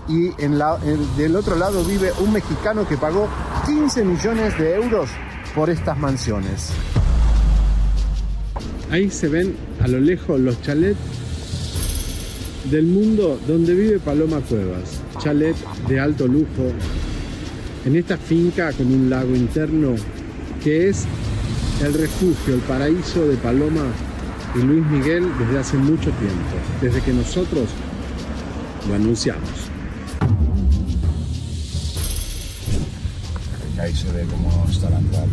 Y en la- del otro lado vive un mexicano que pagó 15 millones de euros por estas mansiones. Ahí se ven a lo lejos los chalets del mundo donde vive Paloma Cuevas. Chalet de alto lujo en esta finca con un lago interno que es el refugio, el paraíso de Paloma y Luis Miguel desde hace mucho tiempo, desde que nosotros lo anunciamos. Ahí se ve cómo está la entrada.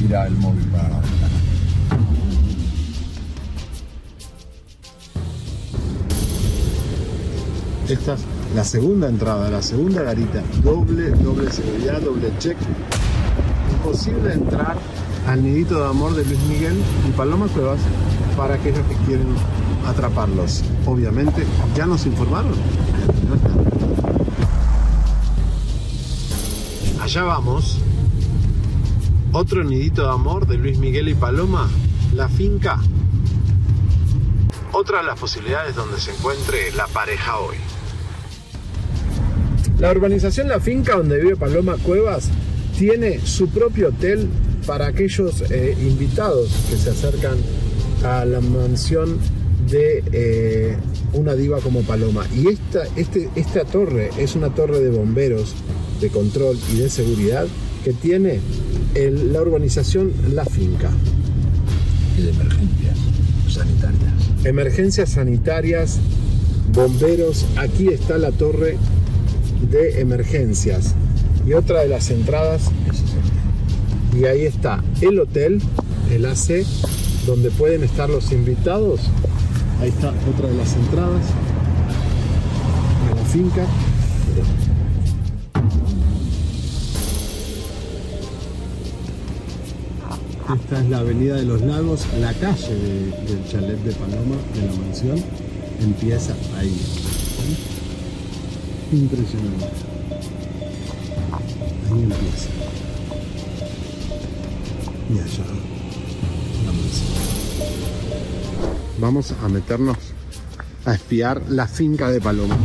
Mira el móvil para la ventana. Esta es la segunda entrada, la segunda garita, doble, doble seguridad, doble check. Imposible entrar al nidito de amor de Luis Miguel y Paloma Cuevas para aquellos que quieren atraparlos. Obviamente, ya nos informaron. Allá vamos. Otro nidito de amor de Luis Miguel y Paloma, la finca. Otra de las posibilidades donde se encuentre la pareja hoy. La urbanización La Finca, donde vive Paloma Cuevas, tiene su propio hotel para aquellos eh, invitados que se acercan a la mansión de eh, una diva como Paloma. Y esta, este, esta torre es una torre de bomberos, de control y de seguridad que tiene el- la urbanización La Finca. Y de emergencias sanitarias. Emergencias sanitarias, bomberos, aquí está la torre de emergencias. Y otra de las entradas, y ahí está el hotel, el AC, donde pueden estar los invitados. Ahí está otra de las entradas a la finca. Esta es la avenida de los lagos, la calle de- del chalet de Paloma, de la mansión, empieza ahí. Impresionante. Ahí empieza. Y allá, la mansión. Vamos a meternos a espiar la finca de Paloma.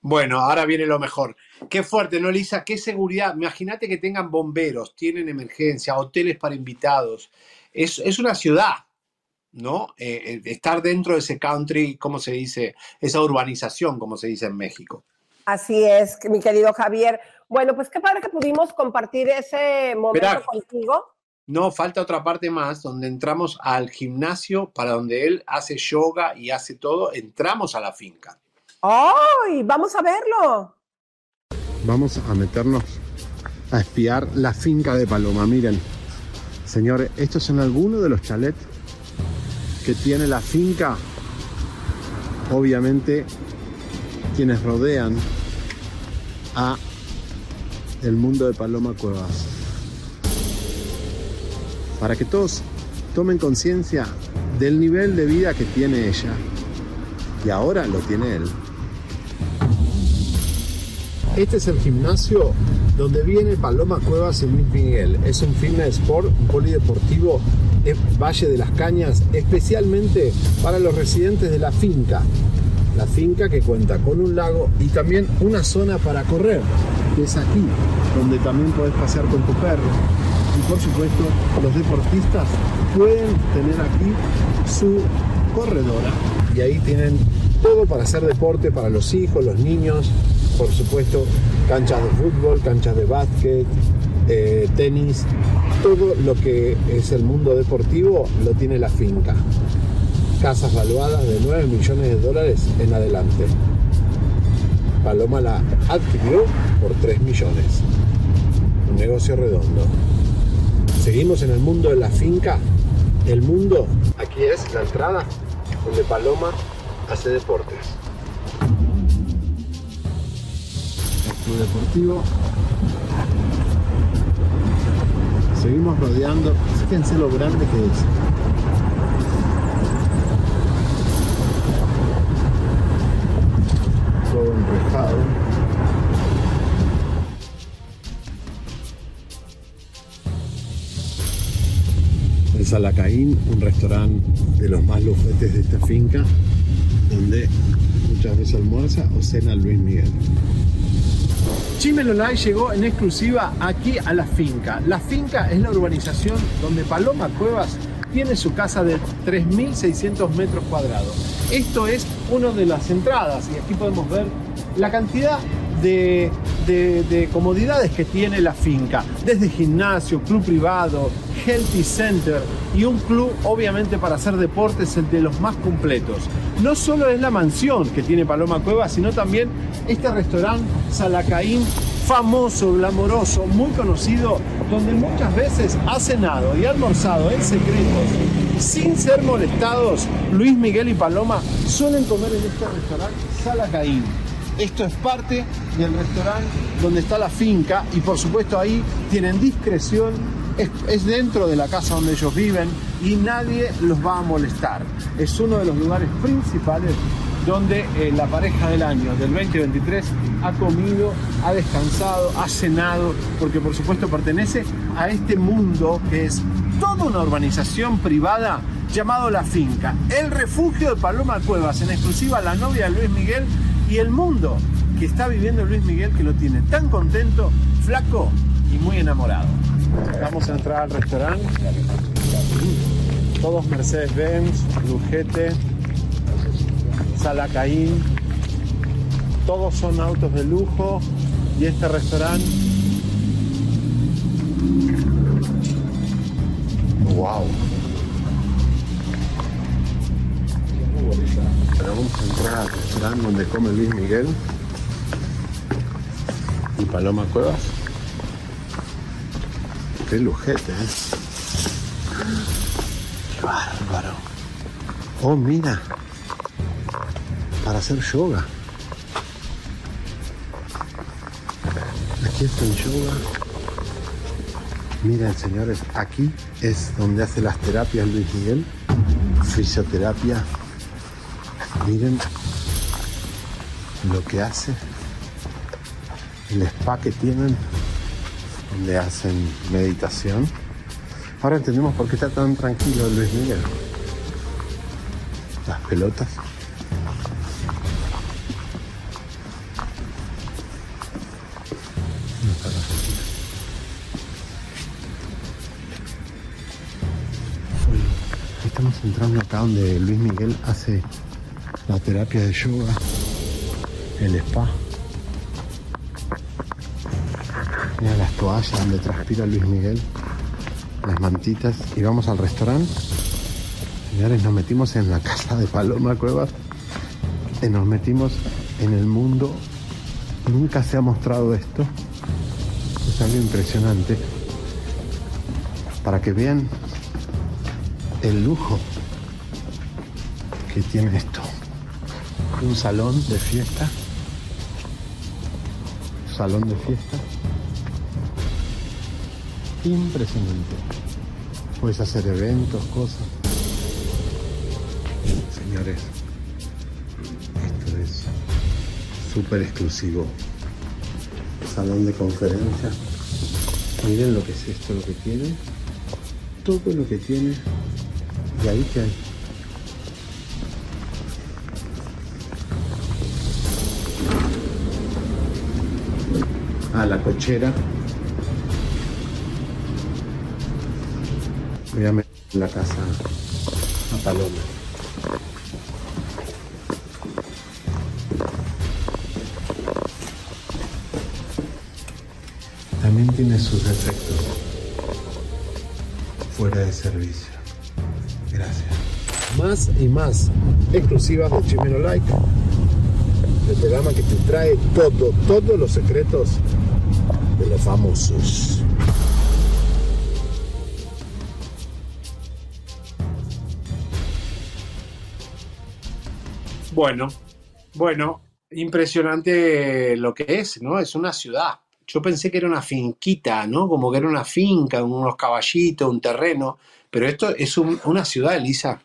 Bueno, ahora viene lo mejor. Qué fuerte, ¿no, Lisa? Qué seguridad. Imagínate que tengan bomberos, tienen emergencia, hoteles para invitados. Es, es una ciudad, ¿no? Eh, eh, estar dentro de ese country, ¿cómo se dice? Esa urbanización, como se dice en México. Así es, mi querido Javier. Bueno, pues qué padre que pudimos compartir ese momento Verá. contigo. No, falta otra parte más, donde entramos al gimnasio para donde él hace yoga y hace todo. Entramos a la finca. ¡Ay! Vamos a verlo. Vamos a meternos a espiar la finca de Paloma. Miren, señores, estos son algunos de los chalets que tiene la finca. Obviamente, quienes rodean a el mundo de Paloma Cuevas. Para que todos tomen conciencia del nivel de vida que tiene ella. Y ahora lo tiene él. Este es el gimnasio donde viene Paloma Cuevas y Luis Miguel. Es un fitness sport, un polideportivo en Valle de las Cañas, especialmente para los residentes de la finca. La finca que cuenta con un lago y también una zona para correr, que es aquí, donde también podés pasear con tu perro. Y por supuesto, los deportistas pueden tener aquí su corredora. Y ahí tienen todo para hacer deporte para los hijos, los niños, por supuesto, canchas de fútbol, canchas de básquet, eh, tenis, todo lo que es el mundo deportivo lo tiene la finca. Casas valuadas de 9 millones de dólares en adelante. Paloma la adquirió por 3 millones. Un negocio redondo. Seguimos en el mundo de la finca. El mundo, aquí es la entrada donde Paloma hace deportes. El deportivo. Seguimos rodeando. Fíjense lo grande que es. Todo enrejado. El Salacaín, un restaurante de los más lujetes de esta finca, donde muchas veces almuerza o cena Luis Miguel. Chimelolay llegó en exclusiva aquí a la finca. La finca es la urbanización donde Paloma Cuevas tiene su casa de 3.600 metros cuadrados. Esto es una de las entradas y aquí podemos ver la cantidad de, de- de comodidades que tiene la finca. Desde gimnasio, club privado, healthy center y un club obviamente para hacer deportes el de los más completos. No solo es la mansión que tiene Paloma Cuevas, sino también este restaurante Salacaín famoso, glamoroso, muy conocido, donde muchas veces ha cenado y almorzado en secretos, sin ser molestados, Luis Miguel y Paloma suelen comer en este restaurante Salacaín. Esto es parte del restaurante donde está la finca y por supuesto ahí tienen discreción, es, es dentro de la casa donde ellos viven y nadie los va a molestar. Es uno de los lugares principales donde eh, la pareja del año, del 2023, ha comido, ha descansado, ha cenado, porque por supuesto pertenece a este mundo que es toda una urbanización privada llamado La Finca, el refugio de Paloma Cuevas, en exclusiva la novia de Luis Miguel y el mundo que está viviendo Luis Miguel que lo tiene tan contento, flaco y muy enamorado. Vamos a entrar al restaurante. Todos Mercedes-Benz, Lujete, Salacaín. Todos son autos de lujo y este restaurante. ¡Wow! Pero vamos a entrar al restaurante donde come Luis Miguel y Paloma Cuevas. Qué lujete, ¿eh? Qué bárbaro. Oh, mira. Para hacer yoga. Aquí está el yoga. Miren, señores, aquí es donde hace las terapias Luis Miguel. Fisioterapia. Miren lo que hace. El spa que tienen donde hacen meditación. Ahora entendemos por qué está tan tranquilo Luis Miguel. Las pelotas. Entrando acá donde Luis Miguel hace la terapia de yoga, el spa. Mira las toallas donde transpira Luis Miguel, las mantitas y vamos al restaurante. Señores, nos metimos en la casa de Paloma Cuevas y nos metimos en el mundo. Nunca se ha mostrado esto. Es algo impresionante. Para que vean el lujo que tiene esto. Un salón de fiesta. Salón de fiesta. Impresionante. Puedes hacer eventos, cosas. Señores, esto es súper exclusivo. Salón de conferencia. Miren lo que es esto, lo que tiene. Todo lo que tiene. Y ahí que hay. Ah, la cochera. Voy a meter la casa a Paloma. También tiene sus defectos. Fuera de servicio. Gracias. Más y más exclusivas de Chimeno Like. El programa que te trae todo, todos los secretos de los famosos. Bueno, bueno, impresionante lo que es, ¿no? Es una ciudad. Yo pensé que era una finquita, ¿no? Como que era una finca, unos caballitos, un terreno, pero esto es un- una ciudad, Elisa.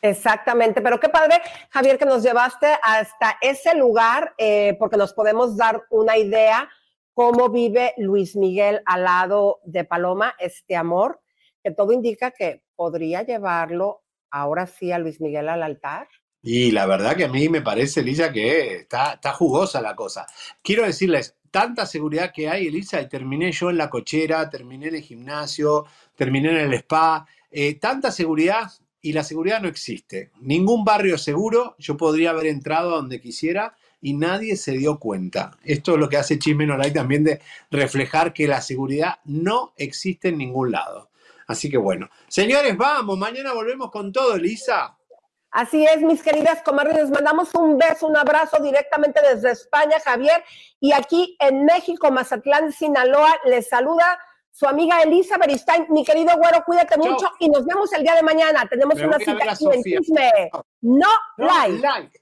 Exactamente, pero qué padre, Javier, que nos llevaste hasta ese lugar, eh, porque nos podemos dar una idea cómo vive Luis Miguel al lado de Paloma, este amor, que todo indica que podría llevarlo ahora sí a Luis Miguel al altar. Y la verdad que a mí me parece, Elisa, que está, está jugosa la cosa. Quiero decirles, tanta seguridad que hay, Elisa, y terminé yo en la cochera, terminé en el gimnasio, terminé en el spa, eh, tanta seguridad y la seguridad no existe. Ningún barrio seguro, yo podría haber entrado a donde quisiera y nadie se dio cuenta. Esto es lo que hace Chisme No Like también de reflejar que la seguridad no existe en ningún lado. Así que bueno, señores, vamos, mañana volvemos con todo, Elisa. Así es, mis queridas comadres, les mandamos un beso, un abrazo directamente desde España, Javier, y aquí en México, Mazatlán, Sinaloa, les saluda su amiga Elisa Beristain. Mi querido güero, cuídate mucho y nos vemos el día de mañana. Tenemos Me una cita aquí en. Chisme. No, like.